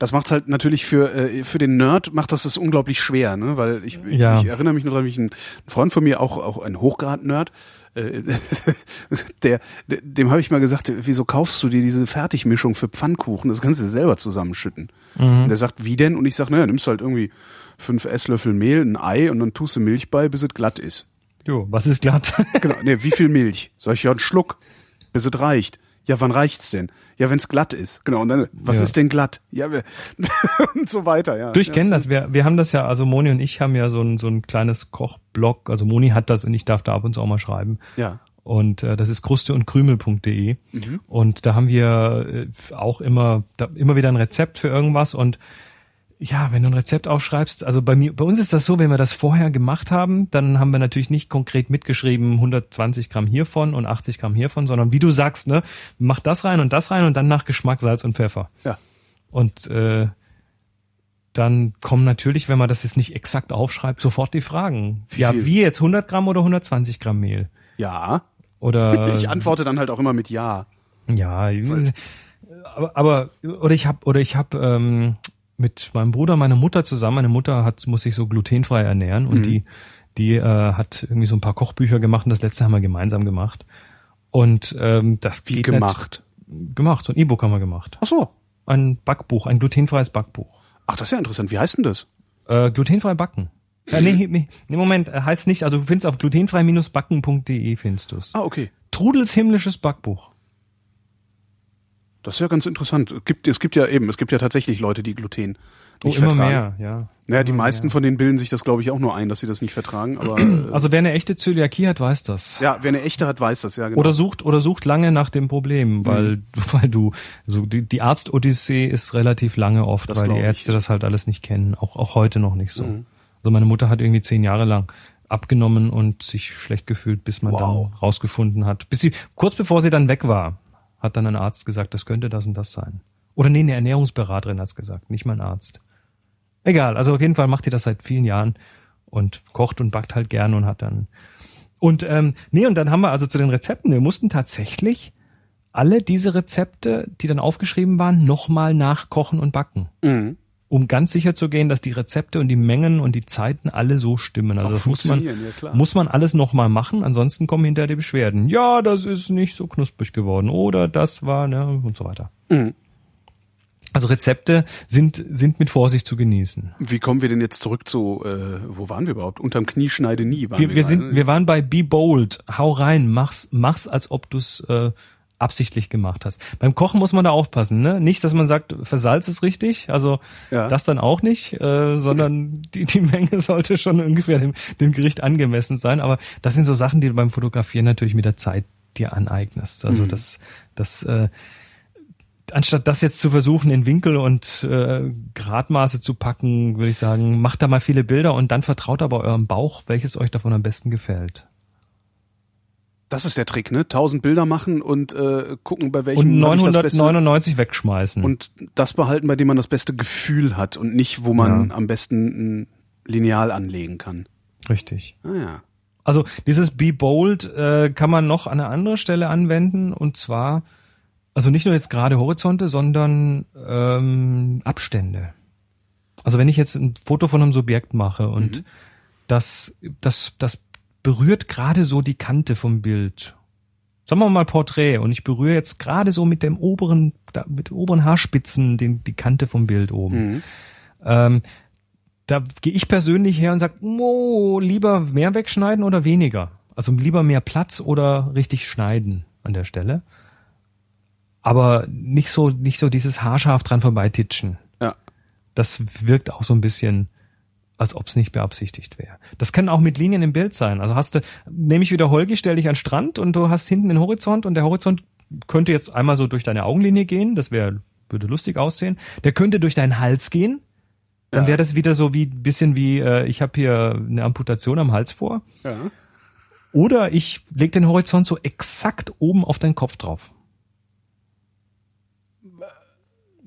Das macht's halt natürlich für äh, für den Nerd macht das das unglaublich schwer, ne? Weil ich, Ja. ich, ich erinnere mich noch daran, wie ich ein Freund von mir auch auch ein Hochgrad-Nerd, äh, der de- dem habe ich mal gesagt, wieso kaufst du dir diese Fertigmischung für Pfannkuchen? Das kannst du selber zusammenschütten. Und der sagt, wie denn? Und ich sag, naja, nimmst halt irgendwie fünf Esslöffel Mehl, ein Ei und dann tust du Milch bei, bis es glatt ist. Jo, was ist glatt? Genau, nee, wie viel Milch? Sag ich, ja, einen Schluck, bis es reicht. Ja, wann reicht's denn? Ja, wenn's glatt ist. Genau, und dann, was Ja. ist denn glatt? Ja, wir- und so weiter, ja. Du, ich ja, kenne das. Wir, wir haben das ja, also Moni und ich haben ja so ein, so ein kleines Kochblog. Also Moni hat das und ich darf da ab und zu auch mal schreiben. Ja. Und äh, das ist kruste und krümel.de. Mhm. Und da haben wir äh, auch immer, da, immer wieder ein Rezept für irgendwas. Und ja, wenn du ein Rezept aufschreibst, also bei mir, bei uns ist das so, wenn wir das vorher gemacht haben, dann haben wir natürlich nicht konkret mitgeschrieben 120 Gramm hiervon und 80 Gramm hiervon, sondern wie du sagst, ne, mach das rein und das rein und dann nach Geschmack Salz und Pfeffer. Ja. Und äh, dann kommen natürlich, wenn man das jetzt nicht exakt aufschreibt, sofort die Fragen. Wie ja, viel? wie jetzt 100 Gramm oder 120 Gramm Mehl? Ja. Oder Ich antworte dann halt auch immer mit Ja. ja, aber, aber oder ich habe oder ich habe ähm, mit meinem Bruder, meiner Mutter zusammen. Meine Mutter hat muss sich so glutenfrei ernähren und die die äh, hat irgendwie so ein paar Kochbücher gemacht und das letzte haben wir gemeinsam gemacht. Und ähm, das Wie gemacht. Nicht, gemacht, so ein E-Book haben wir gemacht. Ach so. Ein Backbuch, ein glutenfreies Backbuch. Ach, das ist ja interessant. Wie heißt denn das? Äh, glutenfrei backen. Äh, nee, nee, nee, Moment, äh, heißt nicht, also du findest auf glutenfrei-backen.de findest du's. Ah, okay. Trudels himmlisches Backbuch. Das ist ja ganz interessant. Es gibt, es gibt ja eben, es gibt ja tatsächlich Leute, die Gluten Oh, nicht immer vertragen. mehr, ja. Naja, die meisten mehr. von denen bilden sich das, glaube ich, auch nur ein, dass sie das nicht vertragen. Aber äh, Also wer eine echte Zöliakie hat, weiß das. ja, wer eine echte hat, weiß das, ja, genau. Oder sucht oder sucht lange nach dem Problem, weil Mhm. weil du so die, die Arzt-Odyssee ist relativ lange oft, Das weil die glaub ich. Ärzte das halt alles nicht kennen, auch auch heute noch nicht so. Mhm. Also meine Mutter hat irgendwie zehn Jahre lang abgenommen und sich schlecht gefühlt, bis man Wow. dann rausgefunden hat, bis sie kurz bevor sie dann weg war, hat dann ein Arzt gesagt, das könnte das und das sein. Oder nee, eine Ernährungsberaterin hat's gesagt, nicht mein Arzt. Egal, also auf jeden Fall macht die das seit vielen Jahren und kocht und backt halt gern und hat dann und ähm, nee, und dann haben wir also zu den Rezepten, wir mussten tatsächlich alle diese Rezepte, die dann aufgeschrieben waren, nochmal nachkochen und backen. Mhm. Um ganz sicher zu gehen, dass die Rezepte und die Mengen und die Zeiten alle so stimmen. Also Auch das muss man, ja, muss man alles nochmal machen, ansonsten kommen hinterher die Beschwerden. Ja, das ist nicht so knusprig geworden oder das war, ne, und so weiter. Mhm. Also Rezepte sind, sind mit Vorsicht zu genießen. Wie kommen wir denn jetzt zurück zu, äh, wo waren wir überhaupt? Unterm Knie schneide nie. Waren Wir, wir, gerade, sind, ne? wir waren bei Be Bold. Hau rein, mach's, mach's, als ob du's äh, absichtlich gemacht hast. Beim Kochen muss man da aufpassen, ne? Nicht, dass man sagt, versalz es richtig, also Ja. das dann auch nicht, äh, sondern die, die Menge sollte schon ungefähr dem, dem Gericht angemessen sein. Aber das sind so Sachen, die du beim Fotografieren natürlich mit der Zeit dir aneignest. Also Mhm. das, das äh, anstatt das jetzt zu versuchen, in Winkel und äh, Gradmaße zu packen, würde ich sagen, macht da mal viele Bilder und dann vertraut aber eurem Bauch, welches euch davon am besten gefällt. Das ist der Trick, ne? Tausend Bilder machen und äh, gucken, bei welchem Und hab ich das beste 999 wegschmeißen. und das behalten, bei dem man das beste Gefühl hat und nicht, wo man Ja. am besten ein Lineal anlegen kann. Richtig. Ah ja. Also dieses Be Bold äh, kann man noch an einer anderen Stelle anwenden und zwar, also nicht nur jetzt gerade Horizonte, sondern ähm, Abstände. Also wenn ich jetzt ein Foto von einem Subjekt mache und das, das, das berührt gerade so die Kante vom Bild. Sagen wir mal Porträt und ich berühre jetzt gerade so mit dem oberen, mit den oberen Haarspitzen den, die Kante vom Bild oben. Mhm. Ähm, da gehe ich persönlich her und sage, oh, lieber mehr wegschneiden oder weniger. Also lieber mehr Platz oder richtig schneiden an der Stelle. Aber nicht so, nicht so dieses haarscharf dran vorbeititschen. Ja. Das wirkt auch so ein bisschen, als ob es nicht beabsichtigt wäre. Das kann auch mit Linien im Bild sein. Also hast du, nehme ich wieder Holgi, stell dich an den Strand und du hast hinten den Horizont und der Horizont könnte jetzt einmal so durch deine Augenlinie gehen, das wäre, würde lustig aussehen. Der könnte durch deinen Hals gehen, dann Ja. wäre das wieder so wie bisschen wie, äh, ich habe hier eine Amputation am Hals vor. Ja. Oder ich leg den Horizont so exakt oben auf deinen Kopf drauf.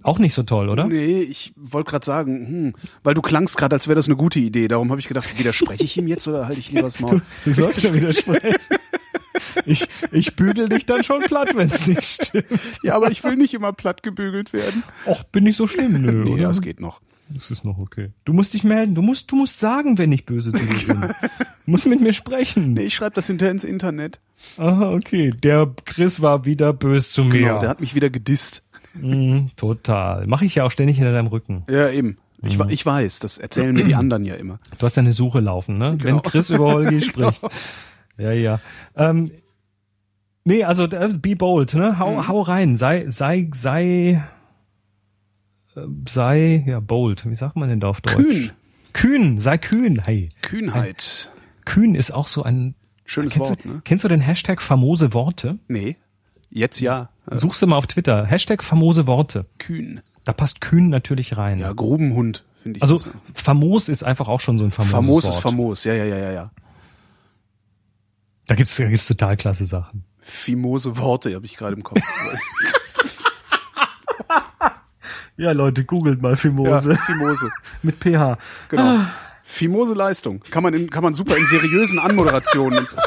Auch nicht so toll, oder? Nee, ich wollte gerade sagen, hm, weil du klangst gerade, als wäre das eine gute Idee. Darum habe ich gedacht, widerspreche ich ihm jetzt oder halte ich lieber das Maul? Du sollst mir widersprechen. Ich, ich bügel dich dann schon platt, wenn es nicht stimmt. Ja, aber ich will nicht immer platt gebügelt werden. Och, bin nicht so schlimm, nö, Nee, oder? das geht noch. Das ist noch okay. Du musst dich melden. Du musst, du musst sagen, wenn ich böse zu dir bin. Du musst mit mir sprechen. Nee, ich schreibe das hinterher ins Internet. Aha, okay. Der Chris war wieder böse zu mir. Genau, der hat mich wieder gedisst. Mhm, total. Mache ich ja auch ständig hinter deinem Rücken. Ja, eben. Ich, Mhm. ich weiß, das erzählen mir die anderen ja immer. Du hast ja eine Suche laufen, ne? Genau. Wenn Chris über Holgi spricht. Ja, ja. Ähm, nee, also das- be bold, ne? Hau, Mhm. hau rein. Sei, sei, sei, äh, sei, ja, bold. Wie sagt man denn da auf Deutsch? Kühn. Kühn, sei kühn. Hey. Kühnheit. Kühn ist auch so ein. Schönes Kennst, Wort, du, ne? kennst du den Hashtag famose Worte? Nee. Jetzt ja. Suchst du mal auf Twitter. Hashtag famose Worte. Kühn. Da passt kühn natürlich rein. Ja, Grubenhund, finde ich. also das. famos ist einfach auch schon so ein famoses Famos Wort. ist famos. Ja, ja, ja, ja, ja. Da gibt's, da gibt's total klasse Sachen. Fimose Worte habe ich gerade im Kopf. Ja, Leute, googelt mal ja, Fimose Fimose. mit PH. Genau. Fimose Leistung. Kann man, in, kann man super in seriösen Anmoderationen und so.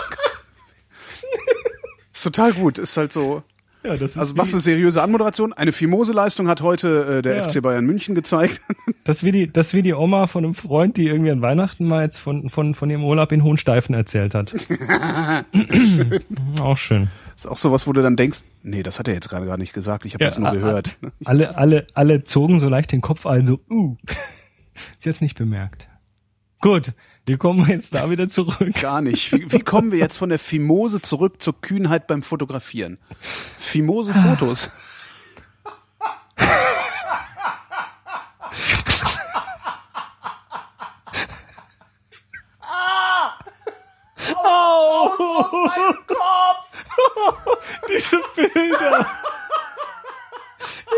Ist total gut. Ist halt so. Ja, das ist, Also machst du eine seriöse Anmoderation. Eine Fimose Leistung hat heute äh, der Ja. FC Bayern München gezeigt. das, ist wie die, das ist wie die Oma von einem Freund, die irgendwie an Weihnachten mal jetzt von, von, von ihrem Urlaub in Hohensteifen erzählt hat. Auch schön. ist auch sowas, wo du dann denkst, nee, das hat er jetzt gerade gar nicht gesagt. Ich habe Ja, das nur gehört. Alle, alle, alle zogen so leicht den Kopf ein, so, uh. Sie hat's nicht bemerkt. Gut, wir kommen jetzt da wieder zurück. Gar nicht. Wie, wie kommen wir jetzt von der Fimose zurück zur Kühnheit beim Fotografieren? Fimose Fotos. Diese Bilder.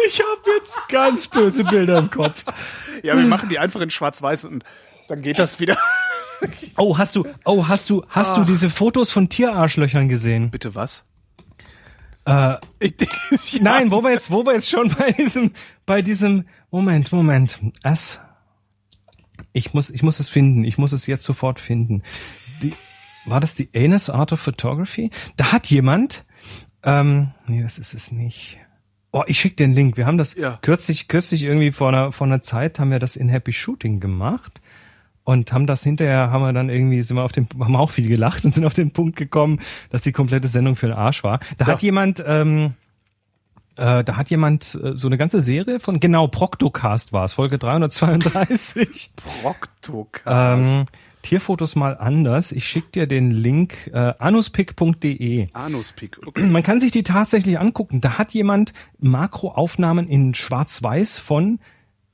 Ich habe jetzt ganz böse Bilder im Kopf. Ja, wir machen die einfach in Schwarz-Weiß und dann geht das wieder. Oh, hast du, oh, hast du, hast du diese Fotos von Tierarschlöchern gesehen? Bitte was? Äh, Ich, ja. nein, wo wir jetzt, wo wir jetzt schon bei diesem, bei diesem, Moment, Moment, es, ich muss, ich muss es finden, ich muss es jetzt sofort finden. Die, war das die Anus Art of Photography? Da hat jemand, ähm, nee, das ist es nicht. Oh, ich schick den Link. Wir haben das Ja. kürzlich, kürzlich irgendwie vor einer, vor einer Zeit haben wir das in Happy Shooting gemacht und haben das hinterher, haben wir dann irgendwie, sind wir auf den, haben auch viel gelacht und sind auf den Punkt gekommen, dass die komplette Sendung für den Arsch war. Da hat jemand, ähm, äh, da hat jemand äh, so eine ganze Serie von, genau, Proctocast war es, Folge 332. Proctocast. ähm, Tierfotos mal anders. Ich schick dir den Link äh, anuspic.de. Anuspick. Okay. Man kann sich die tatsächlich angucken. Da hat jemand Makroaufnahmen in Schwarz-Weiß von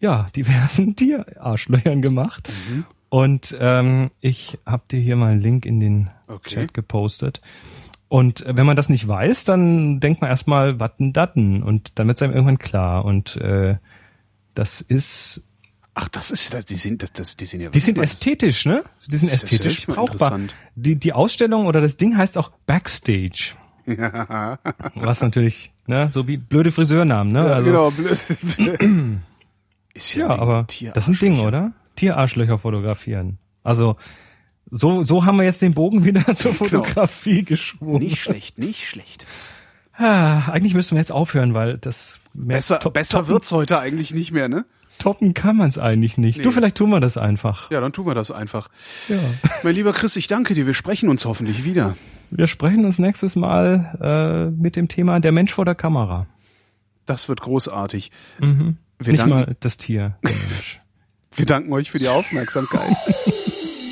ja diversen Tierarschlöchern gemacht. Und ähm, ich habe dir hier mal einen Link in den Okay. Chat gepostet. Und äh, wenn man das nicht weiß, dann denkt man erstmal, was denn Daten? Und dann wird es einem irgendwann klar. Und äh, das ist, Ach, das ist ja, die sind, das, das, die sind ja. die sind ästhetisch, ne? Die sind ja ästhetisch brauchbar. Die, die Ausstellung oder das Ding heißt auch Backstage. Was natürlich, ne, so wie blöde Friseurnamen, ne? Ja, also, genau. blöd. ist Ja, Ding, aber das ist ein Ding, oder? Tierarschlöcher fotografieren. Also so, so haben wir jetzt den Bogen wieder zur Fotografie geschwungen. Nicht schlecht, nicht schlecht. Ah, eigentlich müssten wir jetzt aufhören, weil das Besser, top- besser toppen, wird's heute eigentlich nicht mehr, ne? toppen kann man es eigentlich nicht. Du, Nee. vielleicht tun wir das einfach. Ja, dann tun wir das einfach. Ja. Mein lieber Chris, ich danke dir. Wir sprechen uns hoffentlich wieder. Wir sprechen uns nächstes Mal äh, mit dem Thema der Mensch vor der Kamera. Das wird großartig. Mhm. Wir, nicht mal das Tier. Der Mensch. Wir danken euch für die Aufmerksamkeit.